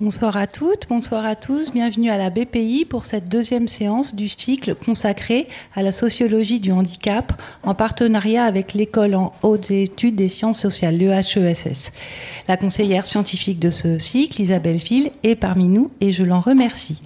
Bonsoir à toutes, bonsoir à tous. Bienvenue à la BPI pour cette deuxième séance du cycle consacré à la sociologie du handicap en partenariat avec l'école en hautes études des sciences sociales, l'EHESS. La conseillère scientifique de ce cycle, Isabelle Ville, est parmi nous et je l'en remercie.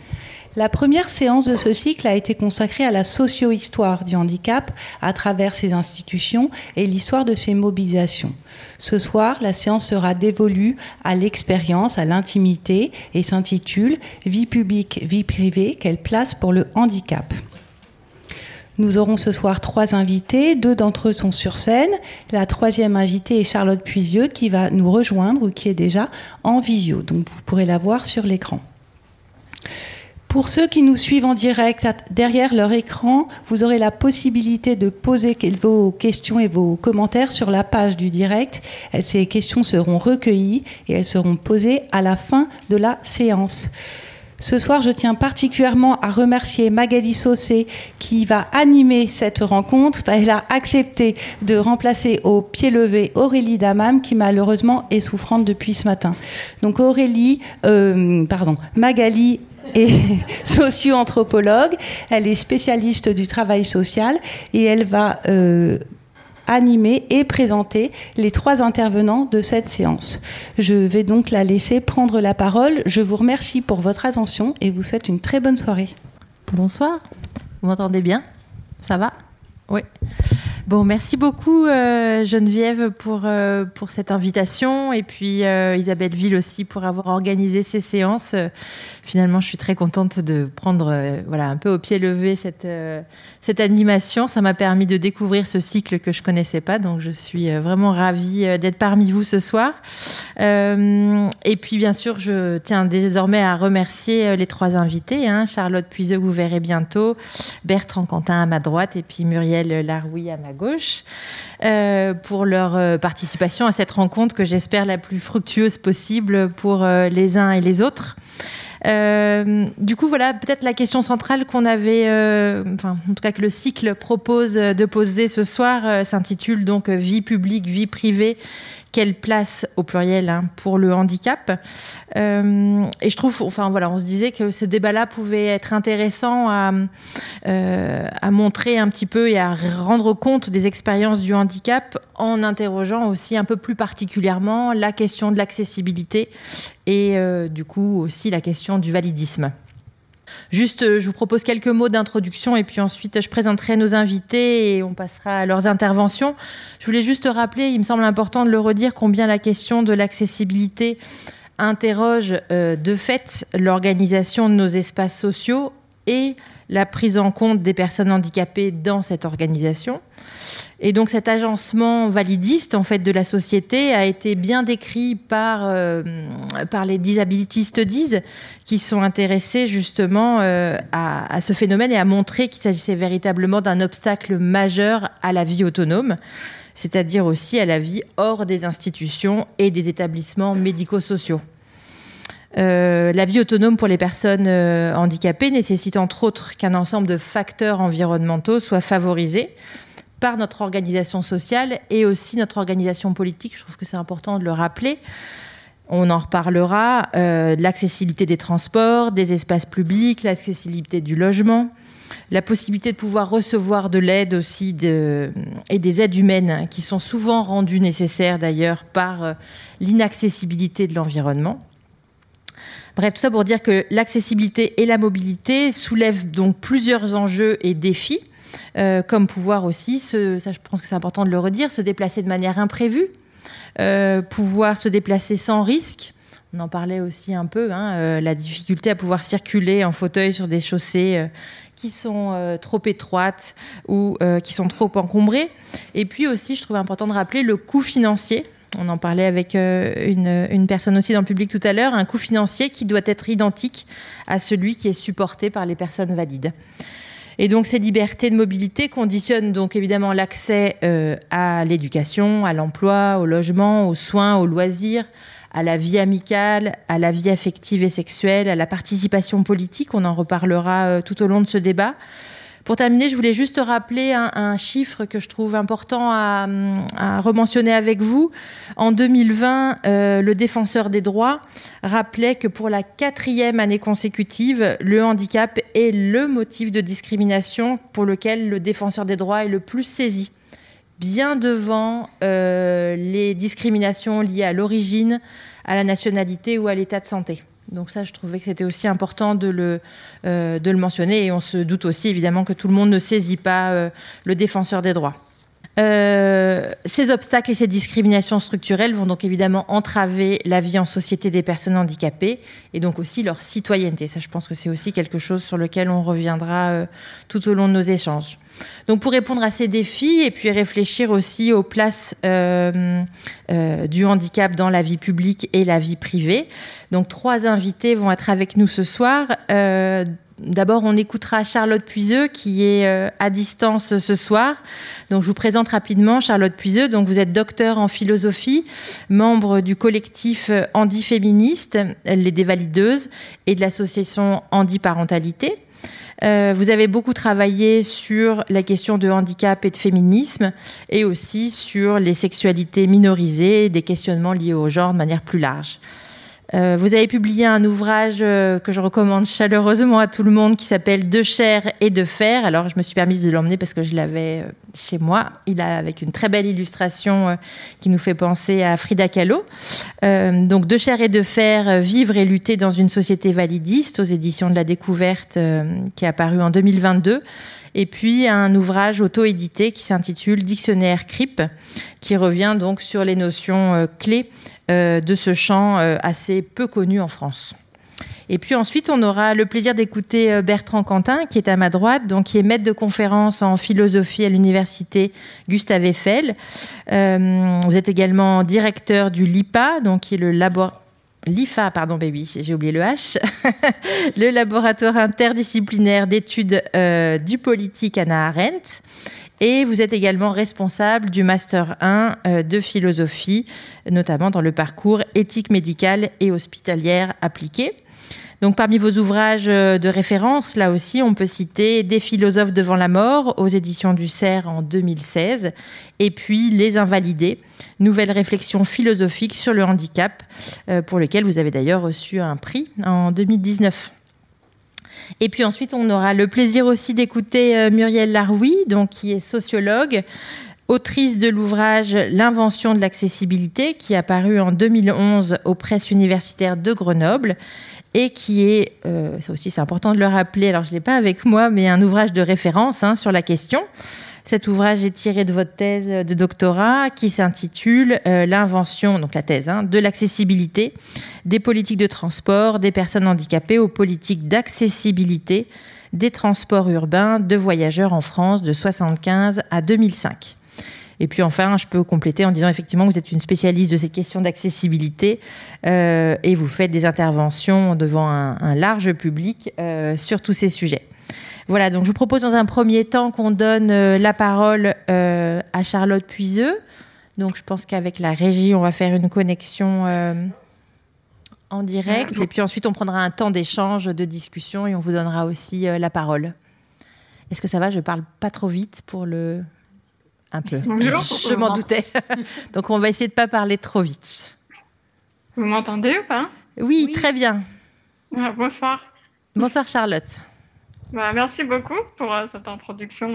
La première séance de ce cycle a été consacrée à la socio-histoire du handicap à travers ses institutions et l'histoire de ses mobilisations. Ce soir, la séance sera dévolue à l'expérience, à l'intimité et s'intitule Vie publique, vie privée, quelle place pour le handicap? Nous aurons ce soir trois invités, deux d'entre eux sont sur scène. La troisième invitée est Charlotte Puisieux qui va nous rejoindre ou qui est déjà en visio, donc vous pourrez la voir sur l'écran. Pour ceux qui nous suivent en direct, derrière leur écran, vous aurez la possibilité de poser vos questions et vos commentaires sur la page du direct. Ces questions seront recueillies et elles seront posées à la fin de la séance. Ce soir, je tiens particulièrement à remercier Magali Saucé qui va animer cette rencontre. Elle a accepté de remplacer au pied levé Aurélie Damam qui malheureusement est souffrante depuis ce matin. Donc Aurélie, euh, pardon, Magali et socio-anthropologue. Elle est spécialiste du travail social et elle va euh, animer et présenter les trois intervenants de cette séance. Je vais donc la laisser prendre la parole. Je vous remercie pour votre attention et vous souhaite une très bonne soirée. Bonsoir. Vous m'entendez bien? Ça va? Oui. Bon, merci beaucoup euh, Geneviève pour, euh, pour cette invitation et puis euh, Isabelle Ville aussi pour avoir organisé ces séances. finalement, je suis très contente de prendre voilà, un peu au pied levé cette, cette animation. Ça m'a permis de découvrir ce cycle que je connaissais pas, donc je suis vraiment ravie d'être parmi vous ce soir. et puis, bien sûr, je tiens désormais à remercier les trois invités hein, Charlotte Puiseux, vous verrez bientôt, Bertrand Quentin à ma droite et puis Muriel Laroui à ma gauche, euh, pour leur euh, participation à cette rencontre que j'espère la plus fructueuse possible pour euh, les uns et les autres. du coup, voilà peut-être la question centrale qu'on avait, enfin, en tout cas que le cycle propose de poser ce soir, s'intitule donc Vie publique, vie privée quelle place au pluriel hein, pour le handicap. Euh, et je trouve, enfin voilà, on se disait que ce débat-là pouvait être intéressant à, euh, à montrer un petit peu et à rendre compte des expériences du handicap en interrogeant aussi un peu plus particulièrement la question de l'accessibilité et euh, du coup aussi la question du validisme. Juste, euh, je vous propose quelques mots d'introduction et puis ensuite je présenterai nos invités et on passera à leurs interventions. Je voulais juste rappeler, il me semble important de le redire, combien la question de l'accessibilité interroge euh, de fait l'organisation de nos espaces sociaux et la prise en compte des personnes handicapées dans cette organisation. Et donc cet agencement validiste en fait de la société a été bien décrit par euh, les disabilitistes disent qui sont intéressés justement euh, à, à, ce phénomène et à montrer qu'il s'agissait véritablement d'un obstacle majeur à la vie autonome, c'est-à-dire aussi à la vie hors des institutions et des établissements médico-sociaux. Euh, la vie autonome pour les personnes euh, handicapées nécessite entre autres qu'un ensemble de facteurs environnementaux soit favorisé par notre organisation sociale et aussi notre organisation politique. Je trouve que c'est important de le rappeler. On en reparlera, euh, l'accessibilité des transports, des espaces publics, l'accessibilité du logement, la possibilité de pouvoir recevoir de l'aide aussi et des aides humaines qui sont souvent rendues nécessaires d'ailleurs par l'inaccessibilité de l'environnement. Bref, tout ça pour dire que l'accessibilité et la mobilité soulèvent donc plusieurs enjeux et défis, euh, comme pouvoir aussi, se, ça je pense que c'est important de le redire, se déplacer de manière imprévue, euh, pouvoir se déplacer sans risque. On en parlait aussi un peu, hein, euh, la difficulté à pouvoir circuler en fauteuil sur des chaussées qui sont trop étroites ou qui sont trop encombrées. Et puis aussi, je trouve important de rappeler le coût financier on en parlait avec euh, une, personne aussi dans le public tout à l'heure, un coût financier qui doit être identique à celui qui est supporté par les personnes valides. Et donc ces libertés de mobilité conditionnent donc évidemment l'accès euh, à l'éducation, à l'emploi, au logement, aux soins, aux loisirs, à la vie amicale, à la vie affective et sexuelle, à la participation politique. On en reparlera euh, tout au long de ce débat Pour terminer, je voulais juste rappeler un, chiffre que je trouve important à, à rementionner avec vous. En 2020, euh, le défenseur des droits rappelait que pour la quatrième année consécutive, le handicap est le motif de discrimination pour lequel le défenseur des droits est le plus saisi bien devant euh, les discriminations liées à l'origine, à la nationalité ou à l'état de santé. Donc ça, je trouvais que c'était aussi important de le, euh, de le mentionner et on se doute aussi évidemment que tout le monde ne saisit pas euh, le défenseur des droits. Euh, ces obstacles et ces discriminations structurelles vont donc évidemment entraver la vie en société des personnes handicapées et donc aussi leur citoyenneté. Ça, je pense que c'est aussi quelque chose sur lequel on reviendra euh, tout au long de nos échanges. Donc pour répondre à ces défis et puis réfléchir aussi aux places euh, du handicap dans la vie publique et la vie privée. Donc trois invités vont être avec nous ce soir. D'abord, on écoutera Charlotte Puiseux qui est euh, à distance ce soir. Donc, je vous présente rapidement Charlotte Puiseux. Donc, vous êtes docteur en philosophie, membre du collectif Handi Féministe, les dévalideuses, et de l'association Handi Parentalité. Euh, vous avez beaucoup travaillé sur la question de handicap et de féminisme et aussi sur les sexualités minorisées, des questionnements liés au genre de manière plus large. Euh, vous avez publié un ouvrage euh, que je recommande chaleureusement à tout le monde qui s'appelle De chair et de fer. Alors, je me suis permise de l'emmener parce que je l'avais euh, chez moi. Il a avec une très belle illustration qui nous fait penser à Frida Kahlo. donc, De chair et de fer, vivre et lutter dans une société validiste aux éditions de la Découverte qui est apparu en 2022 et puis un ouvrage auto-édité qui s'intitule Dictionnaire CRIP, qui revient donc sur les notions clés euh, de ce chant euh, assez peu connu en France. Et puis ensuite, on aura le plaisir d'écouter euh, Bertrand Quentin, qui est à ma droite, donc qui est maître de conférence en philosophie à l'université Gustave Eiffel. vous êtes également directeur du LIPA, donc qui est le laboratoire l'IFA, pardon, baby, j'ai oublié le H, le laboratoire interdisciplinaire d'études du politique Anna Arendt. Et vous êtes également responsable du Master 1 euh, de philosophie, notamment dans le parcours éthique médicale et hospitalière appliquée. Donc parmi vos ouvrages euh, de référence, là aussi, on peut citer Des philosophes devant la mort aux éditions du CERF en 2016, et puis Les invalidés, nouvelle réflexion philosophique sur le handicap, euh, pour lequel vous avez d'ailleurs reçu un prix en 2019. Et puis ensuite, on aura le plaisir aussi d'écouter euh, Muriel Laroui, donc, qui est sociologue, autrice de l'ouvrage L'invention de l'accessibilité, qui est apparu en 2011 aux presses universitaires de Grenoble et qui est, euh, ça aussi c'est important de le rappeler, alors je ne l'ai pas avec moi, mais un ouvrage de référence hein, sur la question. Cet ouvrage est tiré de votre thèse de doctorat qui s'intitule euh, L'invention, donc la thèse, hein, de l'accessibilité des politiques de transport des personnes handicapées aux politiques d'accessibilité des transports urbains de voyageurs en France de 1975 à 2005. Et puis enfin, je peux compléter en disant effectivement que vous êtes une spécialiste de ces questions d'accessibilité euh, et vous faites des interventions devant un, large public euh, sur tous ces sujets. Voilà, donc je vous propose dans un premier temps qu'on donne euh, la parole à Charlotte Puiseux. Donc je pense qu'avec la régie, on va faire une connexion en direct. Et puis ensuite, on prendra un temps d'échange, de discussion et on vous donnera aussi la parole. Est-ce que ça va? Je parle pas trop vite pour le... Un peu. Je m'en doutais. donc on va essayer de pas parler trop vite. Vous m'entendez ou pas? Oui, très bien. Ah, bonsoir. Bonsoir Charlotte. Bah, merci beaucoup pour euh, cette introduction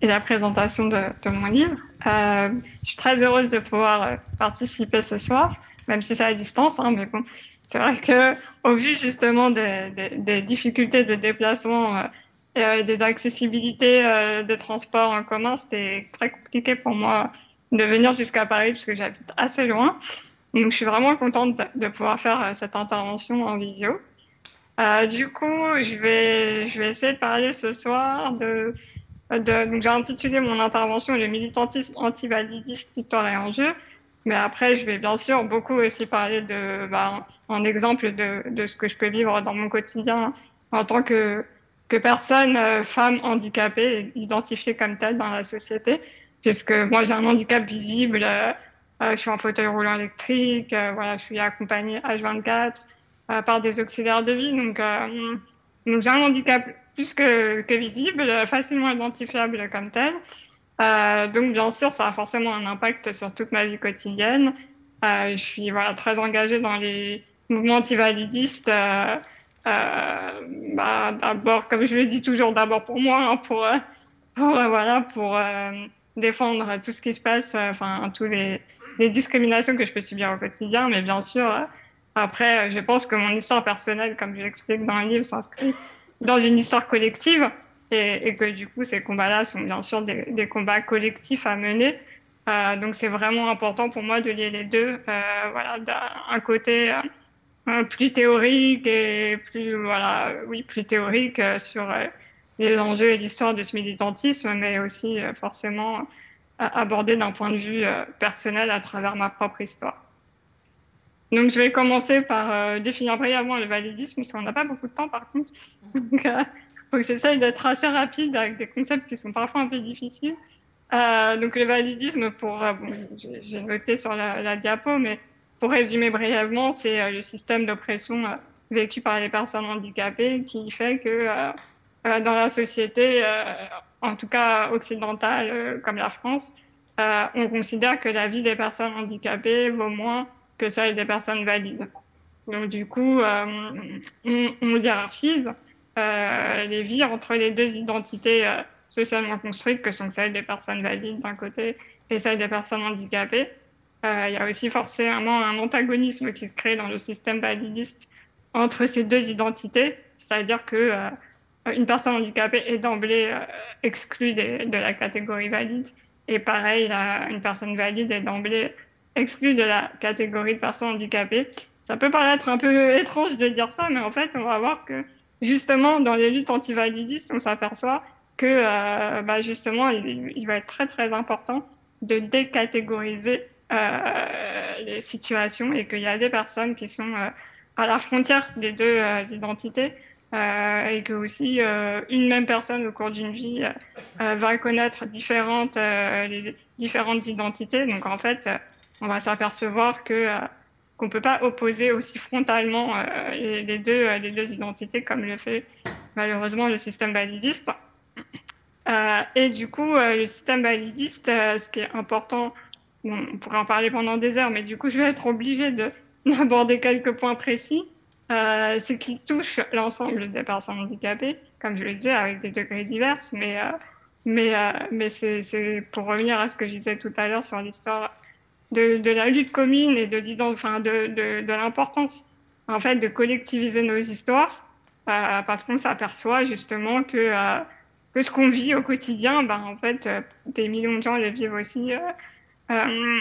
et, la présentation de, mon livre. Euh, je suis très heureuse de pouvoir euh, participer ce soir, même si c'est à distance. Hein, mais bon, c'est vrai que au vu justement des, des, difficultés de déplacement et des accessibilités des transports en commun, c'était très compliqué pour moi de venir jusqu'à Paris parce que j'habite assez loin. Donc, je suis vraiment contente de, de pouvoir faire cette intervention en vidéo. Euh, du coup, je vais, je vais essayer de parler ce soir de. de j'ai intitulé mon intervention Le militantisme anti-validiste, histoire et enjeu. Mais après, je vais bien sûr beaucoup aussi parler de, bah, un exemple de, de ce que je peux vivre dans mon quotidien en tant que, que personne, euh, femme handicapée, identifiée comme telle dans la société, puisque moi j'ai un handicap visible, euh, je suis en fauteuil roulant électrique, voilà, je suis accompagnée H24, par des auxiliaires de vie. Donc, euh, donc j'ai un handicap plus que, que visible, facilement identifiable comme tel. donc bien sûr, ça a forcément un impact sur toute ma vie quotidienne. je suis voilà, très engagée dans les mouvements antivalidistes. Bah, d'abord, comme je le dis toujours, d'abord pour moi, hein, pour, pour, voilà, pour défendre tout ce qui se passe, enfin, tous les, les discriminations que je peux subir au quotidien, mais bien sûr, après, je pense que mon histoire personnelle, comme je l'explique dans le livre, s'inscrit dans une histoire collective et, que du coup, ces combats-là sont bien sûr des, combats collectifs à mener. Euh, donc, c'est vraiment important pour moi de lier les deux. Euh, voilà, d'un côté euh, plus théorique et plus, voilà, oui, plus théorique sur les enjeux et l'histoire de ce militantisme, mais aussi forcément abordé d'un point de vue personnel à travers ma propre histoire. Donc, je vais commencer par euh, définir brièvement le validisme, parce qu'on n'a pas beaucoup de temps par contre. Donc, euh, faut j'essaye d'être assez rapide avec des concepts qui sont parfois un peu difficiles. Euh, donc, le validisme, pour, euh, bon, j'ai noté sur la, diapo, mais pour résumer brièvement, c'est le système d'oppression vécu par les personnes handicapées qui fait que dans la société, en tout cas occidentale comme la France, on considère que la vie des personnes handicapées vaut moins que celle des personnes valides. Donc du coup, euh, on, on, hiérarchise euh, les vies entre les deux identités euh, socialement construites que sont celles des personnes valides d'un côté et celles des personnes handicapées. Il y a aussi forcément un antagonisme qui se crée dans le système validiste entre ces deux identités, c'est-à-dire que une personne handicapée est d'emblée exclue de la catégorie valide et pareil, une personne valide est d'emblée exclus de la catégorie de personnes handicapées. Ça peut paraître un peu étrange de dire ça, mais en fait, on va voir que justement, dans les luttes antivalidistes, on s'aperçoit que euh, bah, justement, il, va être très très important de décatégoriser euh, les situations et qu'il y a des personnes qui sont euh, à la frontière des deux euh, identités euh, et que aussi une même personne au cours d'une vie va connaître différentes, les différentes identités. Donc en fait, on va s'apercevoir que euh, qu'on peut pas opposer aussi frontalement euh, les, deux, euh, les deux identités comme le fait malheureusement le système validiste. et du coup, le système validiste, ce qui est important, on pourrait en parler pendant des heures, mais du coup, je vais être obligée d'aborder quelques points précis. Euh, c'est qu'il touche l'ensemble des personnes handicapées, comme je le disais, avec des degrés divers, mais, mais, mais c'est pour revenir à ce que je disais tout à l'heure sur l'histoire de, de, la lutte commune et de, de, de, de l'importance en fait de collectiviser nos histoires euh, parce qu'on s'aperçoit justement que, euh, que ce qu'on vit au quotidien, ben, en fait, euh, des millions de gens le vivent aussi.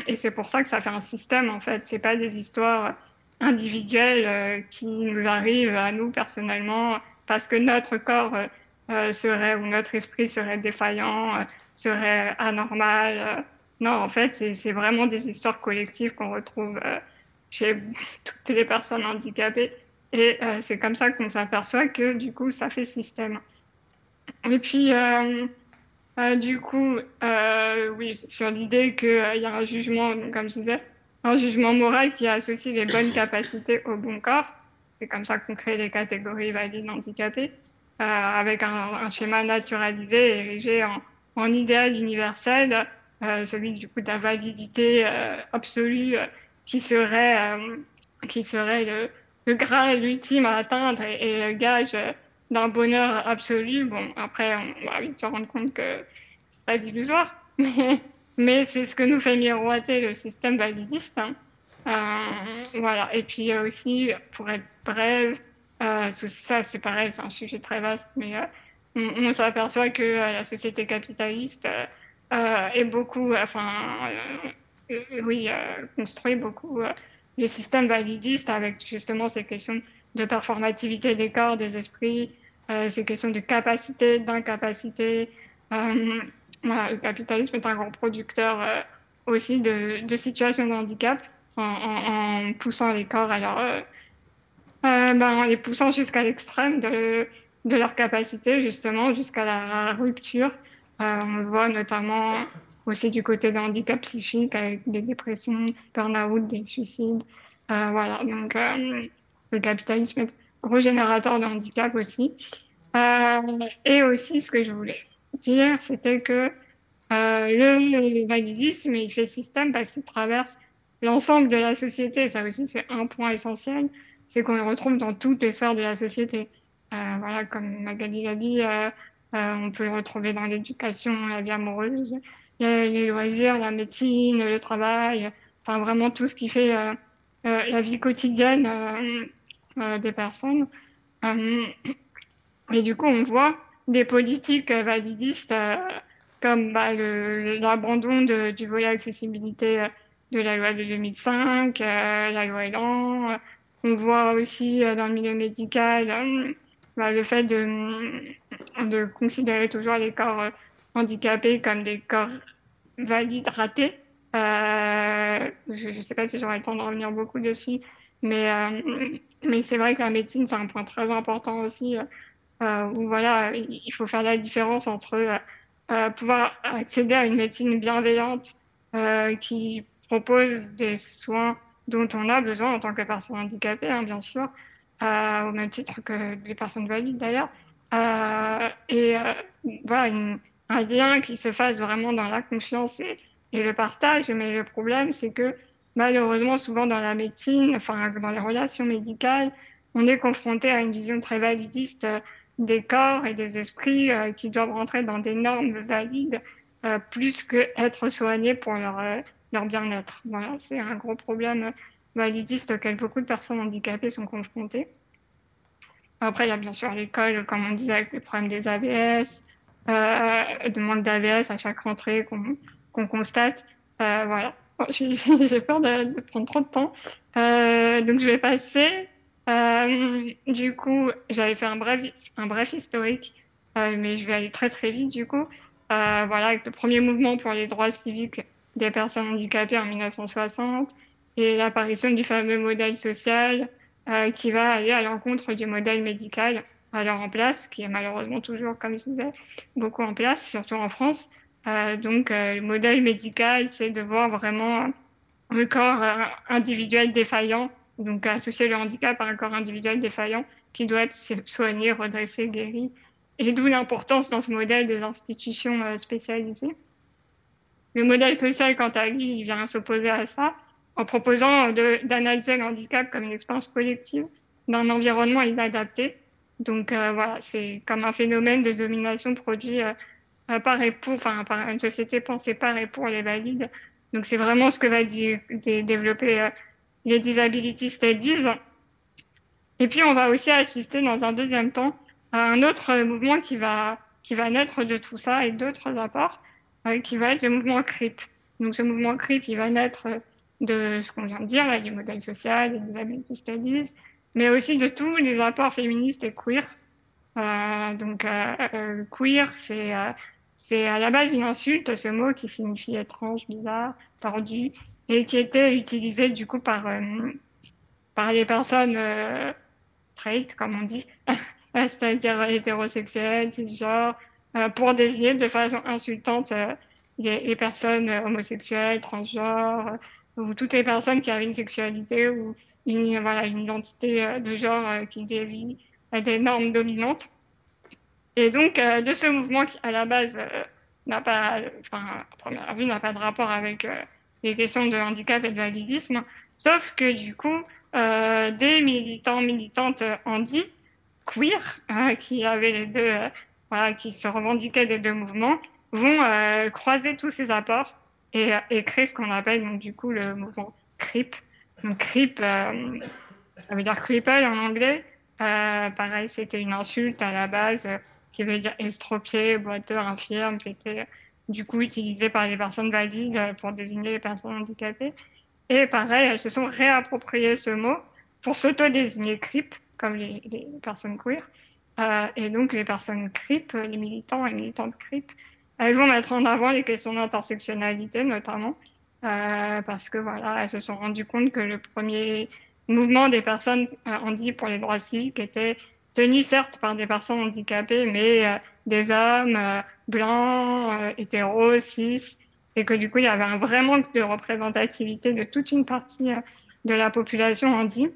Et c'est pour ça que ça fait un système, en fait. C'est pas des histoires individuelles qui nous arrivent à nous personnellement parce que notre corps serait ou notre esprit serait défaillant, serait anormal non, en fait, c'est vraiment des histoires collectives qu'on retrouve euh, chez toutes les personnes handicapées. Et euh, c'est comme ça qu'on s'aperçoit que du coup, ça fait système. Et puis, euh, du coup, oui, sur l'idée qu'il y a un jugement, comme je disais, un jugement moral qui associe les bonnes capacités au bon corps. C'est comme ça qu'on crée les catégories valides handicapées, avec un, schéma naturalisé érigé en, idéal universel euh, celui du coup de la validité euh, absolue euh, qui serait qui serait le, le ultime à atteindre et, le gage d'un bonheur absolu. Bon, après, on va vite se rendre compte que c'est pas illusoire, mais, c'est ce que nous fait miroiter le système validiste. Hein. Euh, voilà. Et puis aussi, pour être brève, euh, ça c'est pareil, c'est un sujet très vaste, mais euh, on, s'aperçoit que la société capitaliste euh, et beaucoup, enfin, euh, euh, oui, construit beaucoup les systèmes validistes avec justement ces questions de performativité des corps, des esprits, ces questions de capacité, d'incapacité. le capitalisme est un grand producteur aussi de, situations de handicap en, poussant les corps leur, euh, ben, en les poussant jusqu'à l'extrême de, leur capacité, justement, jusqu'à la rupture euh, on le voit notamment aussi du côté des handicaps psychiques avec des dépressions, burn-out, des suicides. Euh, voilà, donc euh, le capitalisme est régénérateur de handicap aussi. et aussi, ce que je voulais dire, c'était que le validisme, il fait système parce qu'il traverse l'ensemble de la société. Ça aussi, c'est un point essentiel, c'est qu'on le retrouve dans toutes les sphères de la société. voilà, comme Magali l'a dit, on peut le retrouver dans l'éducation, la vie amoureuse, les loisirs, la médecine, le travail, enfin vraiment tout ce qui fait euh, euh, la vie quotidienne euh, des personnes. et du coup, on voit des politiques validistes comme bah, l'abandon du volet accessibilité de la loi de 2005, la loi Elan. On voit aussi dans le milieu médical bah, le fait de, de considérer toujours les corps handicapés comme des corps valides ratés. Euh, je ne sais pas si j'aurai le temps de revenir beaucoup dessus, mais, euh, mais c'est vrai que la médecine, c'est un point très important aussi, euh, où voilà, il faut faire la différence entre pouvoir accéder à une médecine bienveillante qui propose des soins dont on a besoin en tant que personne handicapée, hein, bien sûr, au même titre que les personnes valides d'ailleurs, et voilà, un lien qui se fasse vraiment dans la confiance et le partage. Mais le problème, c'est que malheureusement, souvent dans la médecine, enfin dans les relations médicales, on est confronté à une vision très validiste euh, des corps et des esprits euh, qui doivent rentrer dans des normes valides euh, plus que être soignés pour leur, leur bien-être. Voilà, c'est un gros problème validiste auquel beaucoup de personnes handicapées sont confrontées. Après, il y a bien sûr l'école, comme on disait, avec les problèmes des AVS, euh, d'AVS à chaque rentrée qu'on constate. Voilà. J'ai peur de, prendre trop de temps. Euh, donc je vais passer. Euh, du coup, j'avais fait un bref, un bref historique, mais je vais aller très très vite du coup. voilà, avec le premier mouvement pour les droits civiques des personnes handicapées en 1960 et l'apparition du fameux modèle social qui va aller à l'encontre du modèle médical alors en place, qui est malheureusement toujours, comme je disais, beaucoup en place, surtout en France. Euh, donc, euh, le modèle médical, c'est de voir vraiment le corps euh, individuel défaillant, donc associer le handicap à un corps individuel défaillant qui doit être soigné, redressé, guéri. Et d'où l'importance dans ce modèle des institutions spécialisées. Le modèle social, quant à lui, il vient s'opposer à ça en proposant d'analyser le handicap comme une expérience collective d'un environnement inadapté. Donc voilà, c'est comme un phénomène de domination produit et pour, enfin, par une société pensée par et pour les valides. Donc, c'est vraiment ce que va développer euh, les Disability Studies. Et puis, on va aussi assister dans un deuxième temps à un autre mouvement qui va, qui va naître de tout ça et d'autres apports, euh, qui va être le mouvement CRIP. Donc, ce mouvement CRIP, il va naître de ce qu'on vient de dire, là, du modèle social, des Disability Studies, mais aussi de tous les apports féministes et queer. Euh, donc, euh, queer, c'est c'est à la base une insulte, ce mot qui signifie étrange, bizarre, tordu, et qui était utilisé du coup par, euh, par les personnes euh, straight, comme on dit, c'est-à-dire hétérosexuelles, genre, euh, pour désigner de façon insultante les, personnes homosexuelles, transgenres, ou toutes les personnes qui avaient une sexualité ou une, voilà, une identité de genre qui dévie des normes dominantes. Et donc, euh, de ce mouvement qui, à la base, euh, n'a pas, enfin, à première vue, n'a pas de rapport avec euh, les questions de handicap et de validisme, sauf que du coup, des militants, militantes handi, queer, hein, qui avaient les deux, voilà, qui se revendiquaient des deux mouvements, vont croiser tous ces apports et, et créer ce qu'on appelle donc du coup le mouvement CRIP. Donc CRIP, ça veut dire cripple en anglais. pareil, c'était une insulte à la base qui veut dire estropié, boiteur, infirme, qui était du coup utilisé par les personnes valides pour désigner les personnes handicapées. Et pareil, elles se sont réappropriées ce mot pour s'auto-désigner CRIP, comme les, personnes queer. Euh, et donc, les personnes CRIP, les militants et militantes CRIP, elles vont mettre en avant les questions d'intersectionnalité, notamment, euh, parce que voilà, elles se sont rendues compte que le premier mouvement des personnes euh, dit pour les droits civiques était tenu certes par des personnes handicapées, mais euh, des hommes euh, blancs, euh, hétéros, cis, et que du coup, il y avait un vrai manque de représentativité de toute une partie de la population handi.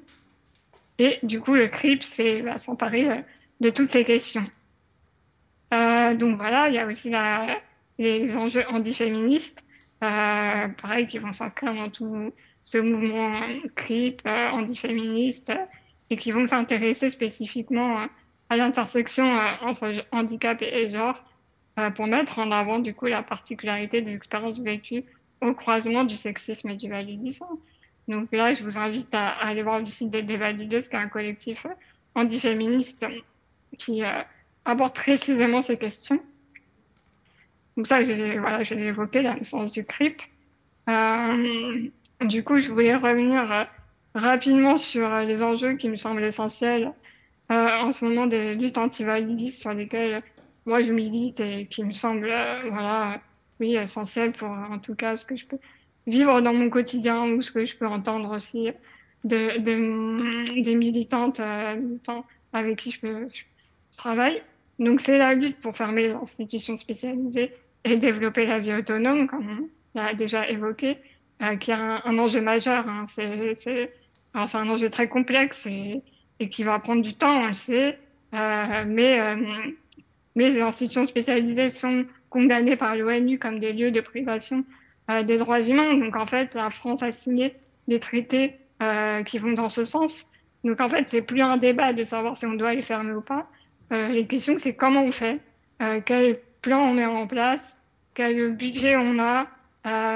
Et du coup, le CRIP s'est bah, s'emparer de toutes ces questions. donc voilà, il y a aussi les enjeux antiféministes, pareil, qui vont s'inscrire dans tout ce mouvement CRIP antiféministe et qui vont s'intéresser spécifiquement à l'intersection entre handicap et, genre pour mettre en avant du coup la particularité des expériences vécues au croisement du sexisme et du validisme. Donc là, je vous invite à, aller voir le site des Valideuses, qui est un collectif antiféministe qui euh, aborde précisément ces questions. Donc ça, j'ai voilà, évoqué la naissance du CRIP. Euh, du coup, je voulais revenir euh, rapidement sur les enjeux qui me semblent essentiels en ce moment des luttes antivalidistes sur lesquelles moi je milite et qui me semblent voilà, oui, essentiels pour en tout cas ce que je peux vivre dans mon quotidien ou ce que je peux entendre aussi de, de des militantes euh, avec qui je, peux, travaille. Donc c'est la lutte pour fermer les institutions spécialisées et développer la vie autonome, comme on l'a déjà évoqué, euh, qui est un, enjeu majeur. Hein. C'est un enjeu très complexe et, et, qui va prendre du temps, on le sait, euh, mais, euh, mais les institutions spécialisées sont condamnées par l'ONU comme des lieux de privation euh, des droits humains. Donc en fait, la France a signé des traités euh, qui vont dans ce sens. Donc en fait, c'est plus un débat de savoir si on doit les fermer ou pas. Euh, les questions, c'est comment on fait, euh, quel plan on met en place, quel budget on a.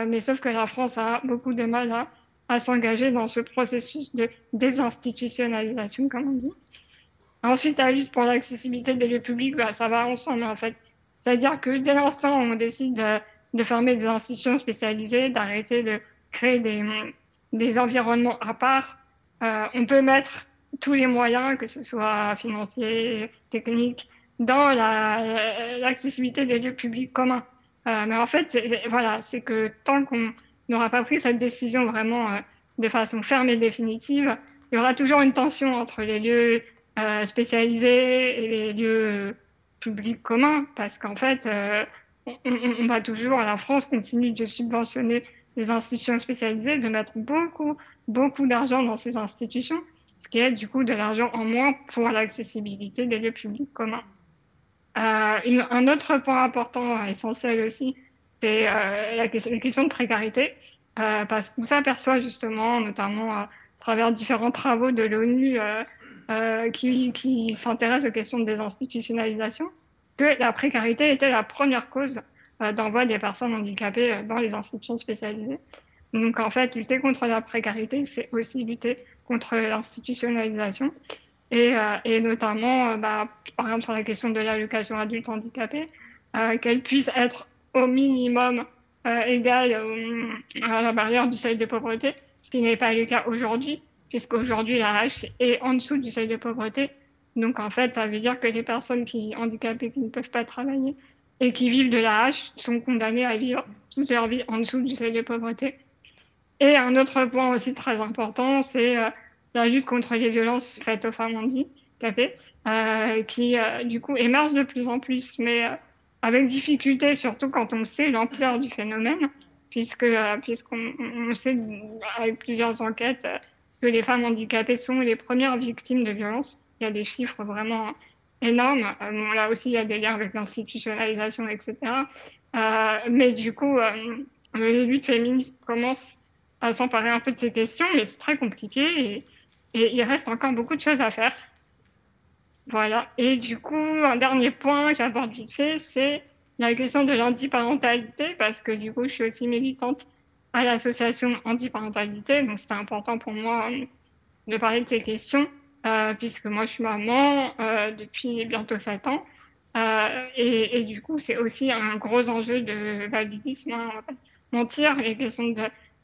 Mais sauf que la France a beaucoup de mal à, à s'engager dans ce processus de désinstitutionnalisation, comme on dit. Ensuite, la lutte pour l'accessibilité des lieux publics, bah, ça va ensemble en fait. C'est-à-dire que dès l'instant où on décide de fermer des institutions spécialisées, d'arrêter de créer des, des environnements à part. Euh, on peut mettre tous les moyens, que ce soit financiers, techniques, dans l'accessibilité des lieux publics communs. Euh, mais en fait, voilà, c'est que tant qu'on n'aura pas pris cette décision vraiment euh, de façon ferme et définitive, il y aura toujours une tension entre les lieux euh, spécialisés et les lieux publics communs, parce qu'en fait, euh, on, va toujours, la France continue de subventionner les institutions spécialisées, de mettre beaucoup, beaucoup d'argent dans ces institutions, ce qui est du coup de l'argent en moins pour l'accessibilité des lieux publics communs. Euh, un autre point important, essentiel aussi, c'est euh, la, question de précarité, euh, parce qu'on s'aperçoit justement, notamment à travers différents travaux de l'ONU qui, qui s'intéressent aux questions de désinstitutionnalisation, que la précarité était la première cause euh, d'envoi des personnes handicapées euh, dans les institutions spécialisées. Donc en fait, lutter contre la précarité, c'est aussi lutter contre l'institutionnalisation. Et, euh, notamment, bah, par exemple, sur la question de l'allocation adulte handicapé, euh, qu'elle puisse être au minimum euh, égale à la barrière du seuil de pauvreté, ce qui n'est pas le cas aujourd'hui, puisqu'aujourd'hui, la hache est en dessous du seuil de pauvreté, donc en fait, ça veut dire que les personnes qui handicapées qui ne peuvent pas travailler et qui vivent de la hache sont condamnées à vivre toute leur vie en dessous du seuil de pauvreté. Et un autre point aussi très important, c'est euh, la lutte contre les violences faites aux femmes handicapées, euh, qui euh, du coup émerge de plus en plus, mais euh, avec difficulté, surtout quand on sait l'ampleur du phénomène, puisque euh, puisqu'on on sait avec plusieurs enquêtes que les femmes handicapées sont les premières victimes de violences il y a des chiffres vraiment énormes. Euh, bon, là aussi, il y a des liens avec l'institutionnalisation, etc. Euh, mais du coup, euh, les luttes féministes commencent à s'emparer un peu de ces questions, mais c'est très compliqué et, il reste encore beaucoup de choses à faire. Voilà. Et du coup, un dernier point que j'aborde vite fait, c'est la question de l'antiparentalité, parce que du coup, je suis aussi militante à l'association antiparentalité, donc c'était important pour moi de parler de ces questions. Euh, puisque moi je suis maman euh, depuis bientôt 7 ans. Euh, et, et, du coup, c'est aussi un gros enjeu de validisme, hein, on va pas mentir, les questions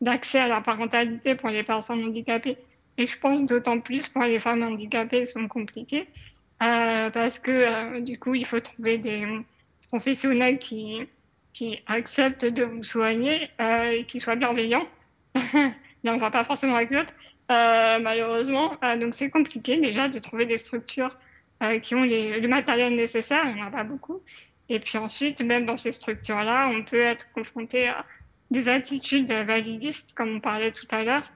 d'accès à la parentalité pour les personnes handicapées. Et je pense d'autant plus pour les femmes handicapées sont compliquées, parce que du coup, il faut trouver des professionnels qui, qui acceptent de vous soigner et qui soient bienveillants. Là, on va pas forcément avec l'autre, euh, malheureusement. Euh, donc c'est compliqué déjà de trouver des structures euh, qui ont les, le matériel nécessaire, il n'y en a pas beaucoup. Et puis ensuite, même dans ces structures-là, on peut être confronté à des attitudes validistes, comme on parlait tout à l'heure.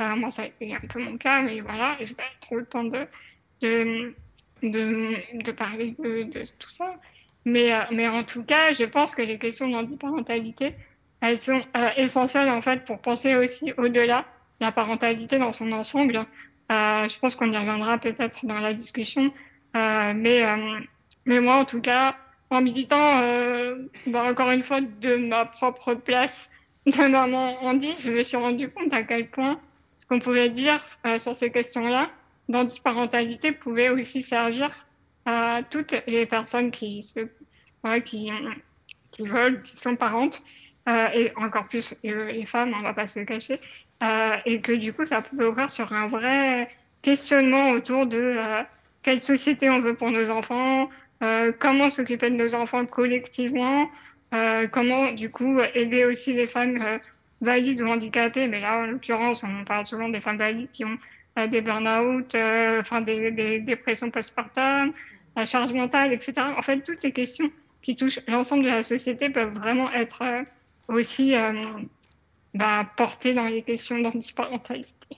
Euh, moi, ça a été un peu mon cas, mais voilà, je n'ai pas trop le temps de, de, de, de parler de, de, tout ça. Mais, mais en tout cas, je pense que les questions d'antiparentalité, elles sont essentielles en fait pour penser aussi au-delà la parentalité dans son ensemble. je pense qu'on y reviendra peut-être dans la discussion. mais, mais moi, en tout cas, en militant, bah, encore une fois, de ma propre place de maman Andy, je me suis rendu compte à quel point ce qu'on pouvait dire euh, sur ces questions-là d'antiparentalité pouvait aussi servir à toutes les personnes qui, se, qui, qui veulent, qui sont parentes, euh, et encore plus les femmes, on va pas se le cacher, euh, et que du coup, ça pouvait ouvrir sur un vrai questionnement autour de euh, quelle société on veut pour nos enfants, euh, comment s'occuper de nos enfants collectivement, euh, comment, du coup, aider aussi les femmes euh, valides ou handicapées. Mais là, en l'occurrence, on parle souvent des femmes valides qui ont euh, des burn-out, enfin des, des, dépressions postpartum, la charge mentale, etc. En fait, toutes les questions qui touchent l'ensemble de la société peuvent vraiment être aussi bah, portées dans les questions d'antiparentalité.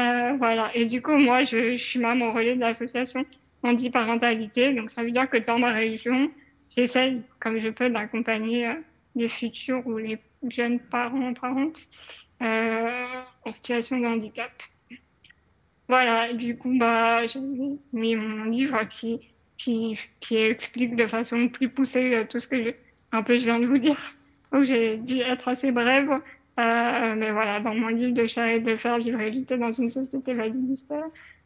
Euh, voilà. Et du coup, moi, je, je suis même au relais de l'association antiparentalité. Donc, ça veut dire que dans ma région, j'essaye, comme je peux, d'accompagner euh, les futurs ou les jeunes parents, parentes euh, en situation de handicap. Voilà, du coup, bah, j'ai mis mon livre qui, qui, qui explique de façon plus poussée euh, tout ce que je, un peu je viens de vous dire. Donc j'ai dû être assez brève, euh, mais voilà, dans mon livre de chair et de fer, vivre et lutter dans une société validiste,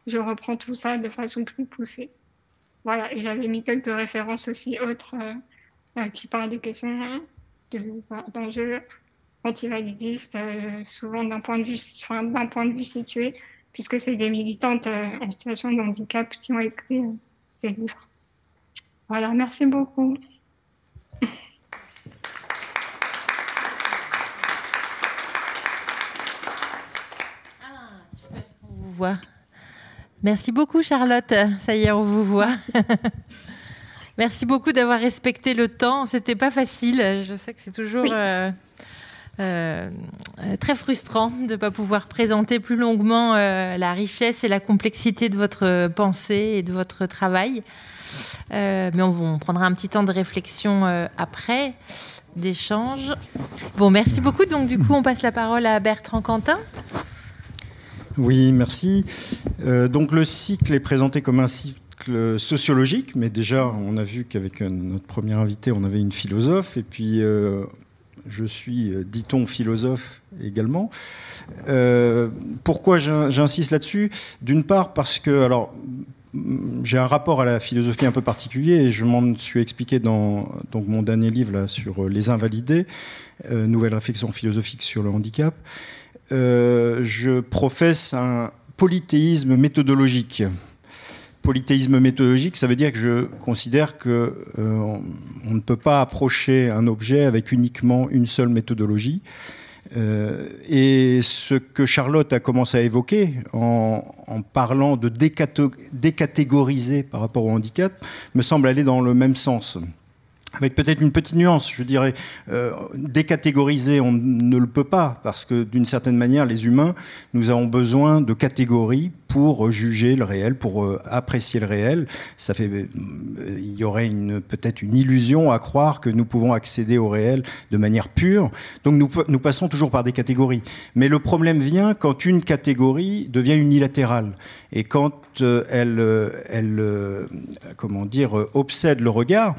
je reprends tout ça de façon plus poussée. Voilà, et j'avais mis quelques références aussi autres euh, qui parlent des questions hein, d'enjeux antivalidistes, euh, souvent d'un point, de vue, enfin, d'un point de vue situé, puisque c'est des militantes en situation de handicap qui ont écrit ces livres. Voilà, merci beaucoup. Ah, super. On vous voit. Merci beaucoup, Charlotte. Ça y est, on vous voit. Merci beaucoup d'avoir respecté le temps. C'était pas facile. Je sais que c'est toujours euh, euh, très frustrant de ne pas pouvoir présenter plus longuement euh, la richesse et la complexité de votre pensée et de votre travail. Euh, mais on, prendra un petit temps de réflexion euh, après, d'échange. Bon, merci beaucoup. Donc, du coup, on passe la parole à Bertrand Quentin. Oui, merci. Euh, donc le cycle est présenté comme un cycle sociologique, mais déjà on a vu qu'avec notre premier invité, on avait une philosophe, et puis euh, je suis, dit-on, philosophe également. Euh, pourquoi j'insiste là-dessus? D'une part parce que, j'ai un rapport à la philosophie un peu particulier et je m'en suis expliqué dans mon dernier livre là, sur les invalidés, euh, nouvelle réflexion philosophique sur le handicap. Euh, je professe un polythéisme méthodologique. Polythéisme méthodologique, ça veut dire que je considère que euh, on ne peut pas approcher un objet avec uniquement une seule méthodologie. Euh, et ce que Charlotte a commencé à évoquer en, en parlant de décatégoriser par rapport au handicap me semble aller dans le même sens avec peut-être une petite nuance, je dirais, euh, décatégoriser, on ne le peut pas, parce que d'une certaine manière, les humains, nous avons besoin de catégories pour juger le réel, pour euh, apprécier le réel. Ça fait, euh, il y aurait peut-être une illusion à croire que nous pouvons accéder au réel de manière pure. Donc nous, passons toujours par des catégories. Mais le problème vient quand une catégorie devient unilatérale et quand elle, comment dire, obsède le regard.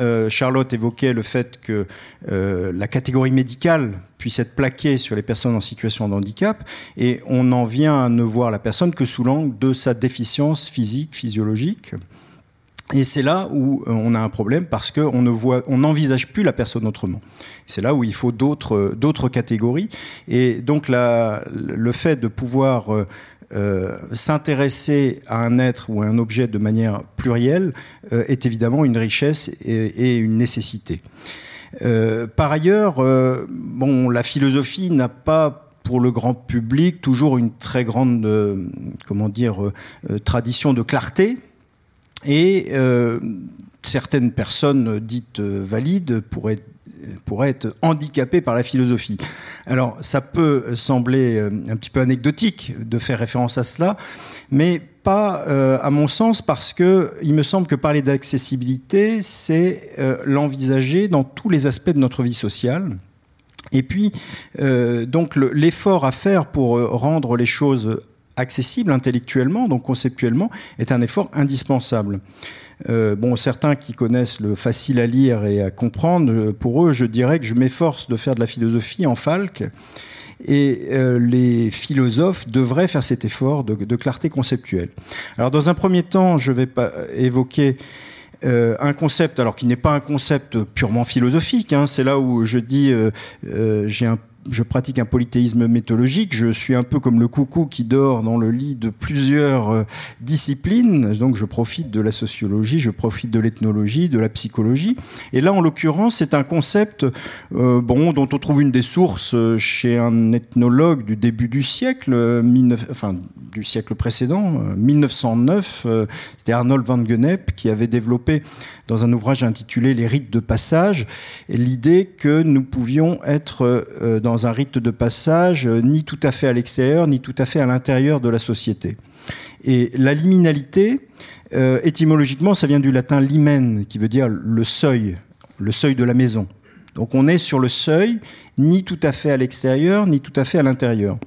Euh, Charlotte évoquait le fait que euh, la catégorie médicale puisse être plaquée sur les personnes en situation de handicap, et on en vient à ne voir la personne que sous l'angle de sa déficience physique, physiologique. Et c'est là où on a un problème parce qu'on ne voit, on n'envisage plus la personne autrement. C'est là où il faut d'autres, catégories. Et donc le fait de pouvoir euh, s'intéresser à un être ou à un objet de manière plurielle euh, est évidemment une richesse et, une nécessité. Euh, par ailleurs, bon, la philosophie n'a pas pour le grand public toujours une très grande, comment dire, tradition de clarté et certaines personnes dites valides pourraient pourrait être handicapé par la philosophie. Alors, ça peut sembler euh, un petit peu anecdotique de faire référence à cela, mais pas, à mon sens, parce que il me semble que parler d'accessibilité, c'est l'envisager dans tous les aspects de notre vie sociale. Et puis, donc, l'effort à faire pour rendre les choses accessible intellectuellement, donc conceptuellement, est un effort indispensable. Euh, bon, certains qui connaissent le facile à lire et à comprendre, euh, pour eux, je dirais que je m'efforce de faire de la philosophie en falque. Et euh, les philosophes devraient faire cet effort de, clarté conceptuelle. Alors, dans un premier temps, je vais évoquer un concept, alors qui n'est pas un concept purement philosophique. Hein, c'est là où je dis j'ai un je pratique un polythéisme méthodologique. Je suis un peu comme le coucou qui dort dans le lit de plusieurs euh, disciplines. Donc, je profite de la sociologie, je profite de l'ethnologie, de la psychologie. Et là, en l'occurrence, c'est un concept euh, dont on trouve une des sources euh, chez un ethnologue du début du siècle, enfin, du siècle précédent, 1909. C'était Arnold van Gennep qui avait développé dans un ouvrage intitulé Les rites de passage, l'idée que nous pouvions être euh, un rite de passage euh, ni tout à fait à l'extérieur, ni tout à fait à l'intérieur de la société. Et la liminalité, euh, étymologiquement, ça vient du latin limen, qui veut dire le seuil, le seuil de la maison. Donc on est sur le seuil, ni tout à fait à l'extérieur, ni tout à fait à l'intérieur.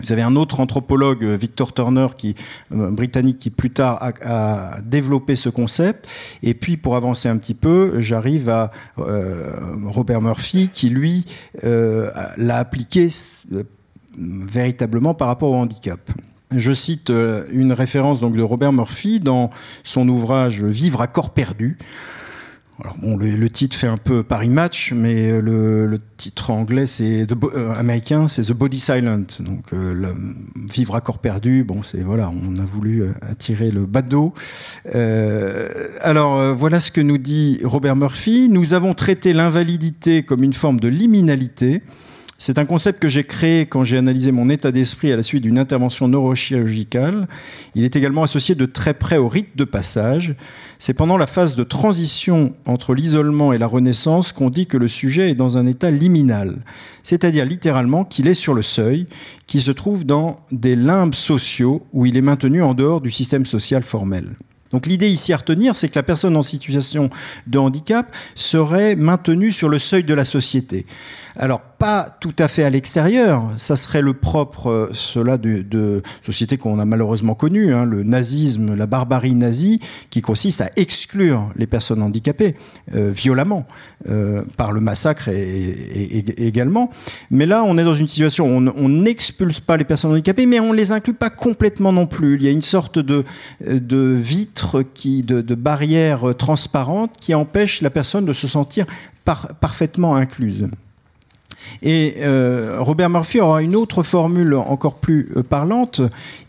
Vous avez un autre anthropologue, euh, Victor Turner, qui, euh, britannique, qui plus tard a, développé ce concept. Et puis, pour avancer un petit peu, j'arrive à euh, Robert Murphy, qui lui l'a appliqué véritablement par rapport au handicap. Je cite une référence donc de Robert Murphy dans son ouvrage Vivre à corps perdu. Alors bon, le, titre fait un peu Paris Match, mais le, titre anglais, c'est euh, américain, c'est The Body Silent. Donc euh, vivre à corps perdu. Bon, c'est voilà, on a voulu euh, attirer le bas d'eau. alors voilà ce que nous dit Robert Murphy. Nous avons traité l'invalidité comme une forme de liminalité. C'est un concept que j'ai créé quand j'ai analysé mon état d'esprit à la suite d'une intervention neurochirurgicale. Il est également associé de très près au rite de passage. C'est pendant la phase de transition entre l'isolement et la renaissance qu'on dit que le sujet est dans un état liminal, c'est-à-dire littéralement qu'il est sur le seuil, qui se trouve dans des limbes sociaux où il est maintenu en dehors du système social formel. Donc l'idée ici à retenir, c'est que la personne en situation de handicap serait maintenue sur le seuil de la société. Alors, pas tout à fait à l'extérieur, ça serait le propre, euh, cela de, de sociétés qu'on a malheureusement connues, hein, le nazisme, la barbarie nazie, qui consiste à exclure les personnes handicapées euh, violemment, euh, par le massacre et, également. Mais là, on est dans une situation où on n'expulse pas les personnes handicapées, mais on les inclut pas complètement non plus. Il y a une sorte de, vitre, qui, de barrière transparente qui empêche la personne de se sentir parfaitement incluse. Et euh, Robert Murphy aura une autre formule encore plus euh, parlante.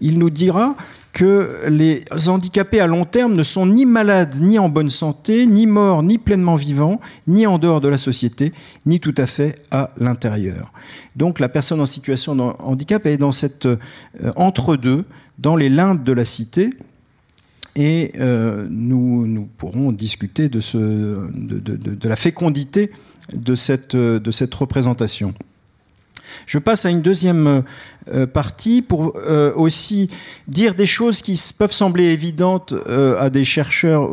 Il nous dira que les handicapés à long terme ne sont ni malades, ni en bonne santé, ni morts, ni pleinement vivants, ni en dehors de la société, ni tout à fait à l'intérieur. Donc la personne en situation de handicap est dans euh, entre-deux, dans les limbes de la cité, et nous, pourrons discuter de la fécondité de cette, de cette représentation. Je passe à une deuxième euh, partie pour euh, aussi dire des choses qui peuvent sembler évidentes euh, à des chercheurs,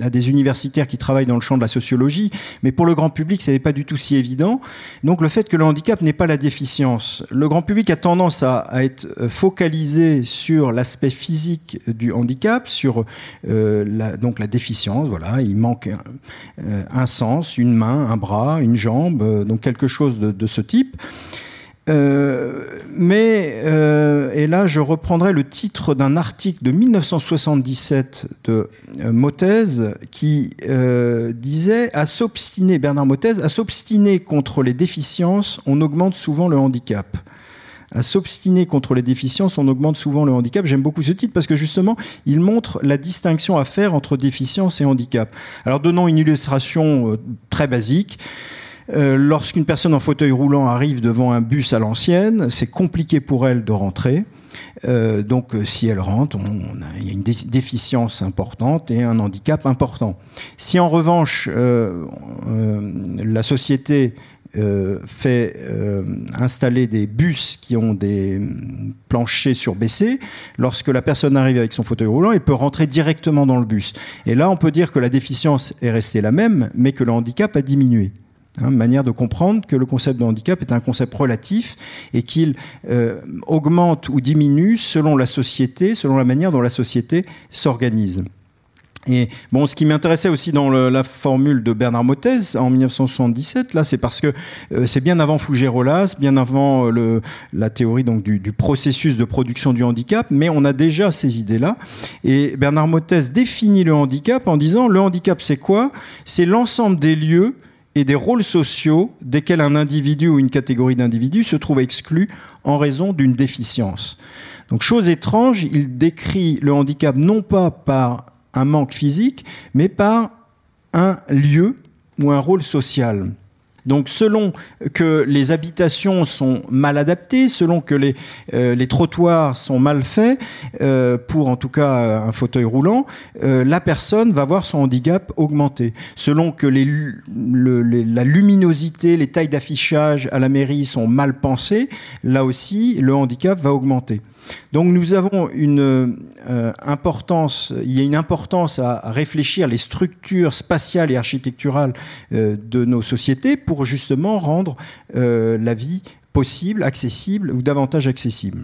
à des universitaires qui travaillent dans le champ de la sociologie, mais pour le grand public, ce n'est pas du tout si évident. Donc le fait que le handicap n'est pas la déficience. Le grand public a tendance à, être focalisé sur l'aspect physique du handicap, sur la, donc la déficience. Voilà, il manque un, sens, une main, un bras, une jambe, donc quelque chose de ce type. Euh, mais, euh, et là je reprendrai le titre d'un article de 1977 de euh, Motez qui disait à s'obstiner, Bernard Motez, à s'obstiner contre les déficiences, on augmente souvent le handicap. À s'obstiner contre les déficiences, on augmente souvent le handicap. J'aime beaucoup ce titre parce que justement, il montre la distinction à faire entre déficience et handicap. Alors, donnons une illustration très basique. Euh, lorsqu'une personne en fauteuil roulant arrive devant un bus à l'ancienne, c'est compliqué pour elle de rentrer. Euh, donc, euh, si elle rentre, il y a une déficience importante et un handicap important. Si en revanche, la société fait installer des bus qui ont des planchers surbaissés. Lorsque la personne arrive avec son fauteuil roulant, elle peut rentrer directement dans le bus. Et là, on peut dire que la déficience est restée la même, mais que le handicap a diminué. Hein, manière de comprendre que le concept de handicap est un concept relatif et qu'il euh, augmente ou diminue selon la société, selon la manière dont la société s'organise. Et bon, ce qui m'intéressait aussi dans la formule de Bernard Mottez en 1977, là, c'est parce que euh, c'est bien avant Fougerolas, bien avant euh, la théorie donc du, du, processus de production du handicap, mais on a déjà ces idées-là. Et Bernard Mottez définit le handicap en disant le handicap, c'est quoi? C'est l'ensemble des lieux et des rôles sociaux desquels un individu ou une catégorie d'individus se trouve exclu en raison d'une déficience. Donc, chose étrange, il décrit le handicap non pas par un manque physique, mais par un lieu ou un rôle social. Donc selon que les habitations sont mal adaptées, selon que les, euh, trottoirs sont mal faits, euh, pour en tout cas un fauteuil roulant, euh, la personne va voir son handicap augmenter. Selon que la luminosité, les tailles d'affichage à la mairie sont mal pensées, là aussi le handicap va augmenter. Donc nous avons une importance, il y a une importance à réfléchir les structures spatiales et architecturales de nos sociétés pour justement rendre euh, la vie possible, accessible ou davantage accessible.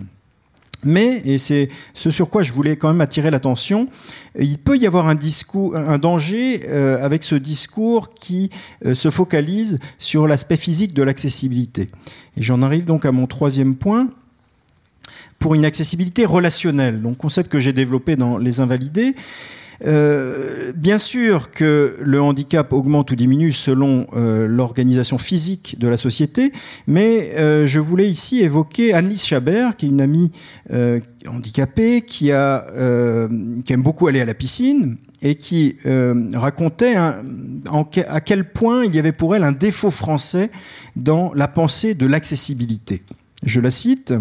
Mais, et c'est ce sur quoi je voulais quand même attirer l'attention, il peut y avoir un, danger avec ce discours qui se focalise sur l'aspect physique de l'accessibilité. Et j'en arrive donc à mon troisième point, pour une accessibilité relationnelle, donc concept que j'ai développé dans Les Invalidés. Euh, bien sûr que le handicap augmente ou diminue selon euh, l'organisation physique de la société, mais euh, je voulais ici évoquer Annelise Chabert, qui est une amie handicapée, qui, aime beaucoup aller à la piscine et qui racontait à quel point il y avait pour elle un défaut français dans la pensée de l'accessibilité. Je la cite.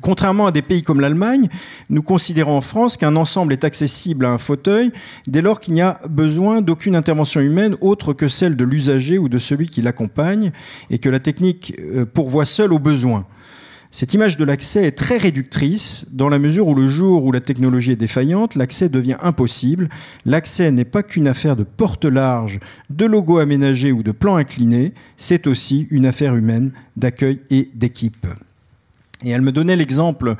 Contrairement à des pays comme l'Allemagne, nous considérons en France qu'un ensemble est accessible à un fauteuil dès lors qu'il n'y a besoin d'aucune intervention humaine autre que celle de l'usager ou de celui qui l'accompagne et que la technique euh, pourvoit seule aux besoins. Cette image de l'accès est très réductrice dans la mesure où le jour où la technologie est défaillante, l'accès devient impossible. L'accès n'est pas qu'une affaire de porte large, de logo aménagé ou de plan incliné, c'est aussi une affaire humaine d'accueil et d'équipe. Et elle me donnait l'exemple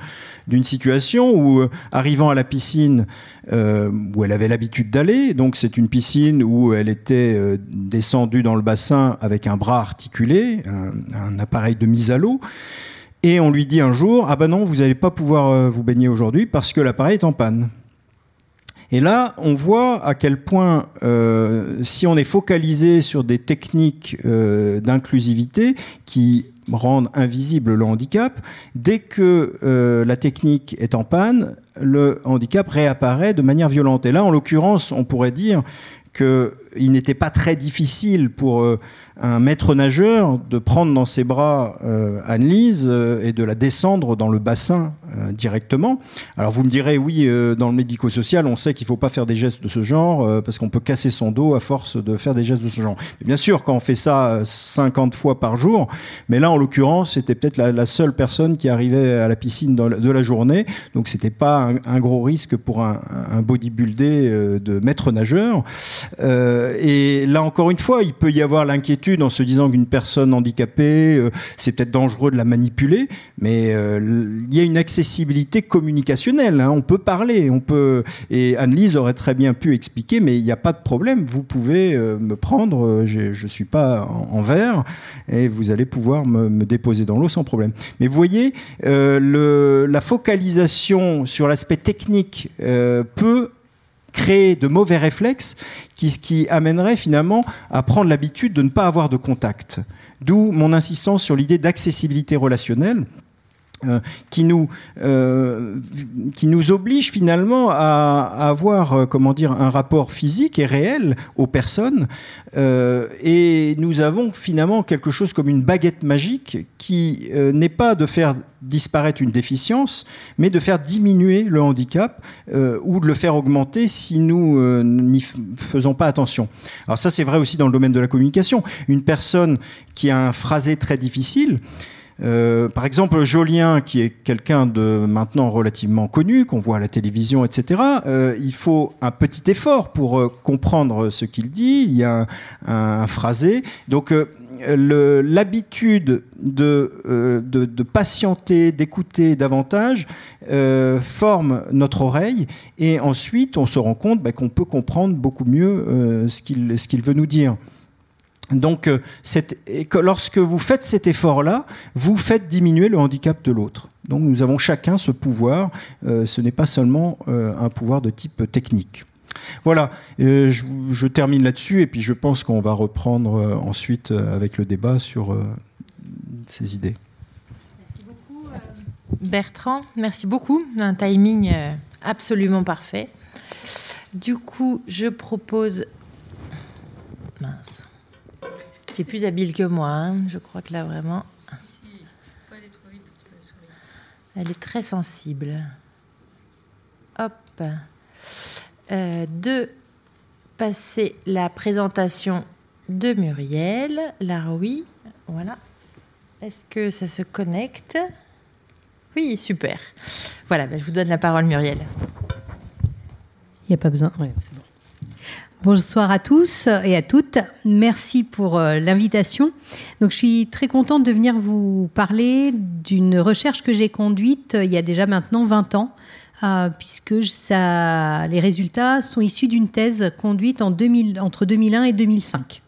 d'une situation où, euh, arrivant à la piscine euh, où elle avait l'habitude d'aller, donc c'est une piscine où elle était euh, descendue dans le bassin avec un bras articulé, un, appareil de mise à l'eau, et on lui dit un jour ah ben non vous n'allez pas pouvoir vous baigner aujourd'hui parce que l'appareil est en panne. Et là, on voit à quel point, si on est focalisé sur des techniques d'inclusivité qui rendre invisible le handicap. Dès que euh, la technique est en panne, le handicap réapparaît de manière violente. Et là, en l'occurrence, on pourrait dire qu'il n'était pas très difficile pour euh, un maître nageur de prendre dans ses bras euh, Anne-Lise euh, et de la descendre dans le bassin directement. Alors vous me direz, oui, dans le médico-social, on sait qu'il ne faut pas faire des gestes de ce genre parce qu'on peut casser son dos à force de faire des gestes de ce genre. bien sûr, quand on fait ça 50 fois par jour, mais là, en l'occurrence, c'était peut-être la, seule personne qui arrivait à la piscine de la journée, donc c'était pas un, gros risque pour un, un bodybuildé de maître nageur. Et là, encore une fois, il peut y avoir l'inquiétude en se disant qu'une personne handicapée, euh, c'est peut-être dangereux de la manipuler, mais euh, il y a une accessibilité communicationnelle. Hein. on peut parler, on peut. Et Anne-Lise aurait très bien pu expliquer, mais il n'y a pas de problème. Vous pouvez euh, me prendre, je ne suis pas en, verre, et vous allez pouvoir me, déposer dans l'eau sans problème. Mais vous voyez, la focalisation sur l'aspect technique peut créer de mauvais réflexes qui, qui amènerait finalement à prendre l'habitude de ne pas avoir de contact. D'où mon insistance sur l'idée d'accessibilité relationnelle. Euh, qui nous euh, qui nous oblige finalement à, avoir euh, comment dire un rapport physique et réel aux personnes. Et nous avons finalement quelque chose comme une baguette magique qui n'est pas de faire disparaître une déficience mais de faire diminuer le handicap ou de le faire augmenter si nous n'y faisons pas attention. Alors ça c'est vrai aussi dans le domaine de la communication. Une personne qui a un phrasé très difficile euh, par exemple, Jolien, qui est quelqu'un de maintenant relativement connu, qu'on voit à la télévision, etc., euh, il faut un petit effort pour euh, comprendre ce qu'il dit. Il y a un, phrasé. Donc, l'habitude de, de, patienter, d'écouter davantage forme notre oreille et ensuite on se rend compte bah, qu'on peut comprendre beaucoup mieux ce qu'il veut nous dire. Donc, euh, lorsque vous faites cet effort-là, vous faites diminuer le handicap de l'autre. Donc, nous avons chacun ce pouvoir. Euh, ce n'est pas seulement euh, un pouvoir de type technique. Voilà, je, termine là-dessus et puis je pense qu'on va reprendre ensuite avec le débat sur ces idées. Merci beaucoup, Bertrand. Merci beaucoup. Un timing absolument parfait. Du coup, je propose. Mince. Tu es plus habile que moi, hein. je crois que là vraiment. Elle est très sensible. Hop. Euh, de passer la présentation de Muriel Laroui. Voilà. Est-ce que ça se connecte? Oui, super. Voilà, ben, je vous donne la parole, Muriel. Il n'y a pas besoin. Bonsoir à tous et à toutes. Merci pour euh, l'invitation. Donc, je suis très contente de venir vous parler d'une recherche que j'ai conduite euh, il y a déjà maintenant 20 ans, euh, puisque les résultats sont issus d'une thèse conduite en 2000, entre 2001 et 2005.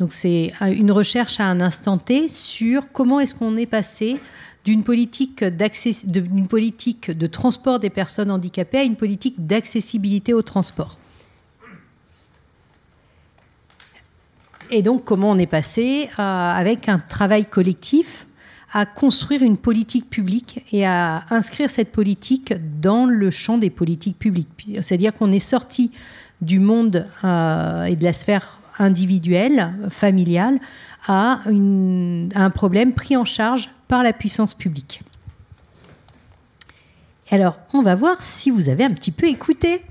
Donc, c'est une recherche à un instant T sur comment est-ce qu'on est passé d'une politique, d'une politique de transport des personnes handicapées à une politique d'accessibilité au transport. Et donc, comment on est passé euh, avec un travail collectif à construire une politique publique et à inscrire cette politique dans le champ des politiques publiques. C'est-à-dire qu'on est sorti du monde euh, et de la sphère individuelle, familiale, à, à, un problème pris en charge par la puissance publique. Alors, on va voir si vous avez un petit peu écouté.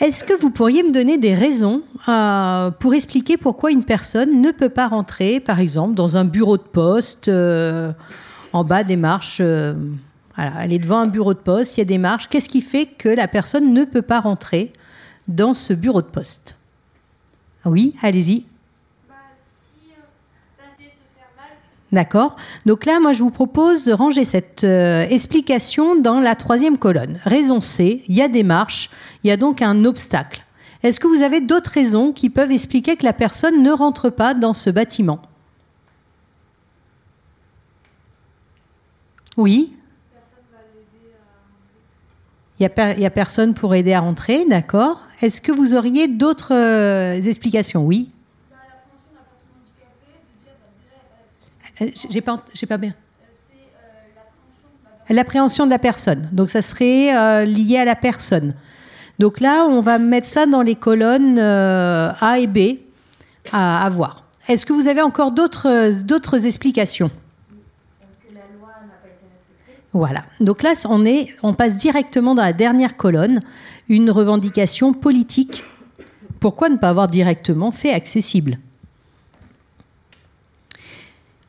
Est-ce que vous pourriez me donner des raisons euh, pour expliquer pourquoi une personne ne peut pas rentrer, par exemple, dans un bureau de poste, euh, en bas des marches euh, Elle est devant un bureau de poste, il y a des marches. Qu'est-ce qui fait que la personne ne peut pas rentrer dans ce bureau de poste? Oui, allez-y. D'accord Donc là, moi, je vous propose de ranger cette euh, explication dans la troisième colonne. Raison C, il y a des marches, il y a donc un obstacle. Est-ce que vous avez d'autres raisons qui peuvent expliquer que la personne ne rentre pas dans ce bâtiment? Oui il n'y a, personne pour aider à rentrer, d'accord. Est-ce que vous auriez d'autres euh, explications? Oui j'ai pas, pas bien. L'appréhension de la personne. Donc ça serait euh, lié à la personne. Donc là, on va mettre ça dans les colonnes euh, A et B à, voir. Est-ce que vous avez encore d'autres, d'autres explications? Voilà. Donc là, on, est, on passe directement dans la dernière colonne, une revendication politique. Pourquoi ne pas avoir directement fait accessible?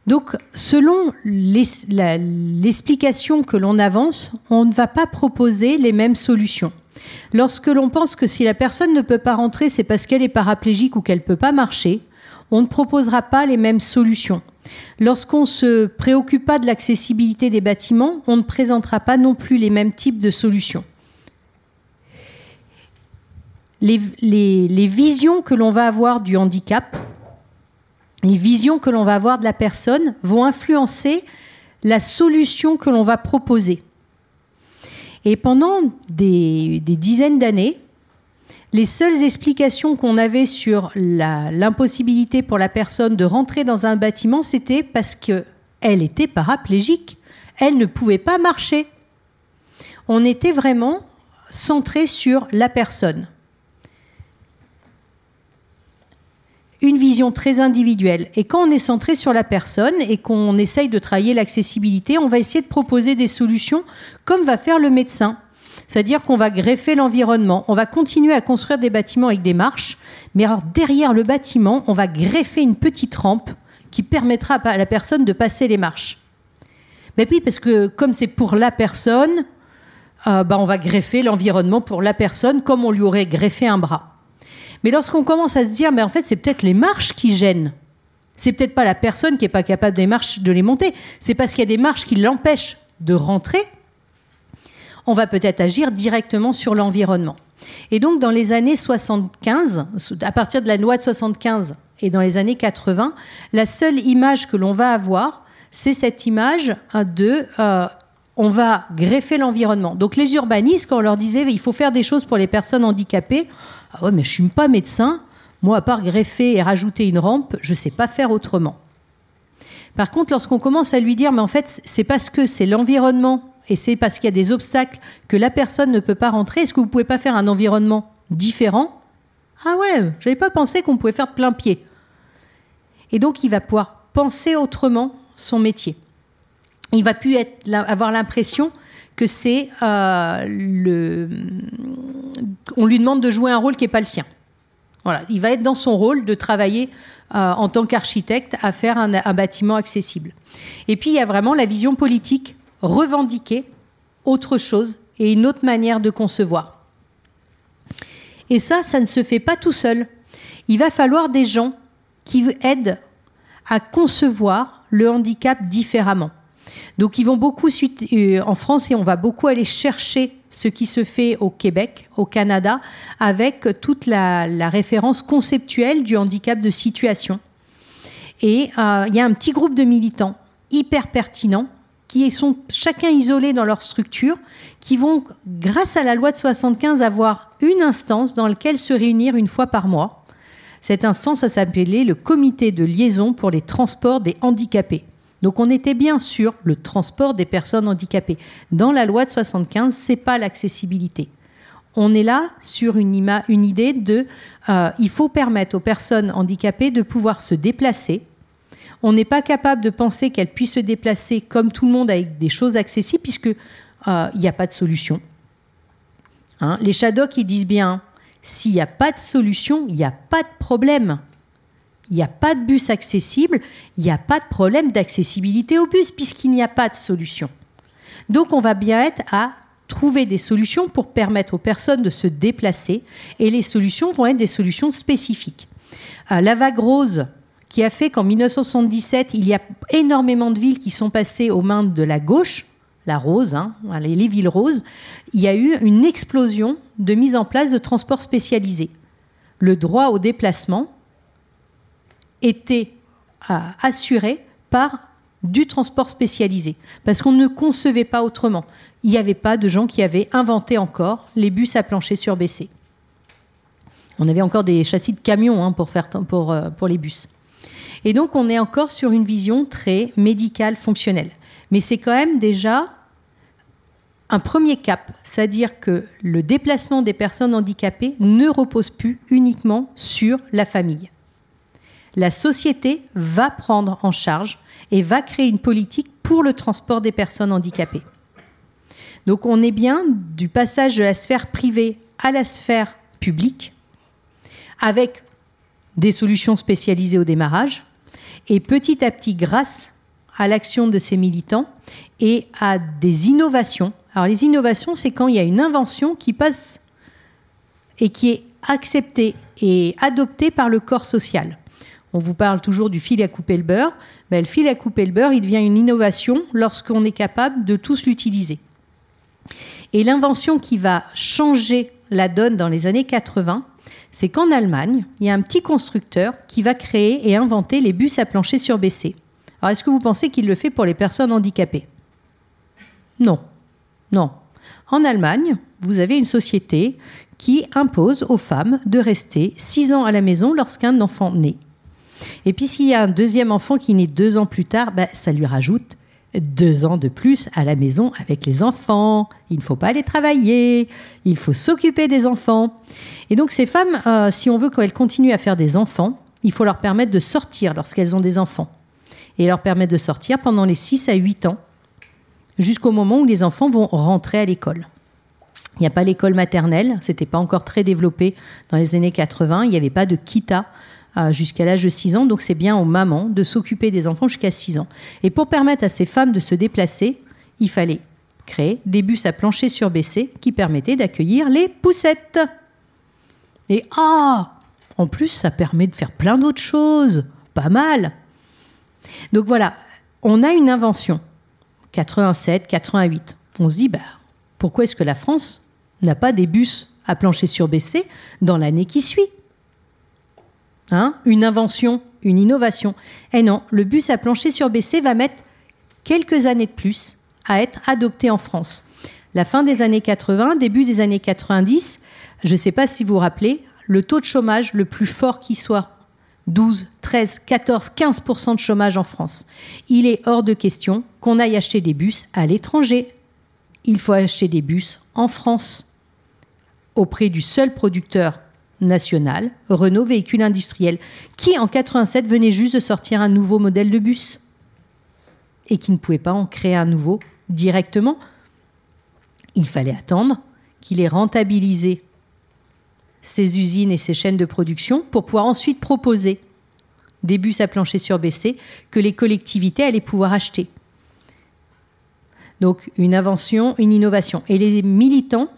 Donc, selon l'explication que l'on avance, on ne va pas proposer les mêmes solutions. Lorsque l'on pense que si la personne ne peut pas rentrer, c'est parce qu'elle est paraplégique ou qu'elle ne peut pas marcher, on ne proposera pas les mêmes solutions. Lorsqu'on se préoccupe pas de l'accessibilité des bâtiments, on ne présentera pas non plus les mêmes types de solutions. les visions que l'on va avoir du handicap les visions que l'on va avoir de la personne vont influencer la solution que l'on va proposer. Et pendant des, dizaines d'années, les seules explications qu'on avait sur l'impossibilité pour la personne de rentrer dans un bâtiment, c'était parce qu'elle était paraplégique. elle ne pouvait pas marcher. On était vraiment centré sur la personne. Une vision très individuelle. Et quand on est centré sur la personne et qu'on essaye de travailler l'accessibilité, on va essayer de proposer des solutions comme va faire le médecin. C'est-à-dire qu'on va greffer l'environnement, on va continuer à construire des bâtiments avec des marches, mais alors derrière le bâtiment, on va greffer une petite rampe qui permettra à la personne de passer les marches. Mais oui, parce que comme c'est pour la personne, euh, bah, on va greffer l'environnement pour la personne comme on lui aurait greffé un bras. Mais lorsqu'on commence à se dire, mais en fait, c'est peut-être les marches qui gênent. C'est peut-être pas la personne qui n'est pas capable des marches de les monter. C'est parce qu'il y a des marches qui l'empêchent de rentrer. On va peut-être agir directement sur l'environnement. Et donc, dans les années 75, à partir de la loi de 75 et dans les années 80, la seule image que l'on va avoir, c'est cette image de euh, on va greffer l'environnement. Donc les urbanistes, quand on leur disait il faut faire des choses pour les personnes handicapées, ah ouais, mais je suis pas médecin, moi à part greffer et rajouter une rampe, je sais pas faire autrement. Par contre, lorsqu'on commence à lui dire mais en fait c'est parce que c'est l'environnement et c'est parce qu'il y a des obstacles que la personne ne peut pas rentrer, est-ce que vous pouvez pas faire un environnement différent? Ah ouais, j'avais pas pensé qu'on pouvait faire de plein pied. Et donc il va pouvoir penser autrement son métier. Il va plus avoir l'impression que c'est euh, le. On lui demande de jouer un rôle qui n'est pas le sien. Il va être dans son rôle de travailler euh, en tant qu'architecte à faire un, un, bâtiment accessible. Et puis il y a vraiment la vision politique, revendiquer autre chose et une autre manière de concevoir. Et ça, ça ne se fait pas tout seul. Il va falloir des gens qui aident à concevoir le handicap différemment. Donc ils vont beaucoup euh, en France et on va beaucoup aller chercher ce qui se fait au Québec, au Canada, avec toute la, référence conceptuelle du handicap de situation. Et euh, il y a un petit groupe de militants hyper pertinents qui sont chacun isolés dans leur structure, qui vont, grâce à la loi de 75, avoir une instance dans laquelle se réunir une fois par mois. Cette instance, ça s'appelait le comité de liaison pour les transports des handicapés. Donc on était bien sûr le transport des personnes handicapées. Dans la loi de 75, c'est pas l'accessibilité. On est là sur une, idée de euh, il faut permettre aux personnes handicapées de pouvoir se déplacer. On n'est pas capable de penser qu'elles puissent se déplacer comme tout le monde avec des choses accessibles puisque euh, il n'y a pas de solution. Hein Les shadows qui disent bien s'il n'y a pas de solution, il n'y a pas de problème il n'y a pas de bus accessible, il n'y a pas de problème d'accessibilité au bus puisqu'il n'y a pas de solution. Donc on va bien être à trouver des solutions pour permettre aux personnes de se déplacer et les solutions vont être des solutions spécifiques. Euh, la vague rose qui a fait qu'en 1977, il y a énormément de villes qui sont passées aux mains de la gauche, la rose, hein, les villes roses, il y a eu une explosion de mise en place de transports spécialisés. Le droit au déplacement, était euh, assuré par du transport spécialisé, parce qu'on ne concevait pas autrement. Il n'y avait pas de gens qui avaient inventé encore les bus à plancher surbaissé. On avait encore des châssis de camions hein, pour, faire, pour, euh, pour les bus. Et donc on est encore sur une vision très médicale, fonctionnelle. Mais c'est quand même déjà un premier cap, c'est-à-dire que le déplacement des personnes handicapées ne repose plus uniquement sur la famille la société va prendre en charge et va créer une politique pour le transport des personnes handicapées. Donc on est bien du passage de la sphère privée à la sphère publique, avec des solutions spécialisées au démarrage, et petit à petit, grâce à l'action de ces militants et à des innovations. Alors les innovations, c'est quand il y a une invention qui passe et qui est acceptée et adoptée par le corps social. On vous parle toujours du fil à couper le beurre. Ben, le fil à couper le beurre, il devient une innovation lorsqu'on est capable de tous l'utiliser. Et l'invention qui va changer la donne dans les années 80, c'est qu'en Allemagne, il y a un petit constructeur qui va créer et inventer les bus à plancher surbaissé. Alors, est-ce que vous pensez qu'il le fait pour les personnes handicapées? Non. Non. En Allemagne, vous avez une société qui impose aux femmes de rester six ans à la maison lorsqu'un enfant naît. Et puis s'il y a un deuxième enfant qui naît deux ans plus tard, ben, ça lui rajoute deux ans de plus à la maison avec les enfants. Il ne faut pas aller travailler, il faut s'occuper des enfants. Et donc ces femmes, euh, si on veut qu'elles continuent à faire des enfants, il faut leur permettre de sortir lorsqu'elles ont des enfants. Et leur permettre de sortir pendant les 6 à 8 ans, jusqu'au moment où les enfants vont rentrer à l'école. Il n'y a pas l'école maternelle, c'était pas encore très développé dans les années 80, il n'y avait pas de kita jusqu'à l'âge de 6 ans, donc c'est bien aux mamans de s'occuper des enfants jusqu'à 6 ans. Et pour permettre à ces femmes de se déplacer, il fallait créer des bus à plancher surbaissé qui permettaient d'accueillir les poussettes. Et ah En plus, ça permet de faire plein d'autres choses. Pas mal. Donc voilà, on a une invention. 87, 88. On se dit, bah, pourquoi est-ce que la France n'a pas des bus à plancher surbaissé dans l'année qui suit? Hein? Une invention, une innovation. Eh non, le bus à plancher surbaissé va mettre quelques années de plus à être adopté en France. La fin des années 80, début des années 90, je ne sais pas si vous vous rappelez, le taux de chômage le plus fort qui soit 12, 13, 14, 15% de chômage en France. Il est hors de question qu'on aille acheter des bus à l'étranger. Il faut acheter des bus en France, auprès du seul producteur national, Renault Véhicule Industriel, qui en 87 venait juste de sortir un nouveau modèle de bus et qui ne pouvait pas en créer un nouveau directement. Il fallait attendre qu'il ait rentabilisé ses usines et ses chaînes de production pour pouvoir ensuite proposer des bus à plancher surbaissé que les collectivités allaient pouvoir acheter. Donc une invention, une innovation. Et les militants,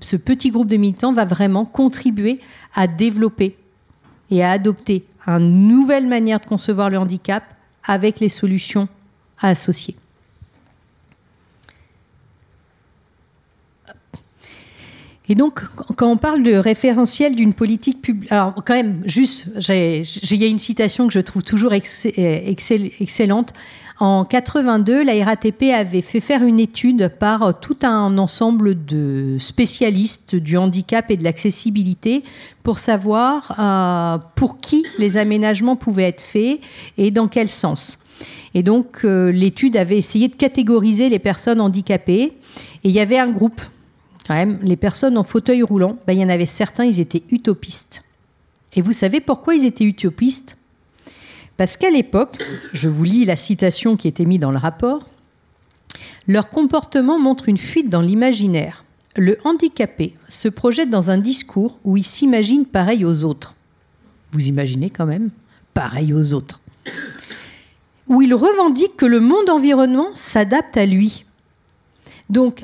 ce petit groupe de militants va vraiment contribuer à développer et à adopter une nouvelle manière de concevoir le handicap avec les solutions à associer. Et donc, quand on parle de référentiel d'une politique publique, alors quand même, juste, il y a une citation que je trouve toujours excellente. En 82, la RATP avait fait faire une étude par tout un ensemble de spécialistes du handicap et de l'accessibilité pour savoir euh, pour qui les aménagements pouvaient être faits et dans quel sens. Et donc, euh, l'étude avait essayé de catégoriser les personnes handicapées. Et il y avait un groupe même, les personnes en fauteuil roulant, ben, il y en avait certains, ils étaient utopistes. Et vous savez pourquoi ils étaient utopistes? Parce qu'à l'époque, je vous lis la citation qui était mise dans le rapport, leur comportement montre une fuite dans l'imaginaire. Le handicapé se projette dans un discours où il s'imagine pareil aux autres. Vous imaginez quand même Pareil aux autres. Où il revendique que le monde environnement s'adapte à lui. Donc,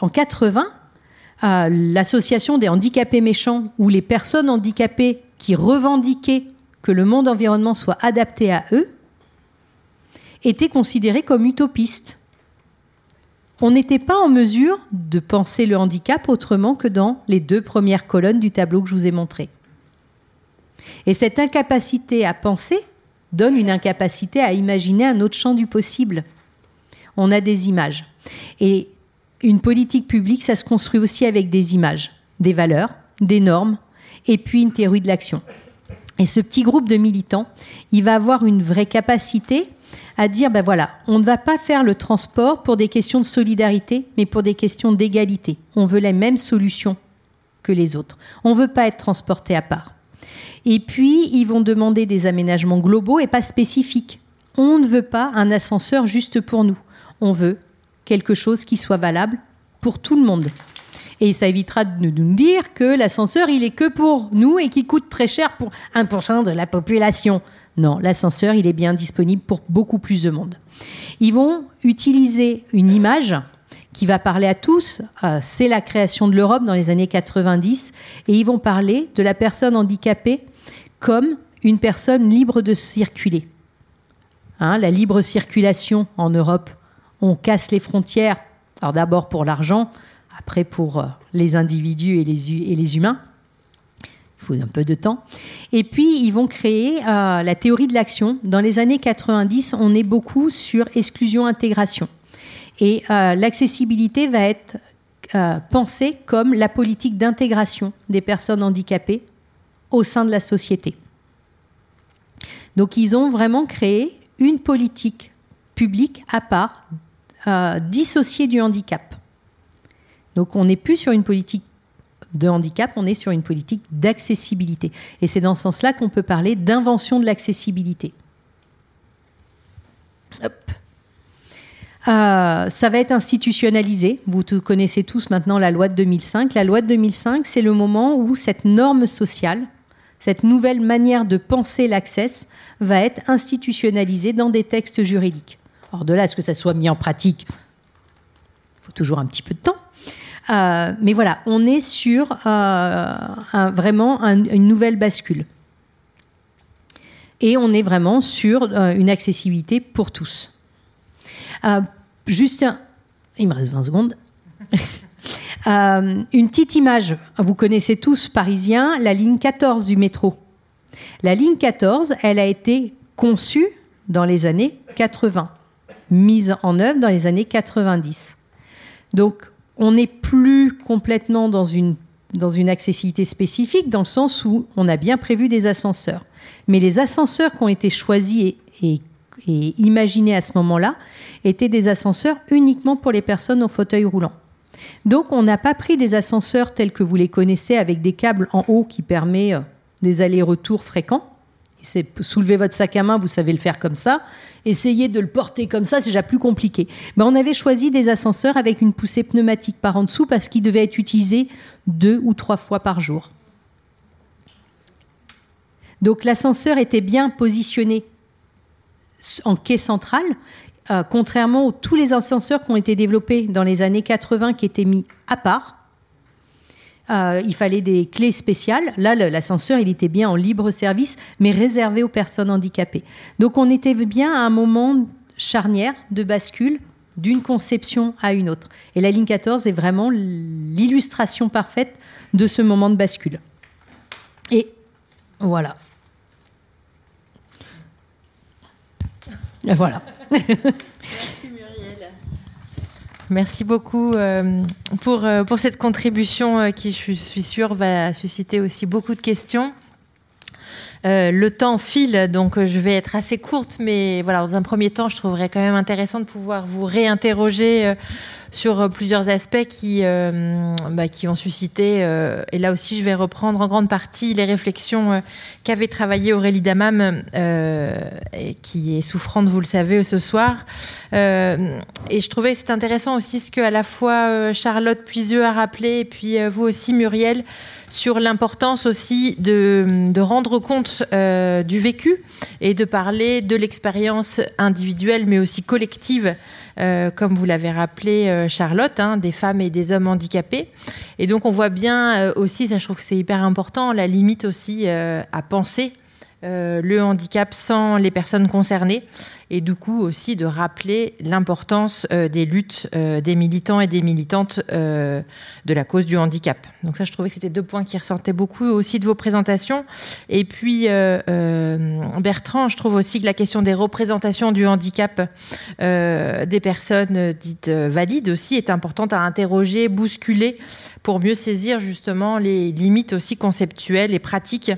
en 80, l'association des handicapés méchants ou les personnes handicapées qui revendiquaient que le monde environnement soit adapté à eux étaient considérées comme utopistes. On n'était pas en mesure de penser le handicap autrement que dans les deux premières colonnes du tableau que je vous ai montré. Et cette incapacité à penser donne une incapacité à imaginer un autre champ du possible. On a des images. Et une politique publique, ça se construit aussi avec des images, des valeurs, des normes, et puis une théorie de l'action. Et ce petit groupe de militants, il va avoir une vraie capacité à dire, ben voilà, on ne va pas faire le transport pour des questions de solidarité, mais pour des questions d'égalité. On veut les mêmes solutions que les autres. On ne veut pas être transporté à part. Et puis, ils vont demander des aménagements globaux et pas spécifiques. On ne veut pas un ascenseur juste pour nous. On veut quelque chose qui soit valable pour tout le monde. Et ça évitera de nous dire que l'ascenseur, il est que pour nous et qui coûte très cher pour 1% de la population. Non, l'ascenseur, il est bien disponible pour beaucoup plus de monde. Ils vont utiliser une image qui va parler à tous. Euh, c'est la création de l'Europe dans les années 90. Et ils vont parler de la personne handicapée comme une personne libre de circuler. Hein, la libre circulation en Europe, on casse les frontières, alors d'abord pour l'argent, après pour euh, les individus et les, humains. Il faut un peu de temps. Et puis, ils vont créer euh, la théorie de l'action. Dans les années 90, on est beaucoup sur exclusion-intégration. Et euh, l'accessibilité va être pensée comme la politique d'intégration des personnes handicapées au sein de la société. Donc, ils ont vraiment créé une politique publique à part, dissociée du handicap. Donc on n'est plus sur une politique de handicap, on est sur une politique d'accessibilité. Et c'est dans ce sens-là qu'on peut parler d'invention de l'accessibilité. Euh, ça va être institutionnalisé. Vous connaissez tous maintenant la loi de 2005. La loi de 2005, c'est le moment où cette norme sociale, cette nouvelle manière de penser l'accès va être institutionnalisée dans des textes juridiques. Alors de là à ce que ça soit mis en pratique, il faut toujours un petit peu de temps. Euh, mais voilà, on est sur euh, vraiment une nouvelle bascule. Et on est vraiment sur euh, une accessibilité pour tous. juste, il me reste 20 secondes. une petite image. Vous connaissez tous, Parisiens, la ligne 14 du métro. La ligne 14, elle a été conçue dans les années 80, mise en œuvre dans les années 90. Donc, on n'est plus complètement dans une, accessibilité spécifique, dans le sens où on a bien prévu des ascenseurs. Mais les ascenseurs qui ont été choisis et, imaginés à ce moment-là étaient des ascenseurs uniquement pour les personnes au fauteuil roulant. Donc on n'a pas pris des ascenseurs tels que vous les connaissez avec des câbles en haut qui permettent euh, des allers-retours fréquents c'est soulever votre sac à main, vous savez le faire comme ça. Essayez de le porter comme ça, c'est déjà plus compliqué. Mais on avait choisi des ascenseurs avec une poussée pneumatique par en dessous parce qu'ils devaient être utilisés deux ou trois fois par jour. Donc l'ascenseur était bien positionné en quai central, euh, contrairement à tous les ascenseurs qui ont été développés dans les années 80 qui étaient mis à part euh, il fallait des clés spéciales. Là, l'ascenseur, il était bien en libre service, mais réservé aux personnes handicapées. Donc on était bien à un moment charnière de bascule d'une conception à une autre. Et la ligne 14 est vraiment l'illustration parfaite de ce moment de bascule. Et voilà. Voilà. Merci beaucoup euh, pour, euh, pour cette contribution euh, qui, je suis sûre, va susciter aussi beaucoup de questions. le temps file, donc je vais être assez courte, mais voilà, dans un premier temps, je trouverais quand même intéressant de pouvoir vous réinterroger sur euh, plusieurs aspects qui, euh, bah, qui ont suscité, euh, et là aussi je vais reprendre en grande partie les réflexions qu'avait travaillé Aurélie Damam, qui est souffrante, vous le savez, ce soir. et je trouvais que c'est intéressant aussi ce que à la fois Charlotte Puiseux a rappelé, et puis vous aussi Muriel, sur l'importance aussi de, de, rendre compte du vécu et de parler de l'expérience individuelle mais aussi collective euh, comme vous l'avez rappelé euh, Charlotte, hein, des femmes et des hommes handicapés. Et donc on voit bien euh, aussi, ça je trouve que c'est hyper important, la limite aussi à penser le handicap sans les personnes concernées et du coup aussi de rappeler l'importance euh, des luttes euh, des militants et des militantes euh, de la cause du handicap. Donc ça, je trouvais que c'était deux points qui ressortaient beaucoup aussi de vos présentations. Et puis Bertrand, je trouve aussi que la question des représentations du handicap des personnes dites valides aussi est importante à interroger, bousculer pour mieux saisir justement les limites aussi conceptuelles et pratiques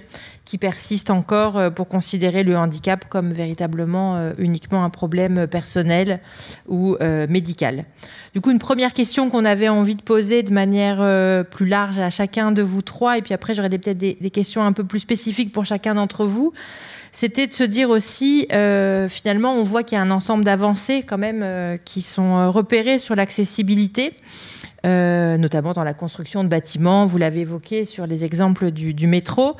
qui persistent encore pour considérer le handicap comme véritablement unique un problème personnel ou euh, médical. Du coup, une première question qu'on avait envie de poser de manière euh, plus large à chacun de vous trois, et puis après j'aurais peut-être des, questions un peu plus spécifiques pour chacun d'entre vous, c'était de se dire aussi, euh, finalement, on voit qu'il y a un ensemble d'avancées quand même qui sont repérées sur l'accessibilité. Euh, notamment dans la construction de bâtiments. Vous l'avez évoqué sur les exemples du, métro.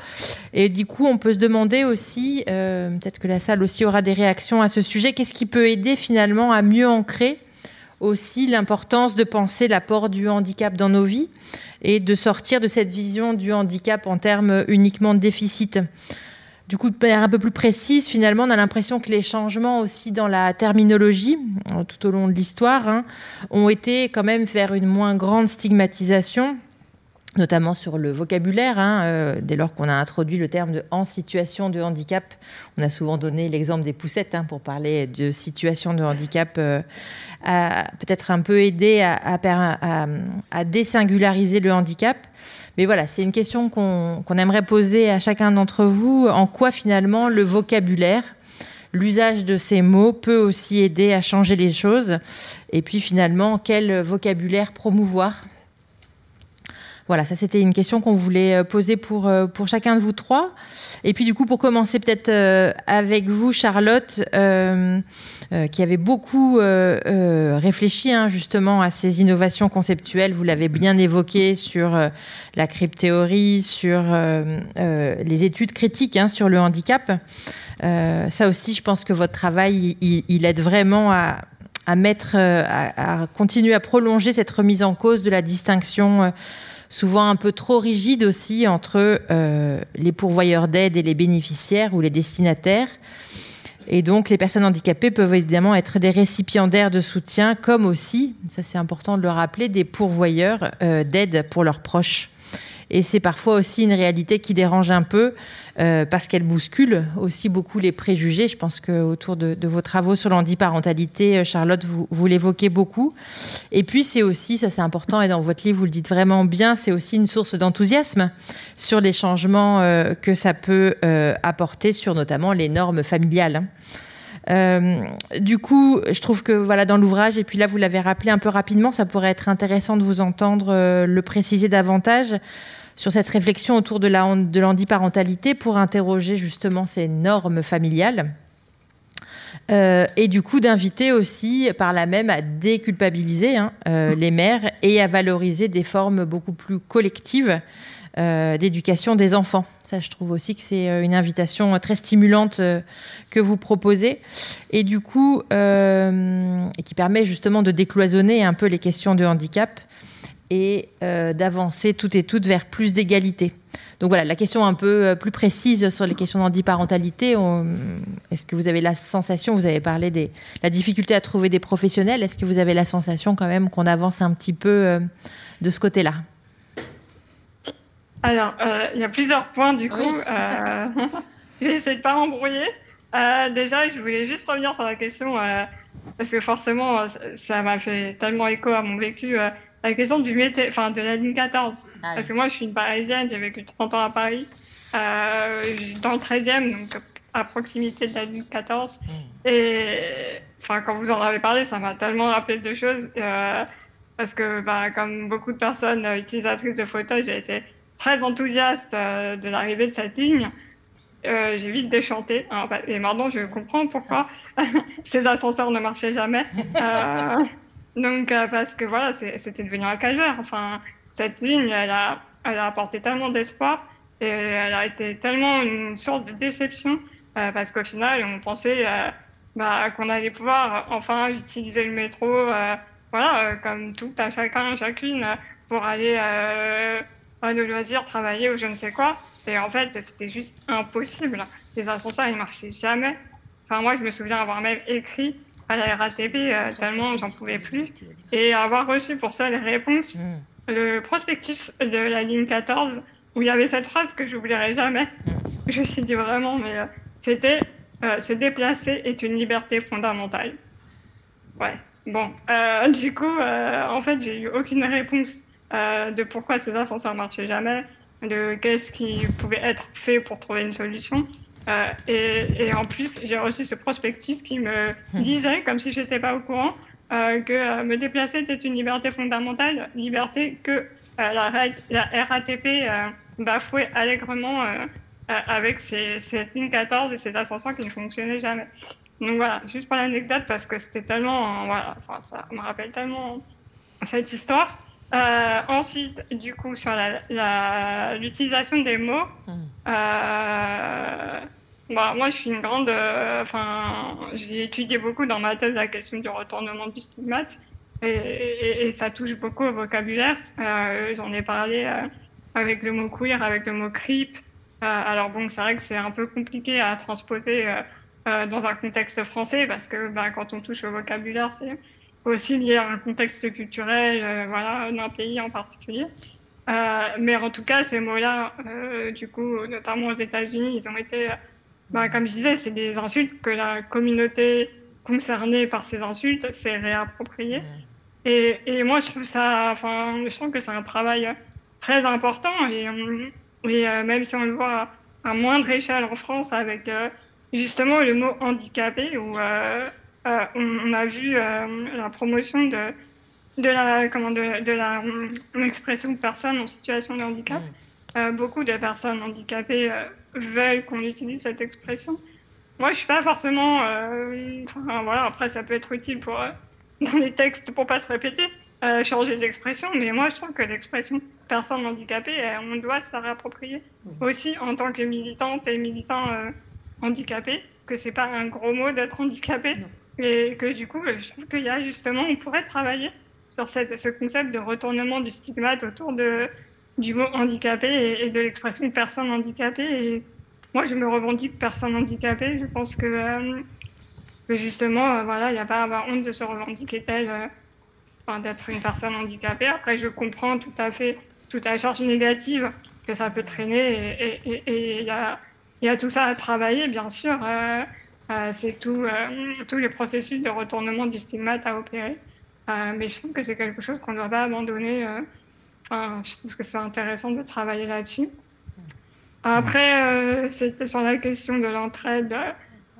Et du coup, on peut se demander aussi, euh, peut-être que la salle aussi aura des réactions à ce sujet, qu'est-ce qui peut aider finalement à mieux ancrer aussi l'importance de penser l'apport du handicap dans nos vies et de sortir de cette vision du handicap en termes uniquement de déficit? Du coup, de manière un peu plus précise, finalement, on a l'impression que les changements aussi dans la terminologie, euh, tout au long de l'histoire, hein, ont été quand même vers une moins grande stigmatisation notamment sur le vocabulaire. Hein, euh, dès lors qu'on a introduit le terme de en situation de handicap, on a souvent donné l'exemple des poussettes hein, pour parler de situation de handicap, euh, peut-être un peu à, à, désingulariser le handicap. Mais voilà, c'est une question qu'on aimerait poser à chacun d'entre vous. En quoi finalement le vocabulaire l'usage de ces mots peut aussi aider à changer les choses? Et puis finalement, quel vocabulaire promouvoir? Voilà, ça c'était une question qu'on voulait euh, poser pour, euh, pour chacun de vous trois. Et puis du coup, pour commencer peut-être euh, avec vous, Charlotte, qui avait beaucoup réfléchi hein, justement à ces innovations conceptuelles. Vous l'avez bien évoqué sur la crypthéorie, sur les études critiques hein, sur le handicap. ça aussi, je pense que votre travail, il, aide vraiment à, à mettre, à, continuer à prolonger cette remise en cause de la distinction souvent un peu trop rigide aussi entre euh, les pourvoyeurs d'aide et les bénéficiaires ou les destinataires. Et donc, les personnes handicapées peuvent évidemment être des récipiendaires de soutien, comme aussi, ça c'est important de le rappeler, des pourvoyeurs euh, d'aide pour leurs proches. Et c'est parfois aussi une réalité qui dérange un peu euh, parce qu'elle bouscule aussi beaucoup les préjugés. Je pense qu'autour de, de vos travaux sur l'handiparentalité, euh, Charlotte, vous, l'évoquez beaucoup. Et puis c'est aussi, ça c'est important, et dans votre livre vous le dites vraiment bien, c'est aussi une source d'enthousiasme sur les changements euh, que ça peut apporter sur notamment les normes familiales. du coup, je trouve que voilà dans l'ouvrage, et puis là vous l'avez rappelé un peu rapidement, ça pourrait être intéressant de vous entendre le préciser davantage sur cette réflexion autour de la de l'handiparentalité pour interroger justement ces normes familiales. Euh, et du coup d'inviter aussi par là même à déculpabiliser hein, euh, les mères et à valoriser des formes beaucoup plus collectives euh, d'éducation des enfants. Ça, je trouve aussi que c'est une invitation très stimulante que vous proposez et du coup et qui permet justement de décloisonner un peu les questions de handicap et euh, d'avancer toutes et toutes vers plus d'égalité. Donc voilà, la question un peu euh, plus précise sur les questions d'handiparentalité. Est-ce que vous avez la sensation, vous avez parlé de la difficulté à trouver des professionnels, est-ce que vous avez la sensation quand même qu'on avance un petit peu euh, de ce côté-là? Alors, il y a plusieurs points du coup. J'ai essayé de pas m'embrouiller. déjà, je voulais juste revenir sur la question, parce que forcément, ça m'a fait tellement écho à mon vécu la question du métier, enfin de la ligne 14. Ah Parce que moi, je suis une Parisienne, j'ai vécu 30 ans à Paris, euh, dans le 13e, donc à proximité de la ligne 14. Hmm. Et enfin, quand vous en avez parlé, ça m'a tellement rappelé deux choses. Euh, parce que, bah, comme beaucoup de personnes utilisatrices de fauteuils, j'ai été très enthousiaste euh, de l'arrivée de cette ligne. Euh, j'ai vite déchanté. Hein, bah, et maintenant, je comprends pourquoi ces ascenseurs ne marchaient jamais. Donc, euh, parce que voilà, c'était devenu un calvaire. Enfin, cette ligne, elle a, elle a apporté tellement d'espoir et elle a été tellement une source de déception euh, parce qu'au final, on pensait euh, bah, qu'on allait pouvoir enfin utiliser le métro, voilà, comme tout à chacun, chacune, pour aller à nos loisirs, travailler ou je ne sais quoi. Et en fait, c'était juste impossible. Les ascenseurs, ils marchaient jamais. Enfin, moi, je me souviens avoir même écrit à la RATP euh, tellement j'en pouvais plus et avoir reçu pour ça les réponses. Mm. Le prospectus de la ligne 14 où il y avait cette phrase que je n'oublierai jamais. Mm. Je me suis dit vraiment, mais euh, c'était euh, se déplacer est une liberté fondamentale. Ouais. Bon, du coup, en fait, j'ai eu aucune réponse de pourquoi ces ascenseurs marchaient jamais, de qu'est-ce qui pouvait être fait pour trouver une solution. Euh, et, en plus, j'ai reçu ce prospectus qui me disait, comme si je n'étais pas au courant, euh, que euh, me déplacer était une liberté fondamentale, liberté que la, la, RATP bafouait allègrement avec ses, cette ligne 14 et ses ascenseurs qui ne fonctionnaient jamais. Donc voilà, juste pour l'anecdote, parce que c'était tellement, voilà, ça me rappelle tellement cette histoire. Ensuite, du coup, sur l'utilisation des mots, hmm. Euh, bah, moi, je suis une grande. Euh, enfin, j'ai étudié beaucoup dans ma thèse la question du retournement du stigmate. Et, et, ça touche beaucoup au vocabulaire. Euh, j'en ai parlé avec le mot queer, avec le mot creep. alors bon, c'est vrai que c'est un peu compliqué à transposer dans un contexte français parce que bah, quand on touche au vocabulaire, c'est aussi lié à un contexte culturel, voilà, d'un pays en particulier. Euh, mais en tout cas, ces mots-là, euh, du coup, notamment aux États-Unis, ils ont été, bah, comme je disais, c'est des insultes que la communauté concernée par ces insultes s'est réappropriée. Et, et, moi, je trouve ça, enfin, je trouve que c'est un travail très important et, et euh, même si on le voit à moindre échelle en France avec justement le mot handicapé, où on, a vu la promotion de, de la, comment, de, de la de personnes en situation de handicap. Beaucoup de personnes handicapées veulent qu'on utilise cette expression. Moi, je suis pas forcément. voilà, après, ça peut être utile pour dans les textes pour pas se répéter, euh, changer d'expression. Mais moi, je trouve que l'expression personne handicapée, euh, on doit se la réapproprier aussi en tant que militante et militant euh, handicapé, que c'est pas un gros mot d'être handicapé. Et que du coup, je trouve qu'il y a justement, on pourrait travailler sur cette, ce concept de retournement du stigmate autour de, du mot handicapé et, de l'expression personne handicapée. Et moi, je me revendique personne handicapée. Je pense que que justement, euh, voilà, il n'y a pas à avoir honte de se revendiquer tel, euh, enfin, d'être une personne handicapée. Après, je comprends tout à fait toute la charge négative que ça peut traîner et il y, a, y, a, tout ça à travailler, bien sûr. Euh, c'est tout, tous les processus de retournement du stigmate à opérer. mais je trouve que c'est quelque chose qu'on ne doit pas abandonner. Enfin, je trouve que c'est intéressant de travailler là-dessus. Après, c'était sur la question de l'entraide.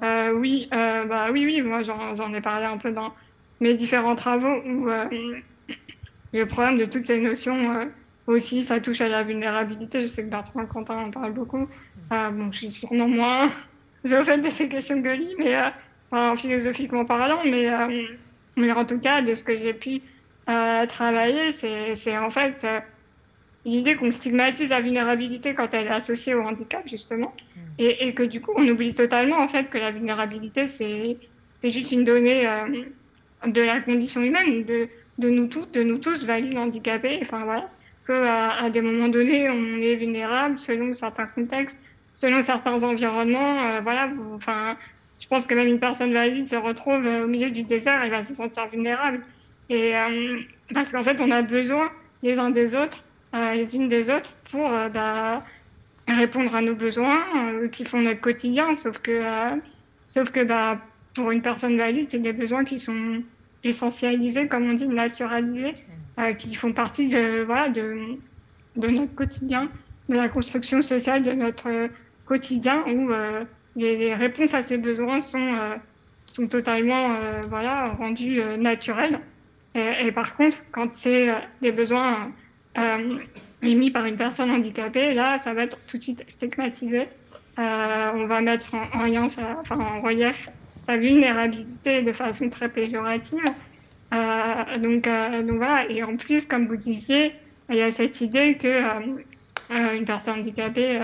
Euh, oui, euh, bah, oui, oui, moi j'en ai parlé un peu dans mes différents travaux où euh, le problème de toutes ces notions aussi, ça touche à la vulnérabilité. Je sais que Bertrand Quentin en parle beaucoup. bon, je suis sûrement moins au fait de ces questions que lui, mais enfin, philosophiquement parlant, mais, mais en tout cas, de ce que j'ai pu travailler, c'est en fait l'idée qu'on stigmatise la vulnérabilité quand elle est associée au handicap, justement, mm. et, et, que du coup, on oublie totalement en fait que la vulnérabilité, c'est juste une donnée euh, de la condition humaine, de, de nous tous, de nous tous valides handicapés, enfin voilà, qu'à à des moments donnés, on est vulnérable selon certains contextes, selon certains environnements, euh, voilà, enfin, je pense que même une personne valide se retrouve euh, au milieu du désert, elle va se sentir vulnérable, et parce qu'en fait, on a besoin les uns des autres euh, les unes des autres pour euh, bah, répondre à nos besoins euh, qui font notre quotidien. Sauf que, sauf que bah, pour une personne valide, c'est des besoins qui sont essentialisés, comme on dit, naturalisés, qui font partie de, voilà, de, de notre quotidien, de la construction sociale de notre quotidien, où les, réponses à ces besoins sont, sont totalement voilà, rendues naturelles. Et, par contre, quand c'est des besoins euh, émis par une personne handicapée, là, ça va être tout de suite stigmatisé. Euh, on va mettre en, en, relief sa vulnérabilité de façon très péjorative. Euh, donc, donc voilà, et en plus, comme vous disiez, il y a cette idée que une personne handicapée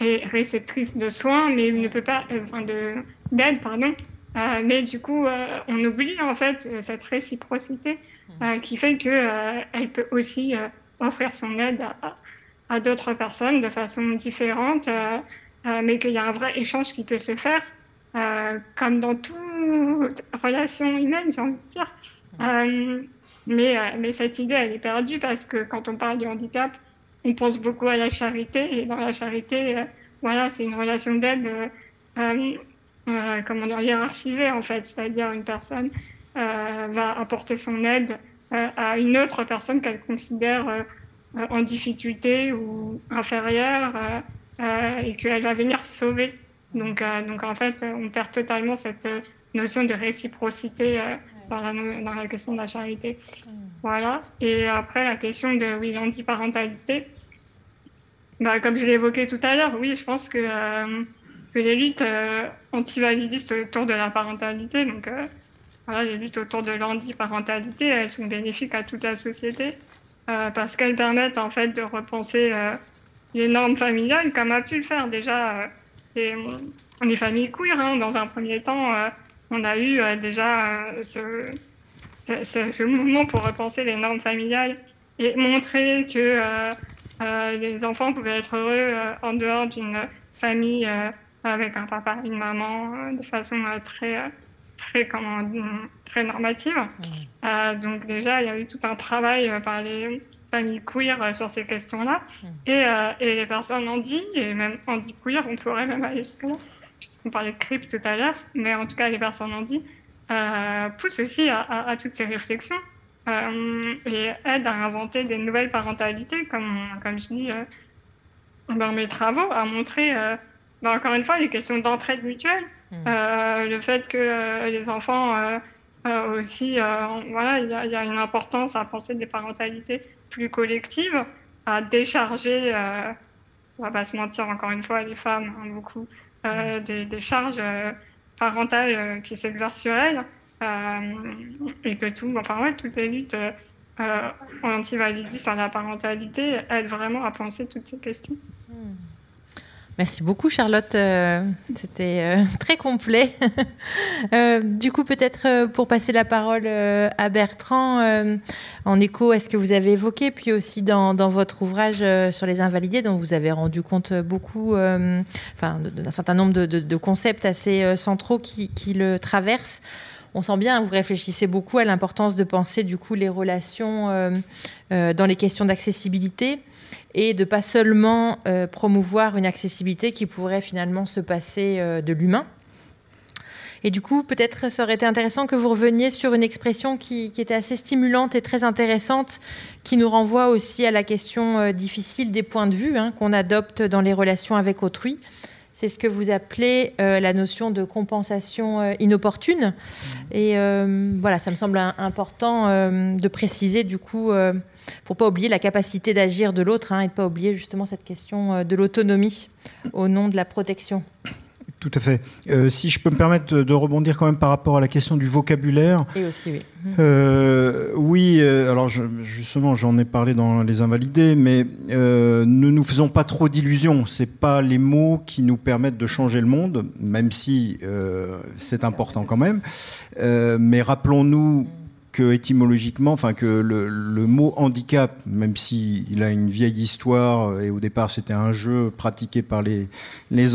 est réceptrice de soins, mais ne peut pas, enfin de d'aide, pardon. mais du coup, on oublie en fait cette réciprocité qui fait que elle peut aussi offrir son aide à, d'autres personnes de façon différente, euh, euh, mais qu'il y a un vrai échange qui peut se faire, euh, comme dans toute relation humaine, j'ai envie de dire. mais, mais cette idée, elle est perdue parce que quand on parle du handicap, on pense beaucoup à la charité, et dans la charité, voilà, c'est une relation d'aide, comment dire, hiérarchisée en fait, c'est-à-dire une personne va apporter son aide euh, à une autre personne qu'elle considère euh, euh, en difficulté ou inférieure et qu'elle va venir sauver. Donc, donc en fait, on perd totalement cette notion de réciprocité dans la, question de la charité. Voilà. Et après, la question de oui, l'antiparentalité. Bah, comme je l'ai évoqué tout à l'heure, oui, je pense que, que les luttes antivalidistes autour de la parentalité, donc voilà, les luttes autour de l'antiparentalité, elles sont bénéfiques à toute la société euh, parce qu'elles permettent en fait de repenser euh, les normes familiales comme a pu le faire déjà euh, les, familles queer. Hein, dans un premier temps, on a eu déjà ce, ce, mouvement pour repenser les normes familiales et montrer que les enfants pouvaient être heureux en dehors d'une famille avec un papa, une maman, de façon très très, comment, très normative. Mm. Euh, donc déjà, il y a eu tout un travail euh, par les familles queer euh, sur ces questions-là. Mm. Et, et, les personnes handi, et même handi-queer, on pourrait même aller jusque-là, puisqu'on parlait de CRIP tout à l'heure, mais en tout cas, les personnes handi poussent aussi à, à, toutes ces réflexions et aident à inventer des nouvelles parentalités, comme, comme je dis dans mes travaux, à montrer bah, encore une fois, les questions d'entraide mutuelle, mmh. le fait que les enfants aussi, voilà, il y, a une importance à penser des parentalités plus collectives, à décharger, on va pas se mentir encore une fois, les femmes, hein, beaucoup, des, charges parentales qui s'exercent sur elles. et que tout, enfin ouais, toutes les luttes euh, anti-validisme sur la parentalité aide vraiment à penser toutes ces questions. Hmm. Merci beaucoup Charlotte, euh, c'était euh, très complet. Euh, du coup, peut-être pour passer la parole à Bertrand, en écho à ce que vous avez évoqué, puis aussi dans, votre ouvrage sur les invalidés, dont vous avez rendu compte beaucoup, enfin, d'un certain nombre de, concepts assez centraux qui, le traversent. On sent bien, vous réfléchissez beaucoup à l'importance de penser du coup les relations dans les questions d'accessibilité et de pas seulement euh, promouvoir une accessibilité qui pourrait finalement se passer de l'humain. Et du coup, peut-être ça aurait été intéressant que vous reveniez sur une expression qui, qui, était assez stimulante et très intéressante, qui nous renvoie aussi à la question difficile des points de vue hein, qu'on adopte dans les relations avec autrui. C'est ce que vous appelez euh, la notion de compensation euh, inopportune. Mmh. Et euh, voilà, ça me semble important de préciser du coup, pour pas oublier la capacité d'agir de l'autre hein, et de pas oublier justement cette question de l'autonomie au nom de la protection. Tout à fait. Euh, si je peux me permettre de rebondir quand même par rapport à la question du vocabulaire. Et aussi, oui. Euh, oui, euh, alors justement, j'en ai parlé dans Les Invalidés, mais ne nous faisons pas trop d'illusions. Ce pas les mots qui nous permettent de changer le monde, même si c'est important quand même. mais rappelons-nous que étymologiquement, enfin que le, mot handicap, même s'il a une vieille histoire, et au départ c'était un jeu pratiqué par les,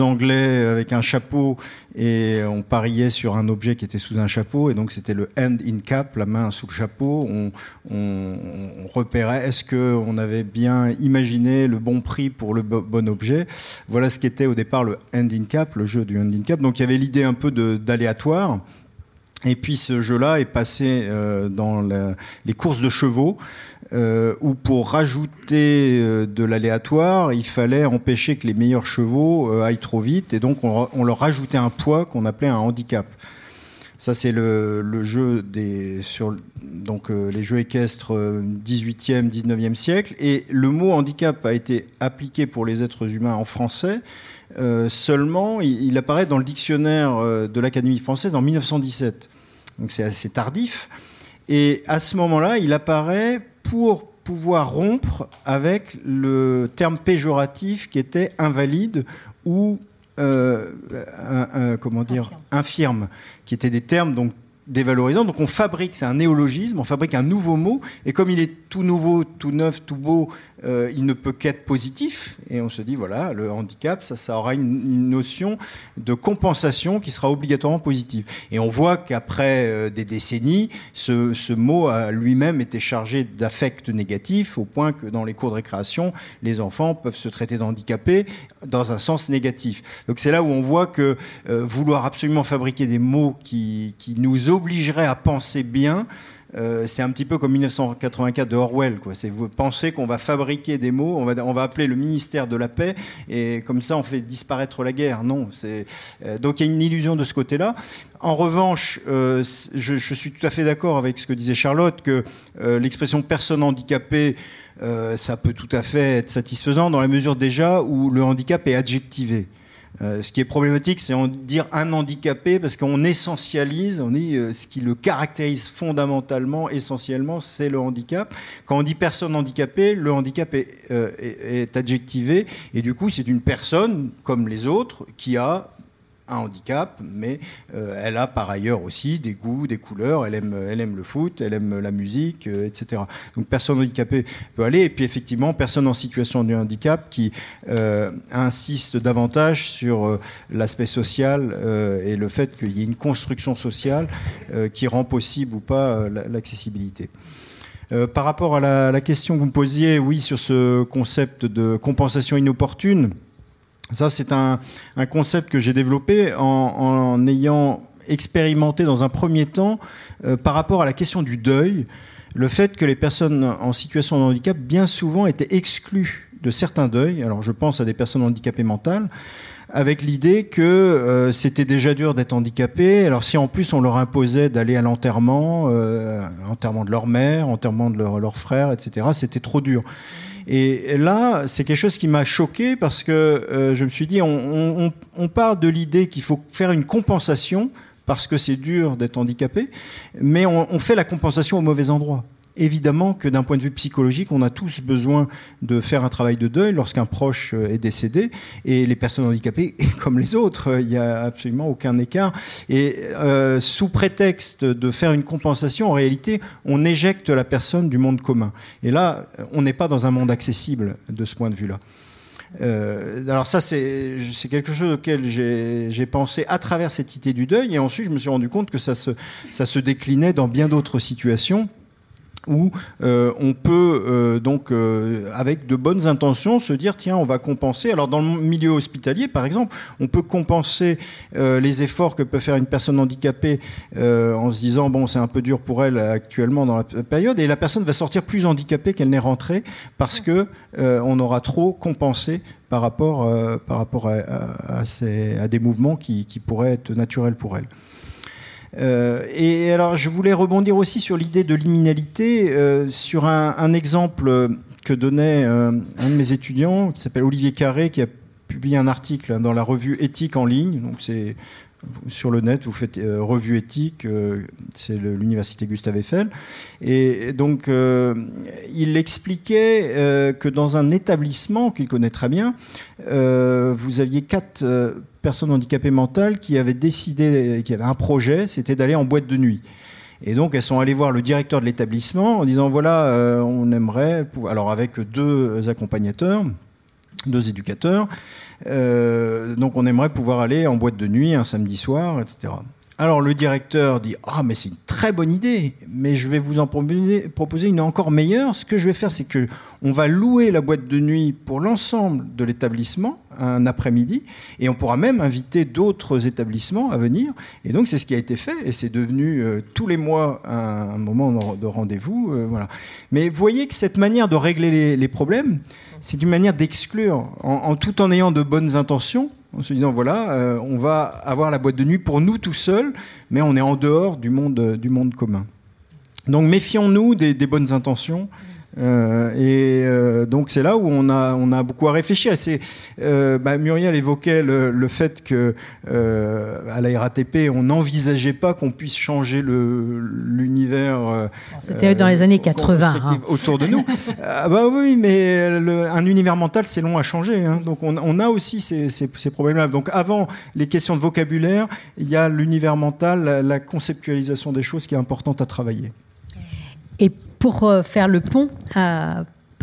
Anglais avec un chapeau, et on pariait sur un objet qui était sous un chapeau, et donc c'était le hand in cap, la main sous le chapeau. On, on, repérait, est-ce qu'on avait bien imaginé le bon prix pour le bon objet Voilà ce qu'était au départ le hand in cap, le jeu du hand in cap. Donc il y avait l'idée un peu d'aléatoire. Et puis ce jeu-là est passé euh, dans les courses de chevaux, euh, où pour rajouter euh, de l'aléatoire, il fallait empêcher que les meilleurs chevaux aillent trop vite, et donc on, leur rajoutait un poids qu'on appelait un handicap. Ça, c'est le, le, jeu des sur donc les jeux équestres 18e, 19e siècle, et le mot handicap a été appliqué pour les êtres humains en français. Seulement, il, il, apparaît dans le dictionnaire de l'Académie française en 1917 donc c'est assez tardif. Et à ce moment-là, il apparaît pour pouvoir rompre avec le terme péjoratif qui était invalide ou euh, comment dire infirme. qui étaient des termes donc dévalorisant. Donc on fabrique, c'est un néologisme, on fabrique un nouveau mot, et comme il est tout nouveau, tout neuf, tout beau, euh, il ne peut qu'être positif. Et on se dit, voilà, le handicap, ça, ça aura une, notion de compensation qui sera obligatoirement positive. Et on voit qu'après euh, des décennies, ce, ce mot a lui-même été chargé d'affects négatifs, au point que dans les cours de récréation, les enfants peuvent se traiter d'handicapés dans un sens négatif. Donc c'est là où on voit que euh, vouloir absolument fabriquer des mots qui, qui nous obligerait à penser bien. Euh, c'est un petit peu comme 1984 de Orwell. C'est vous pensez qu'on va fabriquer des mots, on va, on va appeler le ministère de la paix, et comme ça on fait disparaître la guerre. Non, c'est euh, donc il y a une illusion de ce côté-là. En revanche, euh, je, je, suis tout à fait d'accord avec ce que disait Charlotte, que l'expression personne handicapée, ça peut tout à fait être satisfaisant dans la mesure déjà où le handicap est adjectivé. Euh, ce qui est problématique, c'est dire un handicapé, parce qu'on essentialise, on dit euh, ce qui le caractérise fondamentalement, essentiellement, c'est le handicap. Quand on dit personne handicapée, le handicap est, euh, est adjectivé, et du coup, c'est une personne, comme les autres, qui a un handicap, mais euh, elle a par ailleurs aussi des goûts, des couleurs, elle aime, elle aime le foot, elle aime la musique, euh, etc. Donc personne handicapée peut aller, et puis effectivement, personne en situation de handicap qui euh, insiste davantage sur l'aspect social et le fait qu'il y ait une construction sociale qui rend possible ou pas l'accessibilité. par rapport à la, la, question que vous me posiez, oui, sur ce concept de compensation inopportune, ça, c'est un, concept que j'ai développé en, ayant expérimenté dans un premier temps euh, par rapport à la question du deuil, le fait que les personnes en situation de handicap bien souvent étaient exclues de certains deuils. Alors je pense à des personnes handicapées mentales avec l'idée que euh, c'était déjà dur d'être handicapé. Alors si en plus on leur imposait d'aller à l'enterrement, euh, enterrement de leur mère, enterrement de leur, leur frère, etc., c'était trop dur. Et là, c'est quelque chose qui m'a choqué parce que euh, je me suis dit, on, part de l'idée qu'il faut faire une compensation parce que c'est dur d'être handicapé, mais on fait la compensation au mauvais endroit évidemment que d'un point de vue psychologique, on a tous besoin de faire un travail de deuil lorsqu'un proche euh, est décédé. Et les personnes handicapées, comme les autres, il n'y a absolument aucun écart. Et euh, sous prétexte de faire une compensation, en réalité, on éjecte la personne du monde commun. Et là, on n'est pas dans un monde accessible de ce point de vue-là. Euh, alors ça, c'est quelque chose auquel j'ai pensé à travers cette idée du deuil, et ensuite je me suis rendu compte que ça se déclinait dans bien d'autres situations où euh, on peut euh, donc euh, avec de bonnes intentions se dire tiens on va compenser alors dans le milieu hospitalier par exemple on peut compenser les efforts que peut faire une personne handicapée en se disant bon c'est un peu dur pour elle actuellement dans la période et la personne va sortir plus handicapée qu'elle n'est rentrée parce que on aura trop compensé par rapport à, des mouvements qui pourraient être naturels pour elle. Euh, et alors, je voulais rebondir aussi sur l'idée de liminalité, euh, sur un, exemple que donnait euh, un de mes étudiants, qui s'appelle Olivier Carré, qui a publié un article dans la revue Éthique en ligne. Donc, c'est sur le net, vous faites revue éthique, c'est l'université Gustave Eiffel. Et donc, il expliquait que dans un établissement qu'il connaît très bien, vous aviez quatre personnes handicapées mentales qui avaient décidé, qui avaient un projet, c'était d'aller en boîte de nuit. Et donc, elles sont allées voir le directeur de l'établissement en disant voilà, euh, on aimerait, alors avec deux accompagnateurs, deux éducateurs, euh, donc on aimerait pouvoir aller en boîte de nuit un samedi soir, etc. Alors le directeur dit ah mais c'est une très bonne idée, mais je vais vous en proposer une encore meilleure. Ce que je vais faire, c'est que on va louer la boîte de nuit pour l'ensemble de l'établissement un après-midi, et on pourra même inviter d'autres établissements à venir. Et donc c'est ce qui a été fait, et c'est devenu euh, tous les mois un, moment de rendez-vous. Euh, voilà. Mais voyez que cette manière de régler les, problèmes, c'est une manière d'exclure, en, tout en ayant de bonnes intentions, en se disant voilà, euh, on va avoir la boîte de nuit pour nous tout seuls, mais on est en dehors du monde, monde commun. Donc méfions-nous des, bonnes intentions. Euh, et euh, donc c'est là où on a, on a beaucoup à réfléchir. C'est, euh, bah, Muriel évoquait le, le fait que euh, à la RATP, on n'envisageait pas qu'on puisse changer l'univers. C'était dans les années 80. Hein. Autour de nous. ah bah oui, mais le, un univers mental, c'est long à changer. Hein. Donc on, on, a aussi ces, ces, ces problèmes-là. Donc avant les questions de vocabulaire, il y a l'univers mental, la, la conceptualisation des choses qui est importante à travailler. Et pour euh, faire le pont,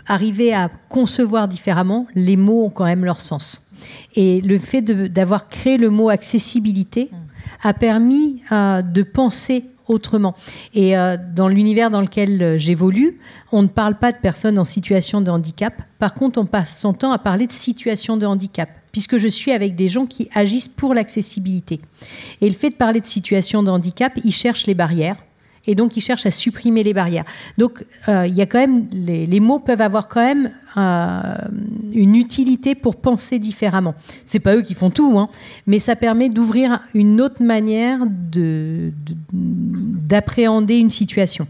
arriver à concevoir différemment, les mots ont quand même leur sens. Et le fait d'avoir créé le mot accessibilité a permis euh, de penser autrement. Et euh, dans l'univers dans lequel j'évolue, on ne parle pas de personnes en situation de handicap. Par contre, on passe son temps à parler de situation de handicap, puisque je suis avec des gens qui agissent pour l'accessibilité. Et le fait de parler de situation de handicap, ils cherchent les barrières et donc ils cherchent à supprimer les barrières. Donc euh, il y a quand même les, mots peuvent avoir quand même euh, une utilité pour penser différemment. C'est pas eux qui font tout, hein, mais ça permet d'ouvrir une autre manière de, d'appréhender une situation.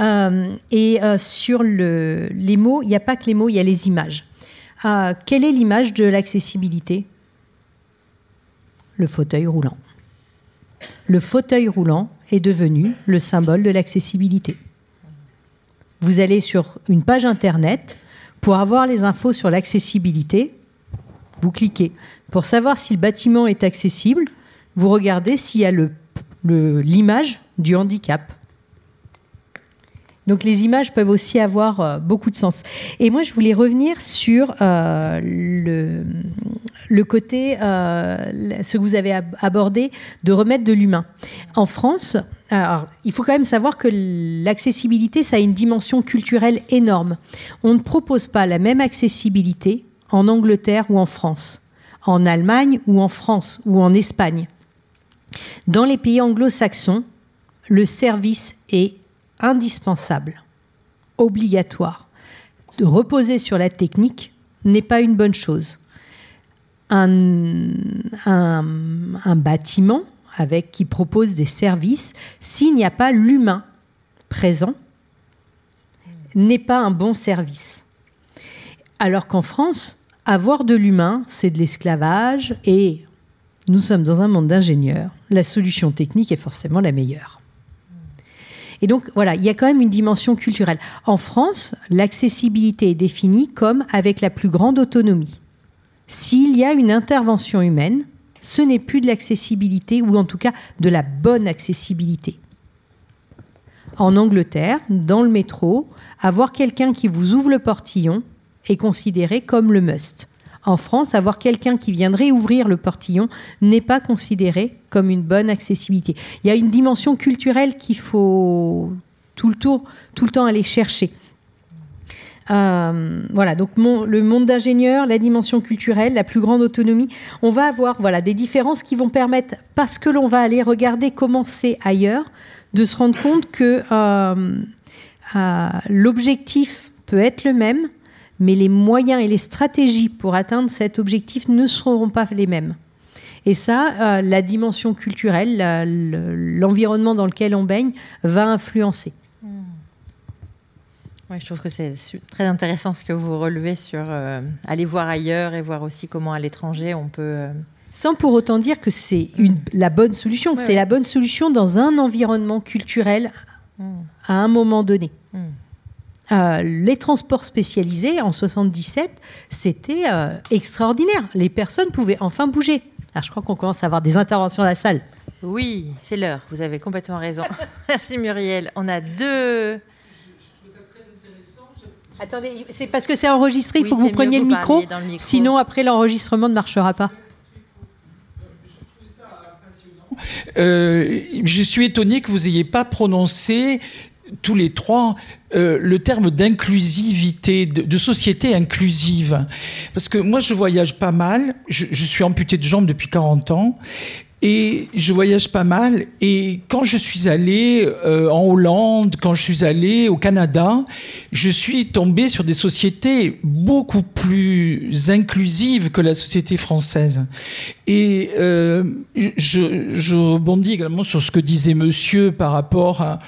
Euh, et sur le, les mots, il n'y a pas que les mots, il y a les images. Quelle est l'image de l'accessibilité? Le fauteuil roulant. Le fauteuil roulant, est devenu le symbole de l'accessibilité. Vous allez sur une page internet pour avoir les infos sur l'accessibilité. Vous cliquez. Pour savoir si le bâtiment est accessible, vous regardez s'il y a l'image du handicap. Donc les images peuvent aussi avoir euh, beaucoup de sens. Et moi, je voulais revenir sur euh, le, le, côté, euh, ce que vous avez abordé, de remettre de l'humain. En France, alors, il faut quand même savoir que l'accessibilité, ça a une dimension culturelle énorme. On ne propose pas la même accessibilité en Angleterre ou en France, en Allemagne ou en France ou en Espagne. Dans les pays anglo-saxons, le service est indispensable, obligatoire. De reposer sur la technique n'est pas une bonne chose. Un, bâtiment avec, qui propose des services, s'il n'y a pas l'humain présent, n'est pas un bon service. Alors qu'en France, avoir de l'humain, c'est de l'esclavage et nous sommes dans un monde d'ingénieurs. La solution technique est forcément la meilleure. Et donc, voilà, il y a quand même une dimension culturelle. En France, l'accessibilité est définie comme avec la plus grande autonomie. S'il y a une intervention humaine, ce n'est plus de l'accessibilité, ou en tout cas de la bonne accessibilité. En Angleterre, dans le métro, avoir quelqu'un qui vous ouvre le portillon est considéré comme le must. En France, avoir quelqu'un qui viendrait ouvrir le portillon n'est pas considéré comme une bonne accessibilité. Il y a une dimension culturelle qu'il faut tout le, temps aller chercher. Euh, voilà, donc le monde d'ingénieur, la dimension culturelle, la plus grande autonomie, on va avoir voilà, des différences qui vont permettre, parce que l'on va aller regarder comment c'est ailleurs, de se rendre compte que euh, euh, l'objectif peut être le même, mais les moyens et les stratégies pour atteindre cet objectif ne seront pas les mêmes. Et ça, la dimension culturelle, l'environnement dans lequel on baigne va influencer. Hmm. je trouve que c'est très intéressant ce que vous relevez sur euh, aller voir ailleurs et voir aussi comment à l'étranger on peut... Euh, Sans pour autant dire que c'est la bonne solution. c'est la bonne solution dans un environnement culturel hmm. à un moment donné. Hmm. Euh, les transports spécialisés en 77, c'était extraordinaire. Les personnes pouvaient enfin bouger. Alors je crois qu'on commence à avoir des interventions à la salle. Oui, c'est l'heure. Vous avez complètement raison. Merci Muriel. On a deux. Attendez, c'est parce que c'est enregistré, il faut que vous preniez le micro, Sinon, après, l'enregistrement ne marchera pas. Euh, je suis étonné que vous n'ayez pas prononcé tous les trois euh, le terme d'inclusivité, de, société inclusive. Parce que moi, je voyage pas mal, je, je suis amputé de jambes depuis 40 ans, et je voyage pas mal. Et quand je suis allé euh, en Hollande, quand je suis allé au Canada, je suis tombé sur des sociétés beaucoup plus inclusives que la société française. Et euh, je, je, rebondis également sur ce que disait monsieur par rapport à,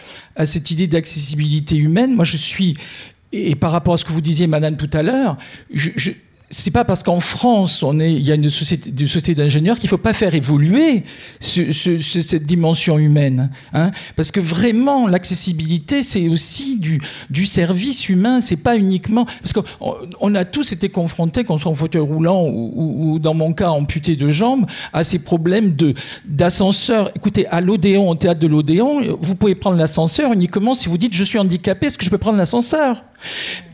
cette idée d'accessibilité humaine. Moi, je suis et par rapport à ce que vous disiez, Madame, tout à l'heure, je, c'est pas parce qu'en France, on est, il y a une société, une société d'ingénieurs qu'il faut pas faire évoluer ce, ce, cette dimension humaine. Hein parce que vraiment, l'accessibilité, c'est aussi du, du service humain. C'est pas uniquement parce qu'on on a tous été confrontés, qu'on soit en fauteuil roulant ou, ou, ou, dans mon cas amputé de jambes, à ces problèmes de d'ascenseur. Écoutez, à l'Odéon, au théâtre de l'Odéon, vous pouvez prendre l'ascenseur uniquement si vous dites je suis handicapé, est-ce que je peux prendre l'ascenseur?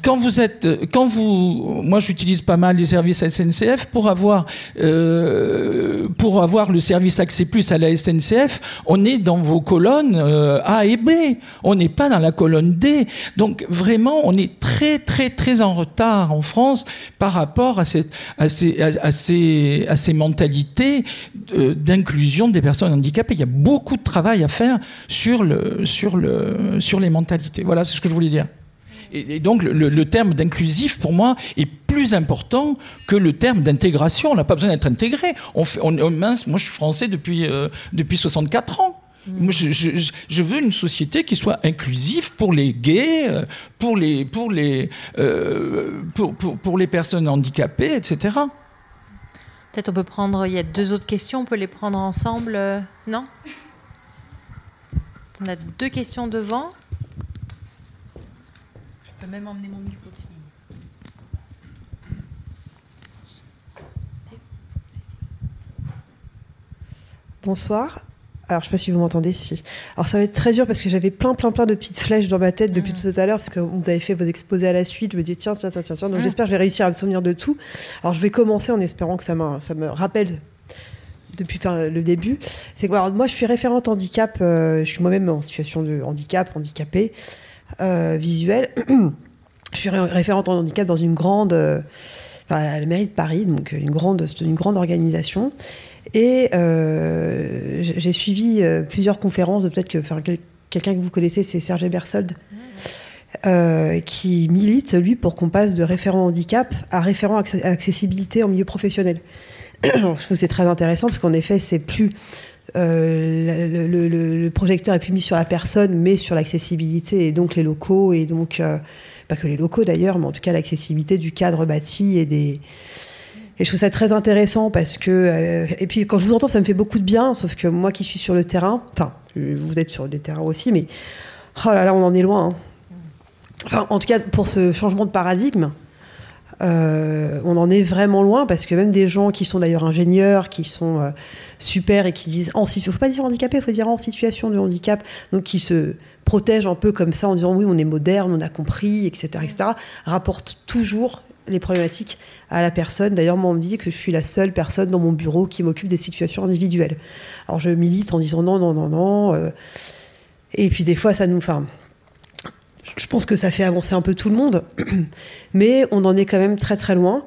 Quand vous êtes, quand vous, moi j'utilise pas mal les services SNCF pour avoir, euh, pour avoir le service Accès Plus à la SNCF, on est dans vos colonnes euh, A et B, on n'est pas dans la colonne D. Donc vraiment, on est très très très en retard en France par rapport à, cette, à, ces, ces, à ces mentalités euh, d'inclusion des personnes handicapées. Il y a beaucoup de travail à faire sur, le, sur, le, sur les mentalités. Voilà, c'est ce que je voulais dire. Et, donc le, terme d'inclusif, pour moi, est plus important que le terme d'intégration. On n'a pas besoin d'être intégré. On fait, on, mince, moi je suis français depuis, euh, depuis 64 ans. Moi, je, je, veux une société qui soit inclusive pour les gays, euh, pour les, pour les, euh, pour, pour, pour, les personnes handicapées, etc. Peut-être on peut prendre. Il y a deux autres questions. On peut les prendre ensemble. non? On a deux questions devant peux même emmener mon micro Bonsoir. Alors, je ne sais pas si vous m'entendez, si. Alors, ça va être très dur parce que j'avais plein, plein, plein de petites flèches dans ma tête depuis mm. tout à l'heure parce que vous avez fait vos exposés à la suite. Je me dis, tiens, tiens, tiens, tiens. Donc, mm. j'espère que je vais réussir à me souvenir de tout. Alors, je vais commencer en espérant que ça, ça me rappelle depuis le début. C'est que moi, je suis référente handicap. Euh, je suis moi-même en situation de handicap, handicapé euh, visuel. je suis référente en handicap dans une grande, euh, à la mairie de Paris, donc une grande, une grande organisation. Et euh, j'ai suivi euh, plusieurs conférences, peut-être que quelqu'un que vous connaissez, c'est Serge Bersold, qui milite, lui, pour qu'on passe de référent handicap à référent accessibilité en milieu professionnel. je trouve que c'est très intéressant parce qu'en effet, c'est plus euh, le, projecteur est plus mis sur la personne, mais sur l'accessibilité et donc les locaux et donc euh, pas que les locaux d'ailleurs, mais en tout cas l'accessibilité du cadre bâti et des et je trouve ça très intéressant parce que euh, et puis quand je vous entends, ça me fait beaucoup de bien. Sauf que moi qui suis sur le terrain, enfin vous êtes sur des terrains aussi, mais oh là là, on en est loin. Hein. Enfin, en tout cas pour ce changement de paradigme, euh, on en est vraiment loin parce que même des gens qui sont d'ailleurs ingénieurs, qui sont euh, super et qui disent en situation, faut pas dire handicapé, faut dire en situation de handicap, donc qui se protègent un peu comme ça en disant oui on est moderne, on a compris, etc., etc., rapportent toujours les problématiques à la personne. D'ailleurs, moi, on me dit que je suis la seule personne dans mon bureau qui m'occupe des situations individuelles. Alors, je milite en disant non, non, non, non. Euh, et puis, des fois, ça nous. Enfin, je pense que ça fait avancer un peu tout le monde, mais on en est quand même très très loin.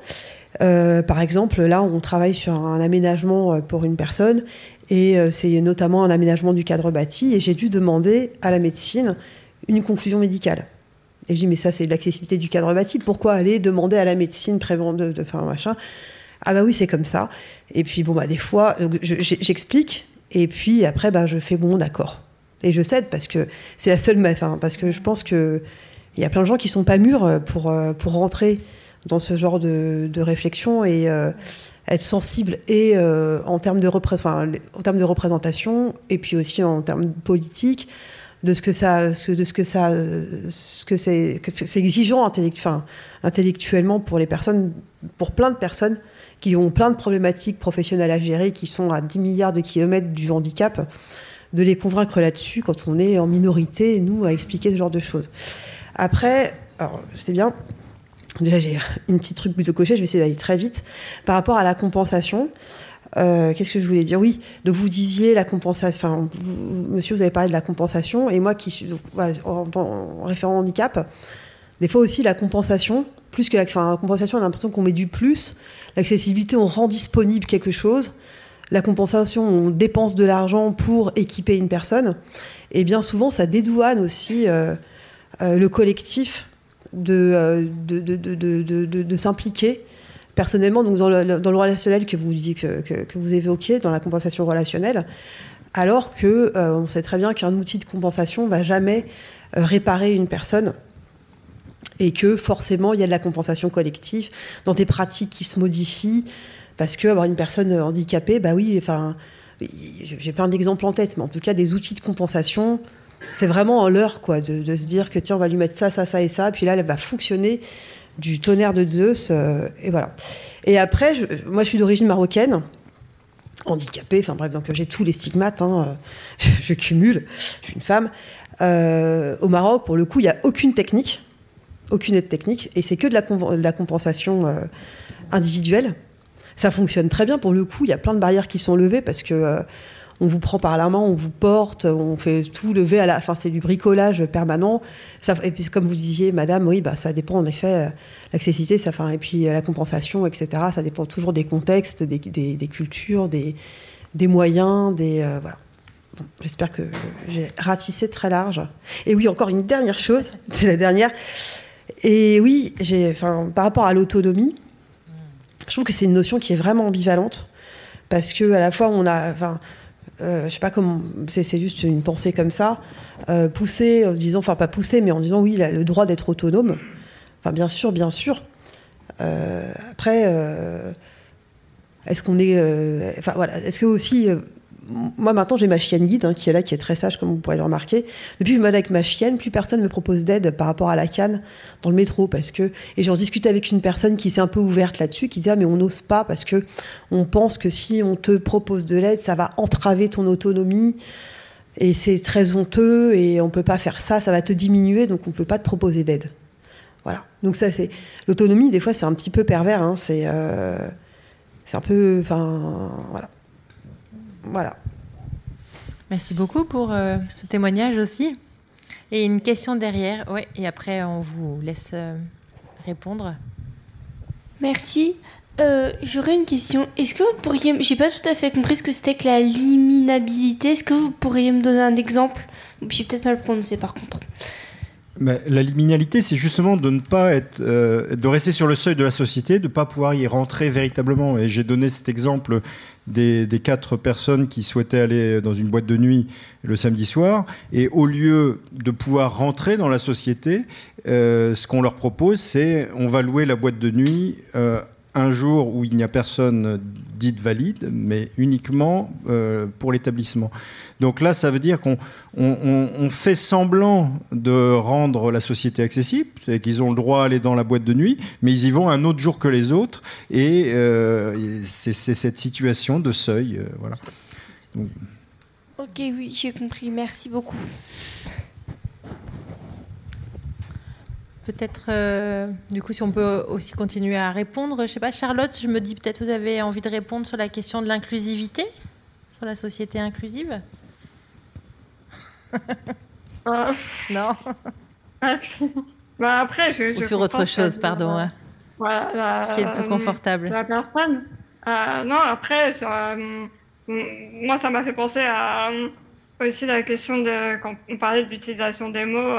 Euh, par exemple, là, on travaille sur un aménagement euh, pour une personne, et euh, c'est notamment un aménagement du cadre bâti, et j'ai dû demander à la médecine une conclusion médicale. Et je dis, mais ça, c'est de l'accessibilité du cadre bâti, pourquoi aller demander à la médecine prévention de, enfin, machin? Ah bah oui, c'est comme ça. Et puis, bon, bah, des fois, j'explique, et puis après, bah, je fais, bon, d'accord. Et je cède parce que c'est la seule. Enfin, parce que je pense qu'il y a plein de gens qui sont pas mûrs euh, pour, euh, pour rentrer dans ce genre de, de réflexion et euh, être sensible et en, termes de en termes de représentation et puis aussi en termes politiques de ce que ça, de ce que ça, ce que c'est, c'est exigeant enfin, intellectuellement pour les personnes, pour plein de personnes qui ont plein de problématiques professionnelles à gérer, qui sont à 10 milliards de kilomètres du handicap de les convaincre là-dessus quand on est en minorité, nous, à expliquer ce genre de choses. Après, alors, c'est bien. Déjà, j'ai une petite truc de cocher, je vais essayer d'aller très vite. Par rapport à la compensation, euh, qu'est-ce que je voulais dire? Oui, donc vous disiez la compensation. Enfin, monsieur, vous avez parlé de la compensation, et moi qui suis en, en, référent handicap, des fois aussi la compensation, plus que la, enfin, la compensation, on a l'impression qu'on met du plus. L'accessibilité, on rend disponible quelque chose la compensation, on dépense de l'argent pour équiper une personne, et bien souvent ça dédouane aussi euh, euh, le collectif euh, de, de, s'impliquer personnellement. Donc dans le, dans le relationnel que vous, que, que, vous évoquiez, dans la compensation relationnelle, alors que on sait très bien qu'un outil de compensation va jamais réparer une personne et que forcément il y a de la compensation collective dans des pratiques qui se modifient, parce que avoir une personne handicapée, bah oui, enfin, j'ai plein d'exemples en tête, mais en tout cas, des outils de compensation, c'est vraiment en l'heure, quoi, de, se dire que tiens, on va lui mettre ça, ça, ça et ça, puis là, elle va fonctionner du tonnerre de Zeus, euh, et voilà. Et après, moi, je suis d'origine marocaine, handicapée, enfin bref, donc j'ai tous les stigmates, hein, je, cumule, je suis une femme. Euh, au Maroc, pour le coup, il n'y a aucune technique, aucune aide technique, et c'est que de la, compensation euh, individuelle ça fonctionne très bien pour le coup. Il y a plein de barrières qui sont levées parce que euh, on vous prend par la main, on vous porte, on fait tout lever à la. Enfin, c'est du bricolage permanent. Et puis, comme vous disiez, Madame, oui, bah, ça dépend en effet euh, l'accessibilité, ça, et puis euh, la compensation, etc. Ça dépend toujours des contextes, des, cultures, des, moyens, des voilà. J'espère que j'ai ratissé très large. Et oui, encore une dernière chose, c'est la dernière. Et oui, enfin, par rapport à l'autonomie, je trouve que c'est une notion qui est vraiment ambivalente parce que à la fois on a, enfin, euh, je sais pas comment, c'est juste une pensée comme ça, euh, en disant, enfin pas pousser, mais en disant oui, le droit d'être autonome. Enfin bien sûr, bien sûr. Euh, après, est-ce qu'on est, enfin voilà, est-ce que aussi moi maintenant j'ai ma chienne guide hein, qui est là, qui est très sage comme vous pourrez le remarquer. Depuis que je avec ma chienne, plus personne me propose d'aide par rapport à la canne dans le métro parce que et j'en discutais avec une personne qui s'est un peu ouverte là-dessus, qui disait ah, mais on n'ose pas parce que on pense que si on te propose de l'aide, ça va entraver ton autonomie et c'est très honteux et on peut pas faire ça, ça va te diminuer donc on peut pas te proposer d'aide. Voilà. Donc ça c'est l'autonomie des fois c'est un petit peu pervers, hein, c'est euh, c'est un peu enfin voilà. Voilà. Merci beaucoup pour euh, ce témoignage aussi. Et une question derrière, oui, et après on vous laisse euh, répondre. Merci. Euh, j'aurais une question. Est-ce que vous pourriez, j'ai pas tout à fait compris ce que c'était que la liminabilité. Est-ce que vous pourriez me donner un exemple? J'ai peut-être mal prononcé par contre. la liminalité, c'est justement de ne pas être, euh, de rester sur le seuil de la société, de ne pas pouvoir y rentrer véritablement. Et j'ai donné cet exemple des, quatre personnes qui souhaitaient aller dans une boîte de nuit le samedi soir. Et au lieu de pouvoir rentrer dans la société, euh, ce qu'on leur propose, c'est on va louer la boîte de nuit euh, un jour où il n'y a personne dite valide, mais uniquement euh, pour l'établissement. Donc là, ça veut dire qu'on fait semblant de rendre la société accessible, c'est qu'ils ont le droit d'aller dans la boîte de nuit, mais ils y vont un autre jour que les autres, et euh, c'est cette situation de seuil. Euh, voilà. Ok, oui, j'ai compris. Merci beaucoup. Peut-être, euh, du coup, si on peut aussi continuer à répondre. Je sais pas, Charlotte, je me dis peut-être vous avez envie de répondre sur la question de l'inclusivité, sur la société inclusive. Euh. Non. bah après, je, Ou sur autre chose, pardon. Euh, voilà, Ce qui est le plus confortable. La personne. non, après, moi, ça m'a fait penser à aussi la question de quand on parlait de l'utilisation des mots.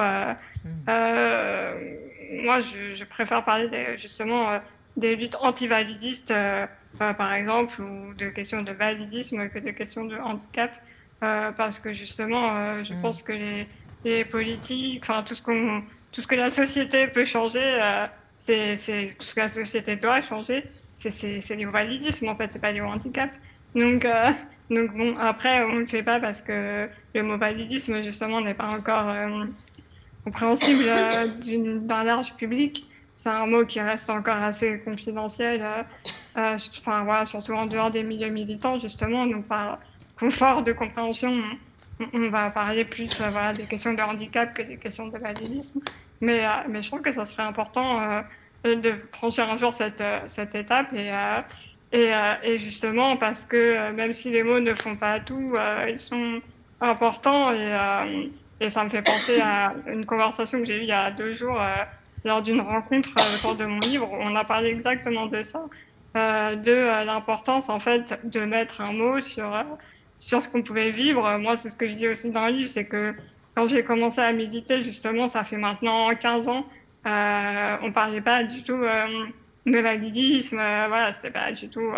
Euh, moi, je, préfère parler justement euh, des luttes anti-validistes, euh, par exemple, ou de questions de validisme que de questions de handicap, parce que justement, je mm. pense que les, politiques, enfin tout ce qu'on, tout ce que la société peut changer, c'est, tout ce que la société doit changer, c'est, c'est, lié au validisme en fait, c'est pas lié au handicap. Donc, donc bon, après, on ne le fait pas parce que le mot validisme justement n'est pas encore compréhensible euh, d'un large public. C'est un mot qui reste encore assez confidentiel, euh, euh, enfin, voilà, surtout en dehors des milieux militants, justement. Donc, par confort de compréhension, on, va parler plus voilà, des questions de handicap que des questions de validisme. Mais, mais je trouve que ça serait important de franchir un jour cette, cette étape et, et, et, justement parce que même si les mots ne font pas tout, ils sont importants et, et ça me fait penser à une conversation que j'ai eue il y a deux jours euh, lors d'une rencontre euh, autour de mon livre. On a parlé exactement de ça, euh, de l'importance en fait de mettre un mot sur sur ce qu'on pouvait vivre. Moi, c'est ce que je dis aussi dans le livre, c'est que quand j'ai commencé à méditer, justement, ça fait maintenant 15 ans, euh, on parlait pas du tout de validisme, voilà, c'était pas du tout,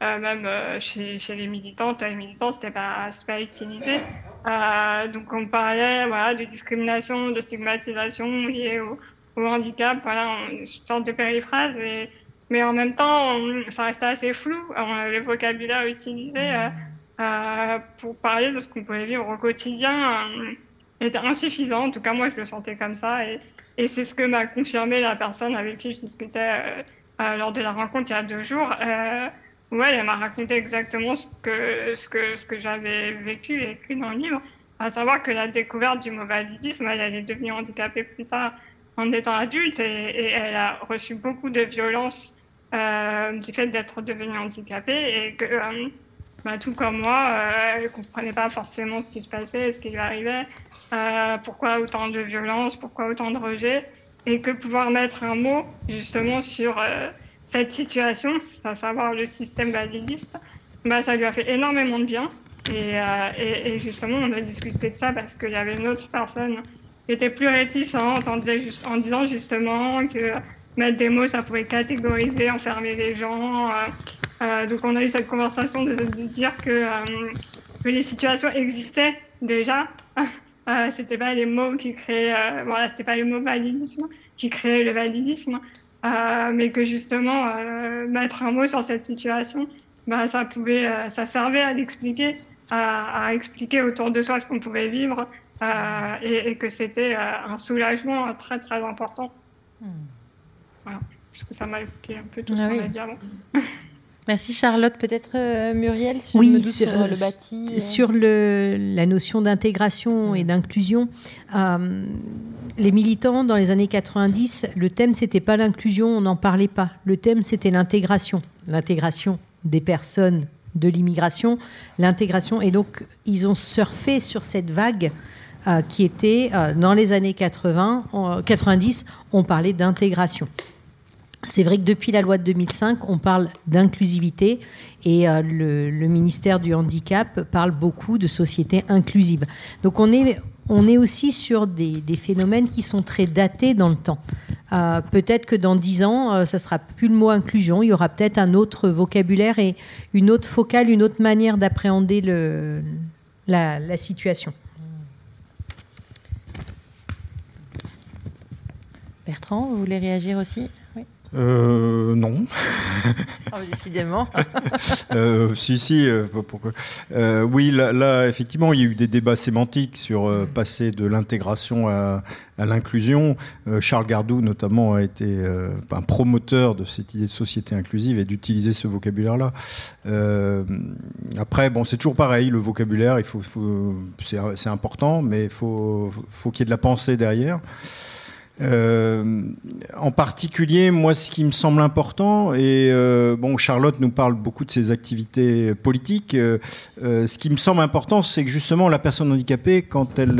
même chez, chez les militantes les militants, c'était pas, pas utilisé. Euh, donc on parlait voilà, de discrimination, de stigmatisation liée au, handicap, voilà, une sorte de périphrase, mais, mais en même temps, ça restait assez flou, le vocabulaire utilisé euh, euh, pour parler de ce qu'on pouvait vivre au quotidien était insuffisant, en tout cas moi je le sentais comme ça, et, et c'est ce que m'a confirmé la personne avec qui je discutais lors de la rencontre il y a deux jours. Ouais, elle m'a raconté exactement ce que, ce que, ce que j'avais vécu et écrit dans le livre, à savoir que la découverte du mot validisme, elle, est devenue handicapée plus tard en étant adulte et, elle a reçu beaucoup de violence euh, du fait d'être devenue handicapée et que, euh, bah, tout comme moi, euh, elle ne comprenait pas forcément ce qui se passait, ce qui lui arrivait, pourquoi autant de violence, pourquoi autant de rejet, et que pouvoir mettre un mot justement sur cette situation, à savoir le système validiste, bah, ça lui a fait énormément de bien. Euh, et, justement, on a discuté de ça parce qu'il y avait une autre personne qui était plus réticente en, disant justement que mettre des mots, ça pouvait catégoriser, enfermer les gens. Euh, euh, donc on a eu cette conversation de, dire que, que, les situations existaient déjà. c'était pas les mots qui créaient, voilà, c'était pas le mot validisme qui créait le validisme. Euh, mais que justement euh, mettre un mot sur cette situation, bah, ça pouvait, euh, ça servait à l'expliquer, à, expliquer autour de soi ce qu'on pouvait vivre et, que c'était un soulagement très très important. Hmm. Voilà, je que ça m'a expliqué un peu tout ce ah qu'on a dit avant. Merci Charlotte. Peut-être Muriel sur, oui, sur, le bâti. Sur le, la notion d'intégration et d'inclusion les militants dans les années 90, le thème c'était pas l'inclusion, on n'en parlait pas. Le thème c'était l'intégration, l'intégration des personnes de l'immigration, l'intégration. Et donc ils ont surfé sur cette vague euh, qui était euh, dans les années 80, 90, on parlait d'intégration. C'est vrai que depuis la loi de 2005, on parle d'inclusivité et euh, le, ministère du Handicap parle beaucoup de société inclusive. Donc on est, on est aussi sur des, phénomènes qui sont très datés dans le temps. Euh, peut-être que dans dix ans, euh, ça sera plus le mot inclusion, il y aura peut-être un autre vocabulaire et une autre focale, une autre manière d'appréhender la, la situation. Bertrand, vous voulez réagir aussi? Euh, non. Oh, décidément. euh, si, si. Euh, pourquoi euh, oui, là, effectivement, il y a eu des débats sémantiques sur euh, mm. passer de l'intégration à, à l'inclusion. Charles Gardou, notamment, a été un promoteur de cette idée de société inclusive et d'utiliser ce vocabulaire-là. après, bon, c'est toujours pareil. Le vocabulaire, il faut, faut c'est important, mais il faut, faut qu'il y ait de la pensée derrière. Euh, en particulier, moi, ce qui me semble important, et euh, bon, Charlotte nous parle beaucoup de ses activités politiques. Euh, ce qui me semble important, c'est que justement, la personne handicapée, quand elle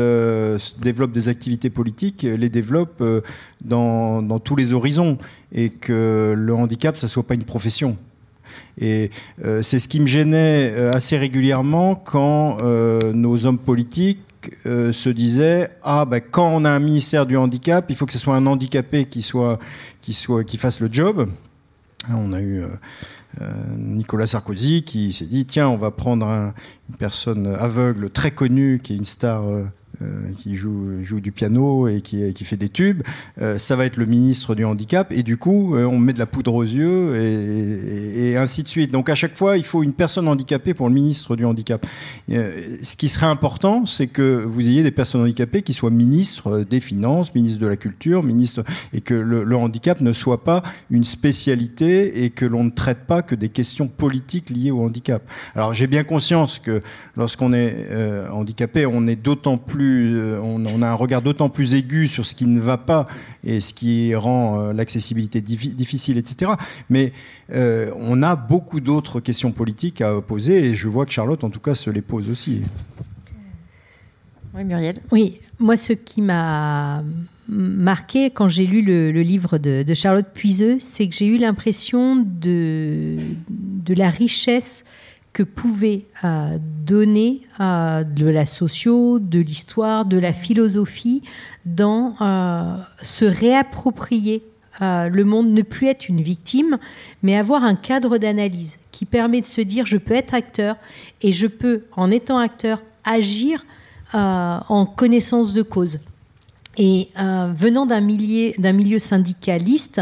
développe des activités politiques, les développe dans, tous les horizons, et que le handicap, ça soit pas une profession. Et c'est ce qui me gênait assez régulièrement quand nos hommes politiques euh, se disait ah ben quand on a un ministère du handicap, il faut que ce soit un handicapé qui soit qui soit qui fasse le job. On a eu euh, euh, Nicolas Sarkozy qui s'est dit tiens on va prendre une personne aveugle très connue qui est une star euh, qui joue, du piano et qui, fait des tubes, euh, ça va être le ministre du handicap, et du coup, euh, on met de la poudre aux yeux, et, ainsi de suite. Donc à chaque fois, il faut une personne handicapée pour le ministre du handicap. ce qui serait important, c'est que vous ayez des personnes handicapées qui soient ministres des Finances, ministres de la Culture, ministres, et que le handicap ne soit pas une spécialité et que l'on ne traite pas que des questions politiques liées au handicap. Alors j'ai bien conscience que lorsqu'on est handicapé, on est d'autant plus euh, on, a un regard d'autant plus aigu sur ce qui ne va pas et ce qui rend euh, l'accessibilité difficile, etc. Mais euh, on a beaucoup d'autres questions politiques à poser et je vois que Charlotte, en tout cas, se les pose aussi. Oui, Muriel. Oui, moi, ce qui m'a marqué quand j'ai lu le, livre de, Charlotte Puiseux, c'est que j'ai eu l'impression de, de la richesse que pouvait euh, donner euh, de la socio, de l'histoire, de la philosophie dans euh, se réapproprier le monde, ne plus être une victime, mais avoir un cadre d'analyse qui permet de se dire je peux être acteur et je peux, en étant acteur, agir en connaissance de cause. Et venant d'un milieu syndicaliste,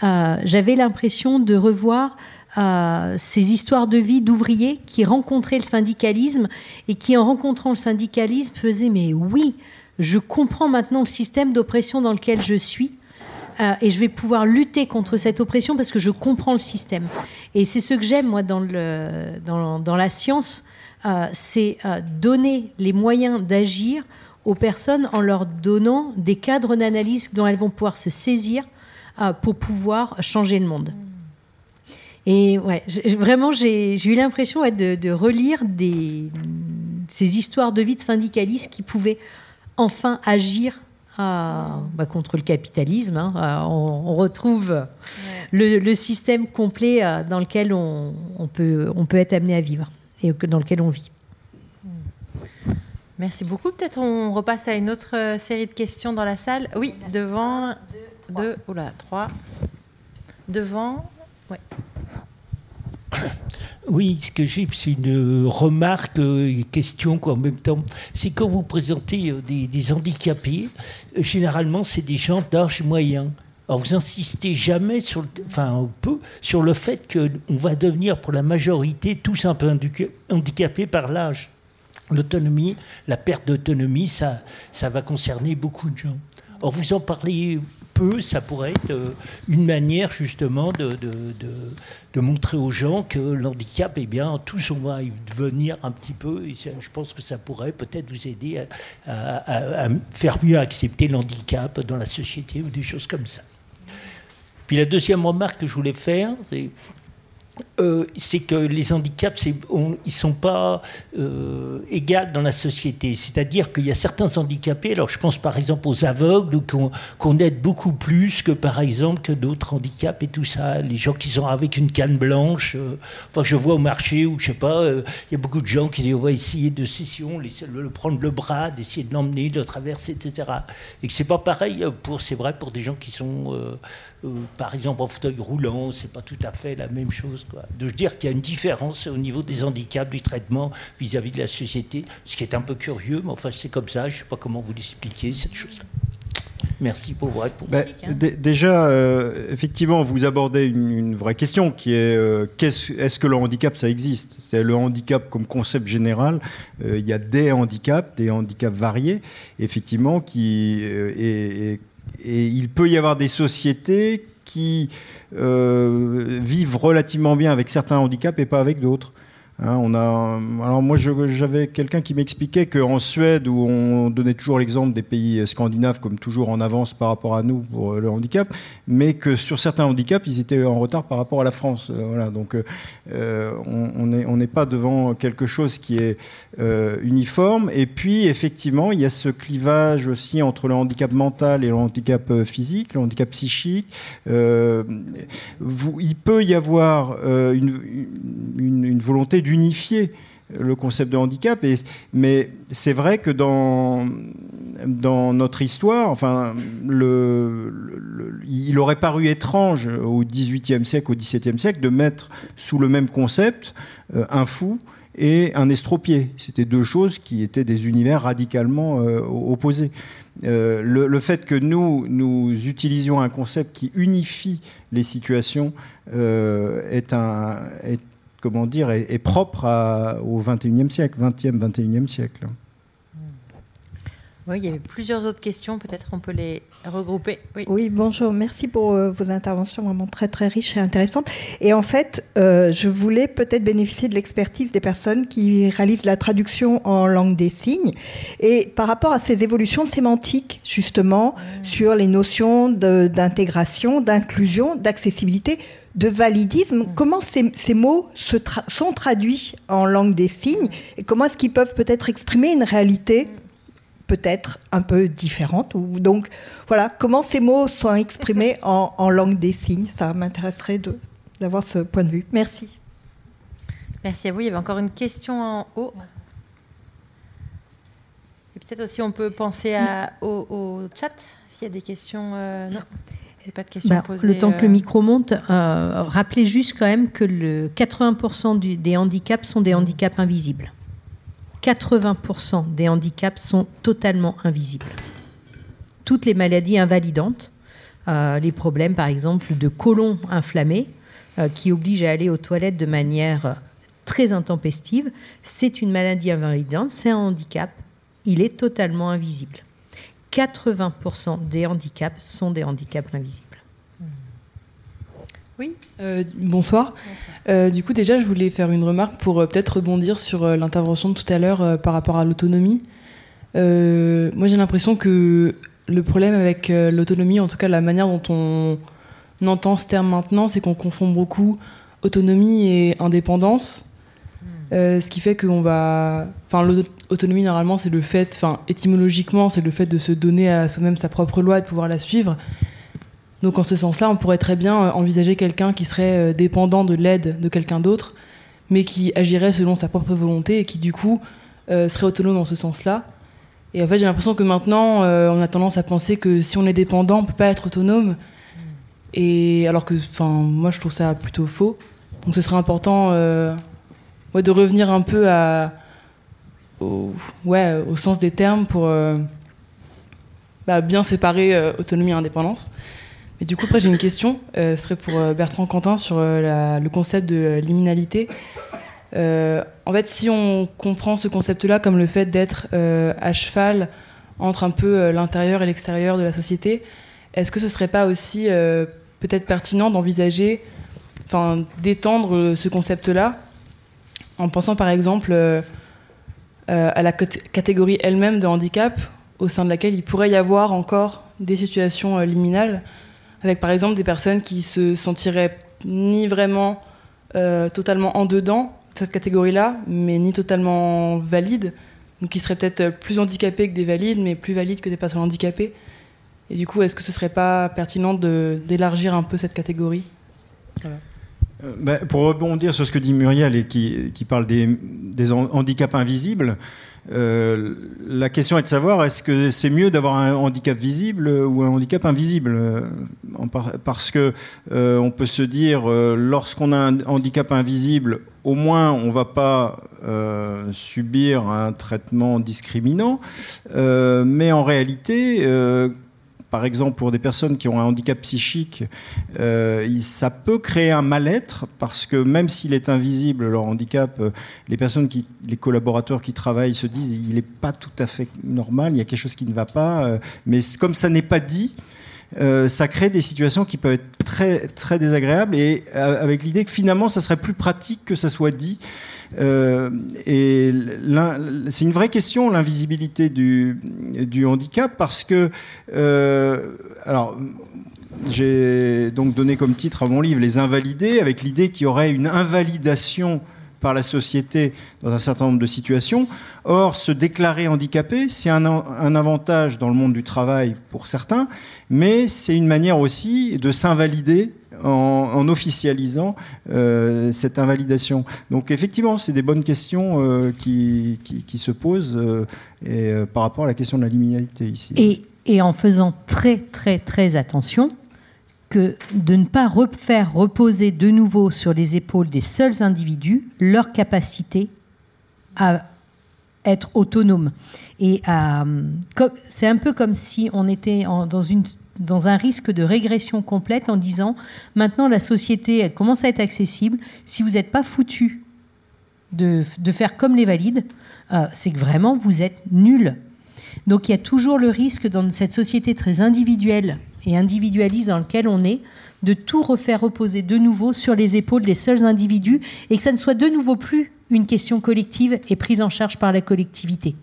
j'avais l'impression de revoir ces histoires de vie d'ouvriers qui rencontraient le syndicalisme et qui, en rencontrant le syndicalisme, faisaient Mais oui, je comprends maintenant le système d'oppression dans lequel je suis. Euh, et je vais pouvoir lutter contre cette oppression parce que je comprends le système. Et c'est ce que j'aime, moi, dans, le, dans, la science, euh, c'est euh, donner les moyens d'agir aux personnes en leur donnant des cadres d'analyse dont elles vont pouvoir se saisir pour pouvoir changer le monde. Et ouais, vraiment, j'ai eu l'impression de, relire des, ces histoires de vie de syndicalistes qui pouvaient enfin agir bah, contre le capitalisme. Hein. On, retrouve le, système complet euh, dans lequel on, peut, on peut être amené à vivre et dans lequel on vit. Merci beaucoup. Peut-être on repasse à une autre euh, série de questions dans la salle. Oui, devant. Deux, oula, trois. Devant. Ouais. Oui, ce que j'ai, c'est une remarque, euh, une question en même temps. C'est quand vous présentez euh, des, handicapés, euh, généralement, c'est des gens d'âge moyen. Alors, vous insistez jamais sur, enfin, peu, sur le fait qu'on va devenir pour la majorité tous un peu handicapés par l'âge. L'autonomie, la perte d'autonomie, ça, ça va concerner beaucoup de gens. Or, vous en parlez peu, ça pourrait être euh, une manière justement de, de, montrer aux gens que l'handicap, eh bien, tous on va y venir un petit peu, et je pense que ça pourrait peut-être vous aider à, faire mieux accepter l'handicap dans la société ou des choses comme ça. Puis la deuxième remarque que je voulais faire, c'est euh, c'est que les handicaps, ils ne sont pas euh, égaux dans la société. C'est-à-dire qu'il y a certains handicapés, alors je pense par exemple aux aveugles, qu'on aide beaucoup plus que par exemple que d'autres handicaps et tout ça. Les gens qui sont avec une canne blanche, euh, enfin je vois au marché où je sais pas, il y a beaucoup de gens qui disent on va essayer de session, le prendre le bras, d'essayer de l'emmener, de traverser, etc. Et que c'est pas pareil pour, c'est vrai pour des gens qui sont par exemple en fauteuil roulant, c'est pas tout à fait la même chose. Quoi. De dire qu'il y a une différence au niveau des handicaps, du traitement vis-à-vis de la société, ce qui est un peu curieux, mais enfin c'est comme ça, je sais pas comment vous l'expliquer, cette chose-là. Merci pour votre réponse. Ben, déjà, euh, effectivement, vous abordez une, vraie question qui est euh, est-ce que le handicap, ça existe? C'est le handicap comme concept général. il y a des handicaps, des handicaps variés, effectivement, qui est et il peut y avoir des sociétés qui euh, vivent relativement bien avec certains handicaps et pas avec d'autres. Hein, on a, alors moi j'avais quelqu'un qui m'expliquait qu'en Suède, où on donnait toujours l'exemple des pays scandinaves comme toujours en avance par rapport à nous pour le handicap, mais que sur certains handicaps, ils étaient en retard par rapport à la France. Euh, voilà, donc euh, on n'est pas devant quelque chose qui est euh, uniforme. Et puis effectivement, il y a ce clivage aussi entre le handicap mental et le handicap physique, le handicap psychique. Il peut y avoir une, une, une volonté du unifier le concept de handicap. Mais c'est vrai que dans, dans notre histoire, enfin, il aurait paru étrange au XVIIIe siècle, au XVIIe siècle, de mettre sous le même concept euh, un fou et un estropié. C'était deux choses qui étaient des univers radicalement euh, opposés. Euh, le, fait que nous, nous utilisions un concept qui unifie les situations est, un, comment dire, est, propre au 21e siècle, 20e, 21e siècle. Oui, il y avait plusieurs autres questions, peut-être on peut les regrouper. Oui, bonjour, merci pour euh, vos interventions vraiment très très riches et intéressantes. Et en fait, euh, je voulais peut-être bénéficier de l'expertise des personnes qui réalisent la traduction en langue des signes. Et par rapport à ces évolutions sémantiques, justement, mmh. sur les notions d'intégration, d'inclusion, d'accessibilité, de validisme, mm. comment ces, mots se sont traduits en langue des signes et comment est-ce qu'ils peuvent peut-être exprimer une réalité peut-être un peu différente. Ou, donc voilà, comment ces mots sont exprimés en, langue des signes, ça m'intéresserait d'avoir ce point de vue. Merci. Merci à vous. Il y avait encore une question en haut. Et peut-être aussi on peut penser au, chat s'il y a des questions. Euh, non. Pas de questions bah, le temps que le euh. micro monte, euh, rappelez juste quand même que le 80% des handicaps sont des handicaps invisibles. 80% des handicaps sont totalement invisibles. Toutes les maladies invalidantes, euh, les problèmes par exemple de côlon inflammé, qui obligent à aller aux toilettes de manière très intempestive, c'est une maladie invalidante, c'est un handicap, il est totalement invisible. 80% des handicaps sont des handicaps invisibles. Oui, euh, bonsoir. Euh, du coup, déjà, je voulais faire une remarque pour euh, peut-être rebondir sur l'intervention de tout à l'heure par rapport à l'autonomie. moi, j'ai l'impression que le problème avec l'autonomie, en tout cas la manière dont on entend ce terme maintenant, c'est qu'on confond beaucoup autonomie et indépendance. Hmm. ce qui fait qu'on va. Enfin, l'autonomie, normalement, c'est le fait. Enfin, étymologiquement, c'est le fait de se donner à soi-même sa propre loi et de pouvoir la suivre. Donc en ce sens-là, on pourrait très bien euh, envisager quelqu'un qui serait euh, dépendant de l'aide de quelqu'un d'autre, mais qui agirait selon sa propre volonté et qui du coup euh, serait autonome en ce sens-là. Et en fait, j'ai l'impression que maintenant, on a tendance à penser que si on est dépendant, on peut pas être autonome. Et alors que, enfin, moi, je trouve ça plutôt faux. Donc, ce serait important de revenir un peu à, au, ouais, au sens des termes pour bah, bien séparer autonomie et indépendance. Et du coup, après, j'ai une question. Euh, ce serait pour euh, Bertrand Quentin sur euh, le concept de liminalité. en fait, si on comprend ce concept-là comme le fait d'être à cheval entre un peu l'intérieur et l'extérieur de la société, est-ce que ce serait pas aussi peut-être pertinent d'envisager, enfin, d'étendre ce concept-là en pensant par exemple à la catégorie elle-même de handicap au sein de laquelle il pourrait y avoir encore des situations liminales avec par exemple des personnes qui se sentiraient ni vraiment totalement en dedans cette catégorie-là, mais ni totalement valide. Donc qui seraient peut-être plus handicapés que des valides, mais plus valides que des personnes handicapées. Et du coup, est-ce que ce serait pas pertinent d'élargir un peu cette catégorie? Euh, bah, pour rebondir sur ce que dit Muriel et qui, parle des, handicaps invisibles, euh, la question est de savoir est-ce que c'est mieux d'avoir un handicap visible ou un handicap invisible Parce que euh, on peut se dire lorsqu'on a un handicap invisible, au moins on ne va pas subir un traitement discriminant, mais en réalité par exemple pour des personnes qui ont un handicap psychique, euh, ça peut créer un mal-être parce que même s'il est invisible, leur handicap, euh, les personnes, les collaborateurs qui travaillent se disent il n'est pas tout à fait normal, il y a quelque chose qui ne va pas. Euh, mais comme ça n'est pas dit, ça crée des situations qui peuvent être très, très désagréables et avec l'idée que finalement, ça serait plus pratique que ça soit dit. Euh, et c'est une vraie question, l'invisibilité du, handicap, parce que, euh, alors, j'ai donc donné comme titre à mon livre Les invalidés, avec l'idée qu'il y aurait une invalidation par la société dans un certain nombre de situations. Or, se déclarer handicapé, c'est un, avantage dans le monde du travail pour certains, mais c'est une manière aussi de s'invalider en, officialisant euh, cette invalidation. Donc effectivement, c'est des bonnes questions euh, qui, qui, se posent euh, et, par rapport à la question de la liminalité ici. Et, en faisant très très très attention que de ne pas faire reposer de nouveau sur les épaules des seuls individus leur capacité à être autonome. Et c'est un peu comme si on était dans une dans un risque de régression complète en disant maintenant la société elle commence à être accessible. Si vous n'êtes pas foutu de, faire comme les valides, euh, c'est que vraiment vous êtes nul. Donc il y a toujours le risque dans cette société très individuelle et individualiste dans laquelle on est de tout refaire reposer de nouveau sur les épaules des seuls individus et que ça ne soit de nouveau plus une question collective et prise en charge par la collectivité.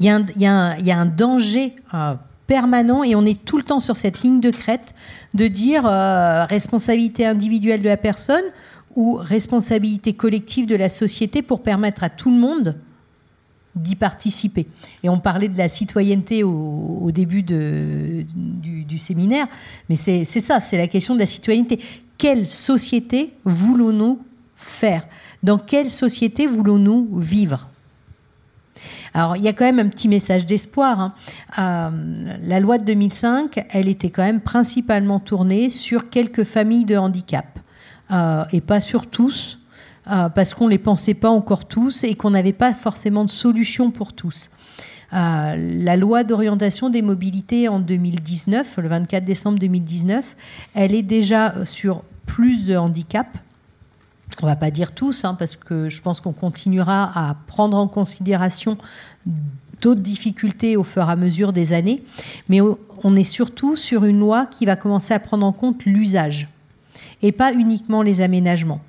Il y a un, danger euh, permanent et on est tout le temps sur cette ligne de crête de dire euh, responsabilité individuelle de la personne ou responsabilité collective de la société pour permettre à tout le monde d'y participer. Et on parlait de la citoyenneté au, début du, séminaire, mais c'est ça, c'est la question de la citoyenneté. Quelle société voulons-nous faire? Dans quelle société voulons-nous vivre? Alors, il y a quand même un petit message d'espoir. Hein. Euh, la loi de 2005, elle était quand même principalement tournée sur quelques familles de handicap, euh, et pas sur tous, euh, parce qu'on ne les pensait pas encore tous et qu'on n'avait pas forcément de solution pour tous. la loi d'orientation des mobilités en 2019, le 24 décembre 2019, elle est déjà sur plus de handicaps on va pas dire tous, hein, parce que je pense qu'on continuera à prendre en considération d'autres difficultés au fur et à mesure des années, mais on est surtout sur une loi qui va commencer à prendre en compte l'usage et pas uniquement les aménagements.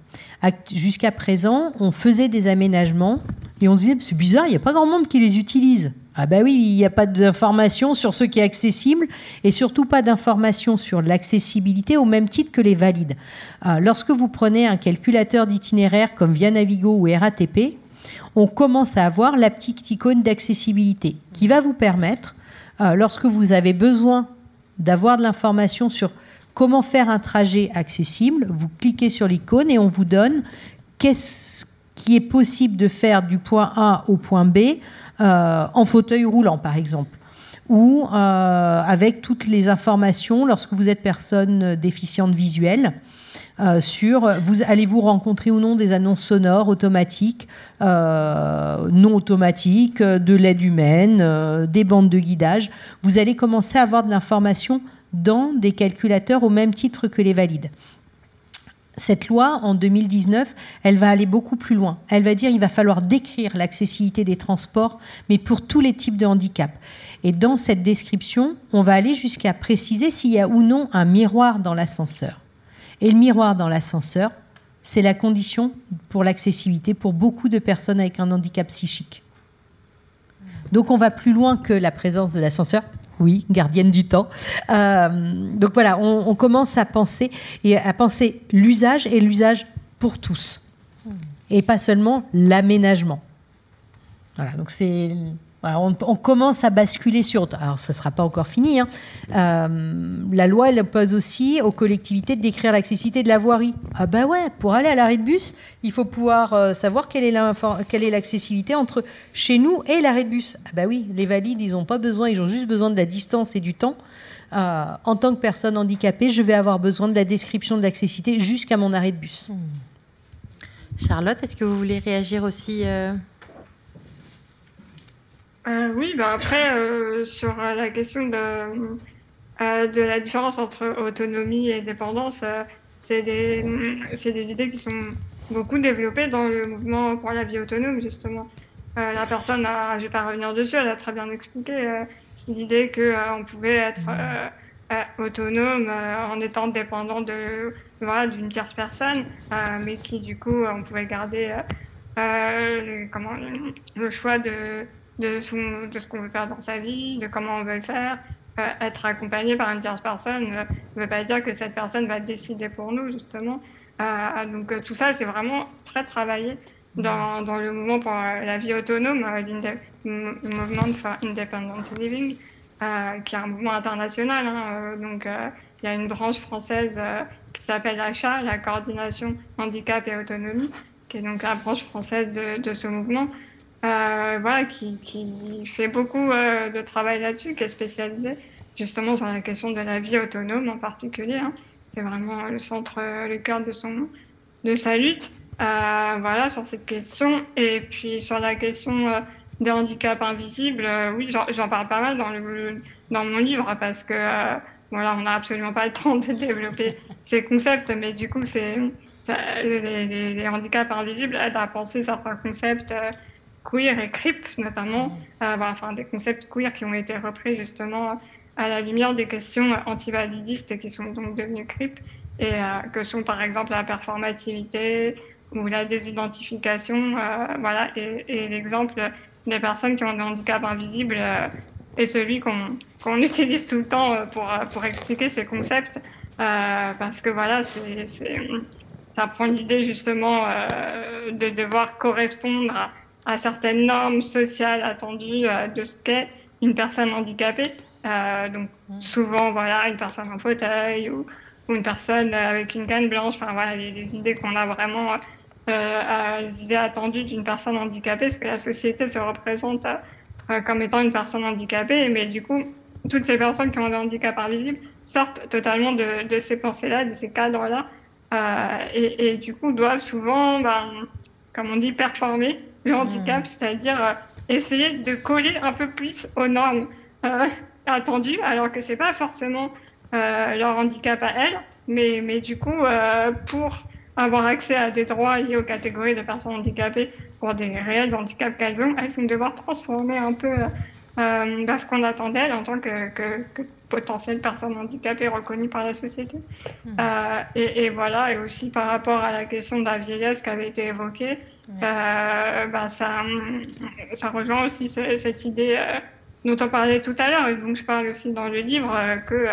Jusqu'à présent, on faisait des aménagements et on se disait c'est bizarre, il n'y a pas grand monde qui les utilise. Ah ben oui, il n'y a pas d'information sur ce qui est accessible et surtout pas d'information sur l'accessibilité au même titre que les valides. Euh, lorsque vous prenez un calculateur d'itinéraire comme Via Navigo ou RATP, on commence à avoir la petite icône d'accessibilité qui va vous permettre, euh, lorsque vous avez besoin d'avoir de l'information sur comment faire un trajet accessible, vous cliquez sur l'icône et on vous donne qu'est-ce qui est possible de faire du point A au point B euh, en fauteuil roulant, par exemple ou euh, avec toutes les informations lorsque vous êtes personne déficiente visuelle. Euh, sur vous allez-vous rencontrer ou non des annonces sonores automatiques, non automatiques, de l'aide humaine, des bandes de guidage. Vous allez commencer à avoir de l'information dans des calculateurs au même titre que les valides cette loi, en 2019, elle va aller beaucoup plus loin. Elle va dire qu'il va falloir décrire l'accessibilité des transports, mais pour tous les types de handicap. Et dans cette description, on va aller jusqu'à préciser s'il y a ou non un miroir dans l'ascenseur. Et le miroir dans l'ascenseur, c'est la condition pour l'accessibilité pour beaucoup de personnes avec un handicap psychique. Donc on va plus loin que la présence de l'ascenseur oui, gardienne du temps. Euh, donc voilà, on, commence à penser et à penser l'usage et l'usage pour tous. Et pas seulement l'aménagement. Voilà, donc c'est on, commence à basculer sur. Alors, ça ne sera pas encore fini. Hein. Euh, la loi, elle impose aussi aux collectivités de décrire l'accessibilité de la voirie. Ah, bah ouais, pour aller à l'arrêt de bus, il faut pouvoir euh, savoir quelle est l'accessibilité entre chez nous et l'arrêt de bus. Ah, bah oui, les valides, ils n'ont pas besoin, ils ont juste besoin de la distance et du temps. Euh, en tant que personne handicapée, je vais avoir besoin de la description de l'accessibilité jusqu'à mon arrêt de bus. Charlotte, est-ce que vous voulez réagir aussi euh, oui, bah après, euh, sur euh, la question de, de la différence entre autonomie et dépendance, c'est des, des idées qui sont beaucoup développées dans le mouvement pour la vie autonome, justement. la personne, a, je vais pas revenir dessus, elle a très bien expliqué l'idée qu'on pouvait être autonome en étant dépendant de voilà, d'une tierce personne, mais qui du coup on pouvait garder comment, le choix de, de, de ce qu'on veut faire dans sa vie, de comment on veut le faire. Euh, être accompagné par une tierce personne ne veut pas dire que cette personne va décider pour nous, justement. Euh, donc euh, tout ça, c'est vraiment très travaillé dans, dans, le mouvement pour la vie autonome, le mouvement for Independent Living, qui est un mouvement international. Hein, donc il y a une branche française qui s'appelle ACHA, la coordination handicap et autonomie, qui est donc la branche française de, de ce mouvement. Euh, voilà, qui, qui, fait beaucoup euh, de travail là-dessus, qui est spécialisé justement sur la question de la vie autonome en particulier. Hein. C'est vraiment le centre, le cœur de, son, de sa lutte. Euh, voilà, sur cette question. Et puis sur la question des handicaps invisibles, oui, j'en parle pas mal dans, le, dans mon livre parce que voilà, on n'a absolument pas le temps de développer ces concepts, mais du coup, c'est les, les, les, handicaps invisibles aident à penser certains concepts queer et crip notamment, euh, enfin des concepts queer qui ont été repris justement à la lumière des questions antivalidistes qui sont donc devenues crip et euh, que sont par exemple la performativité ou la désidentification, euh, voilà, et, l'exemple des personnes qui ont des handicaps invisibles est celui qu'on utilise tout le temps pour, pour expliquer ces concepts, parce que voilà, c'est ça prend l'idée justement de devoir correspondre à, à certaines normes sociales attendues euh, de ce qu'est une personne handicapée. Euh, donc mmh. souvent, voilà, une personne en fauteuil ou, une personne avec une canne blanche. Enfin voilà, les, idées qu'on a vraiment, euh, les idées attendues d'une personne handicapée, parce que la société se représente comme étant une personne handicapée. Mais du coup, toutes ces personnes qui ont des handicaps invisibles sortent totalement de, de ces pensées-là, de ces cadres-là, et, et, du coup doivent souvent, ben, comme on dit, performer le handicap, hmm. c'est-à-dire euh, essayer de coller un peu plus aux normes euh, attendues, alors que c'est pas forcément euh, leur handicap à elles, mais, mais du coup, pour avoir accès à des droits liés aux catégories de personnes handicapées pour des réels handicaps qu'elles ont, elles vont devoir transformer un peu euh, ce qu'on attendait d'elles en tant que, que, que potentielle personne handicapée reconnue par la société. Hmm. et, et, voilà, et aussi par rapport à la question de la vieillesse qui avait été évoquée, euh, bah, ça, ça rejoint aussi cette idée euh, dont on parlait tout à l'heure, et donc je parle aussi dans le livre, euh, que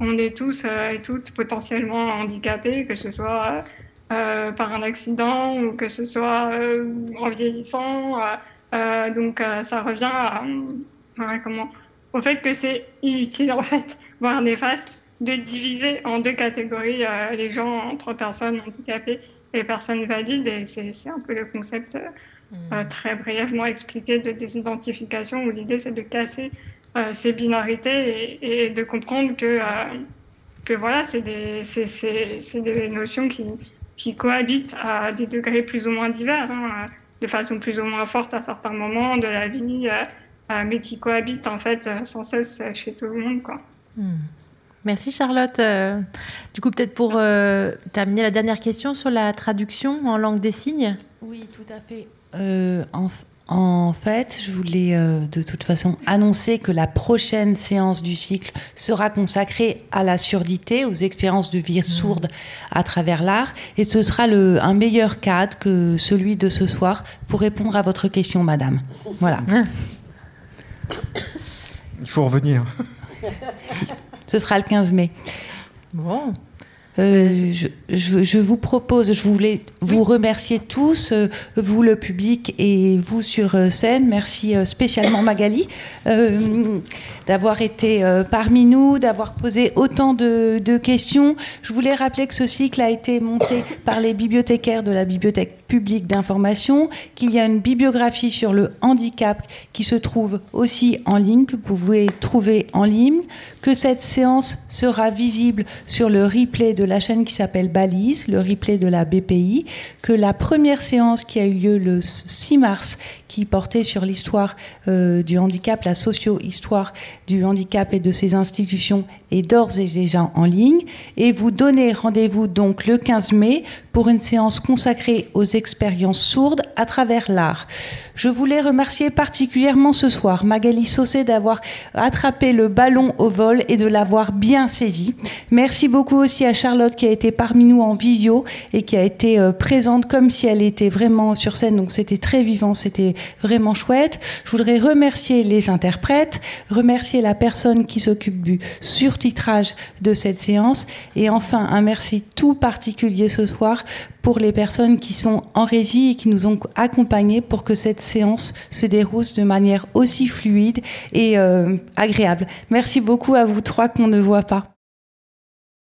on est tous et toutes potentiellement handicapés, que ce soit par un accident ou que ce soit en vieillissant. donc ça revient à, comment, au fait que c'est inutile, en fait, voire néfaste, de diviser en deux catégories les gens entre personnes handicapées les personnes valides, et c'est un peu le concept euh, hmm. euh, très brièvement expliqué de désidentification, où l'idée c'est de casser euh, ces binarités et, de comprendre que, que voilà, c'est des, des, notions qui, qui, cohabitent à des degrés plus ou moins divers, hein, de façon plus ou moins forte à certains moments de la vie, mais qui cohabitent en fait sans cesse chez tout le monde. Quoi. Hmm. Merci Charlotte. Euh, du coup, peut-être pour euh, terminer la dernière question sur la traduction en langue des signes. Oui, tout à fait. Euh, en, fait, je voulais de toute façon annoncer que la prochaine séance du cycle sera consacrée à la surdité, aux expériences de vie sourde à travers l'art. Et ce sera le, un meilleur cadre que celui de ce soir pour répondre à votre question, madame. Voilà. Il faut revenir. Ce sera le 15 mai. Bon. Euh, je, je, vous propose, je voulais vous remercier tous, euh, vous le public et vous sur euh, scène. Merci spécialement Magali d'avoir été parmi nous, d'avoir posé autant de, de, questions. Je voulais rappeler que ce cycle a été monté par les bibliothécaires de la Bibliothèque publique d'information, qu'il y a une bibliographie sur le handicap qui se trouve aussi en ligne, que vous pouvez trouver en ligne, que cette séance sera visible sur le replay de la chaîne qui s'appelle Balise, le replay de la BPI, que la première séance qui a eu lieu le 6 mars, qui portait sur l'histoire euh, du handicap, la socio-histoire du handicap et de ses institutions, est d'ores et déjà en ligne. Et vous donnez rendez-vous donc le 15 mai pour une séance consacrée aux expériences sourdes à travers l'art. Je voulais remercier particulièrement ce soir Magali Saucé d'avoir attrapé le ballon au vol et de l'avoir bien saisi. Merci beaucoup aussi à Charlotte qui a été parmi nous en visio et qui a été euh, présente comme si elle était vraiment sur scène. Donc c'était très vivant, c'était vraiment chouette. Je voudrais remercier les interprètes, remercier la personne qui s'occupe du surtitrage de cette séance et enfin un merci tout particulier ce soir pour les personnes qui sont en régie et qui nous ont accompagnés pour que cette séance se déroule de manière aussi fluide et euh, agréable. Merci beaucoup à vous trois qu'on ne voit pas.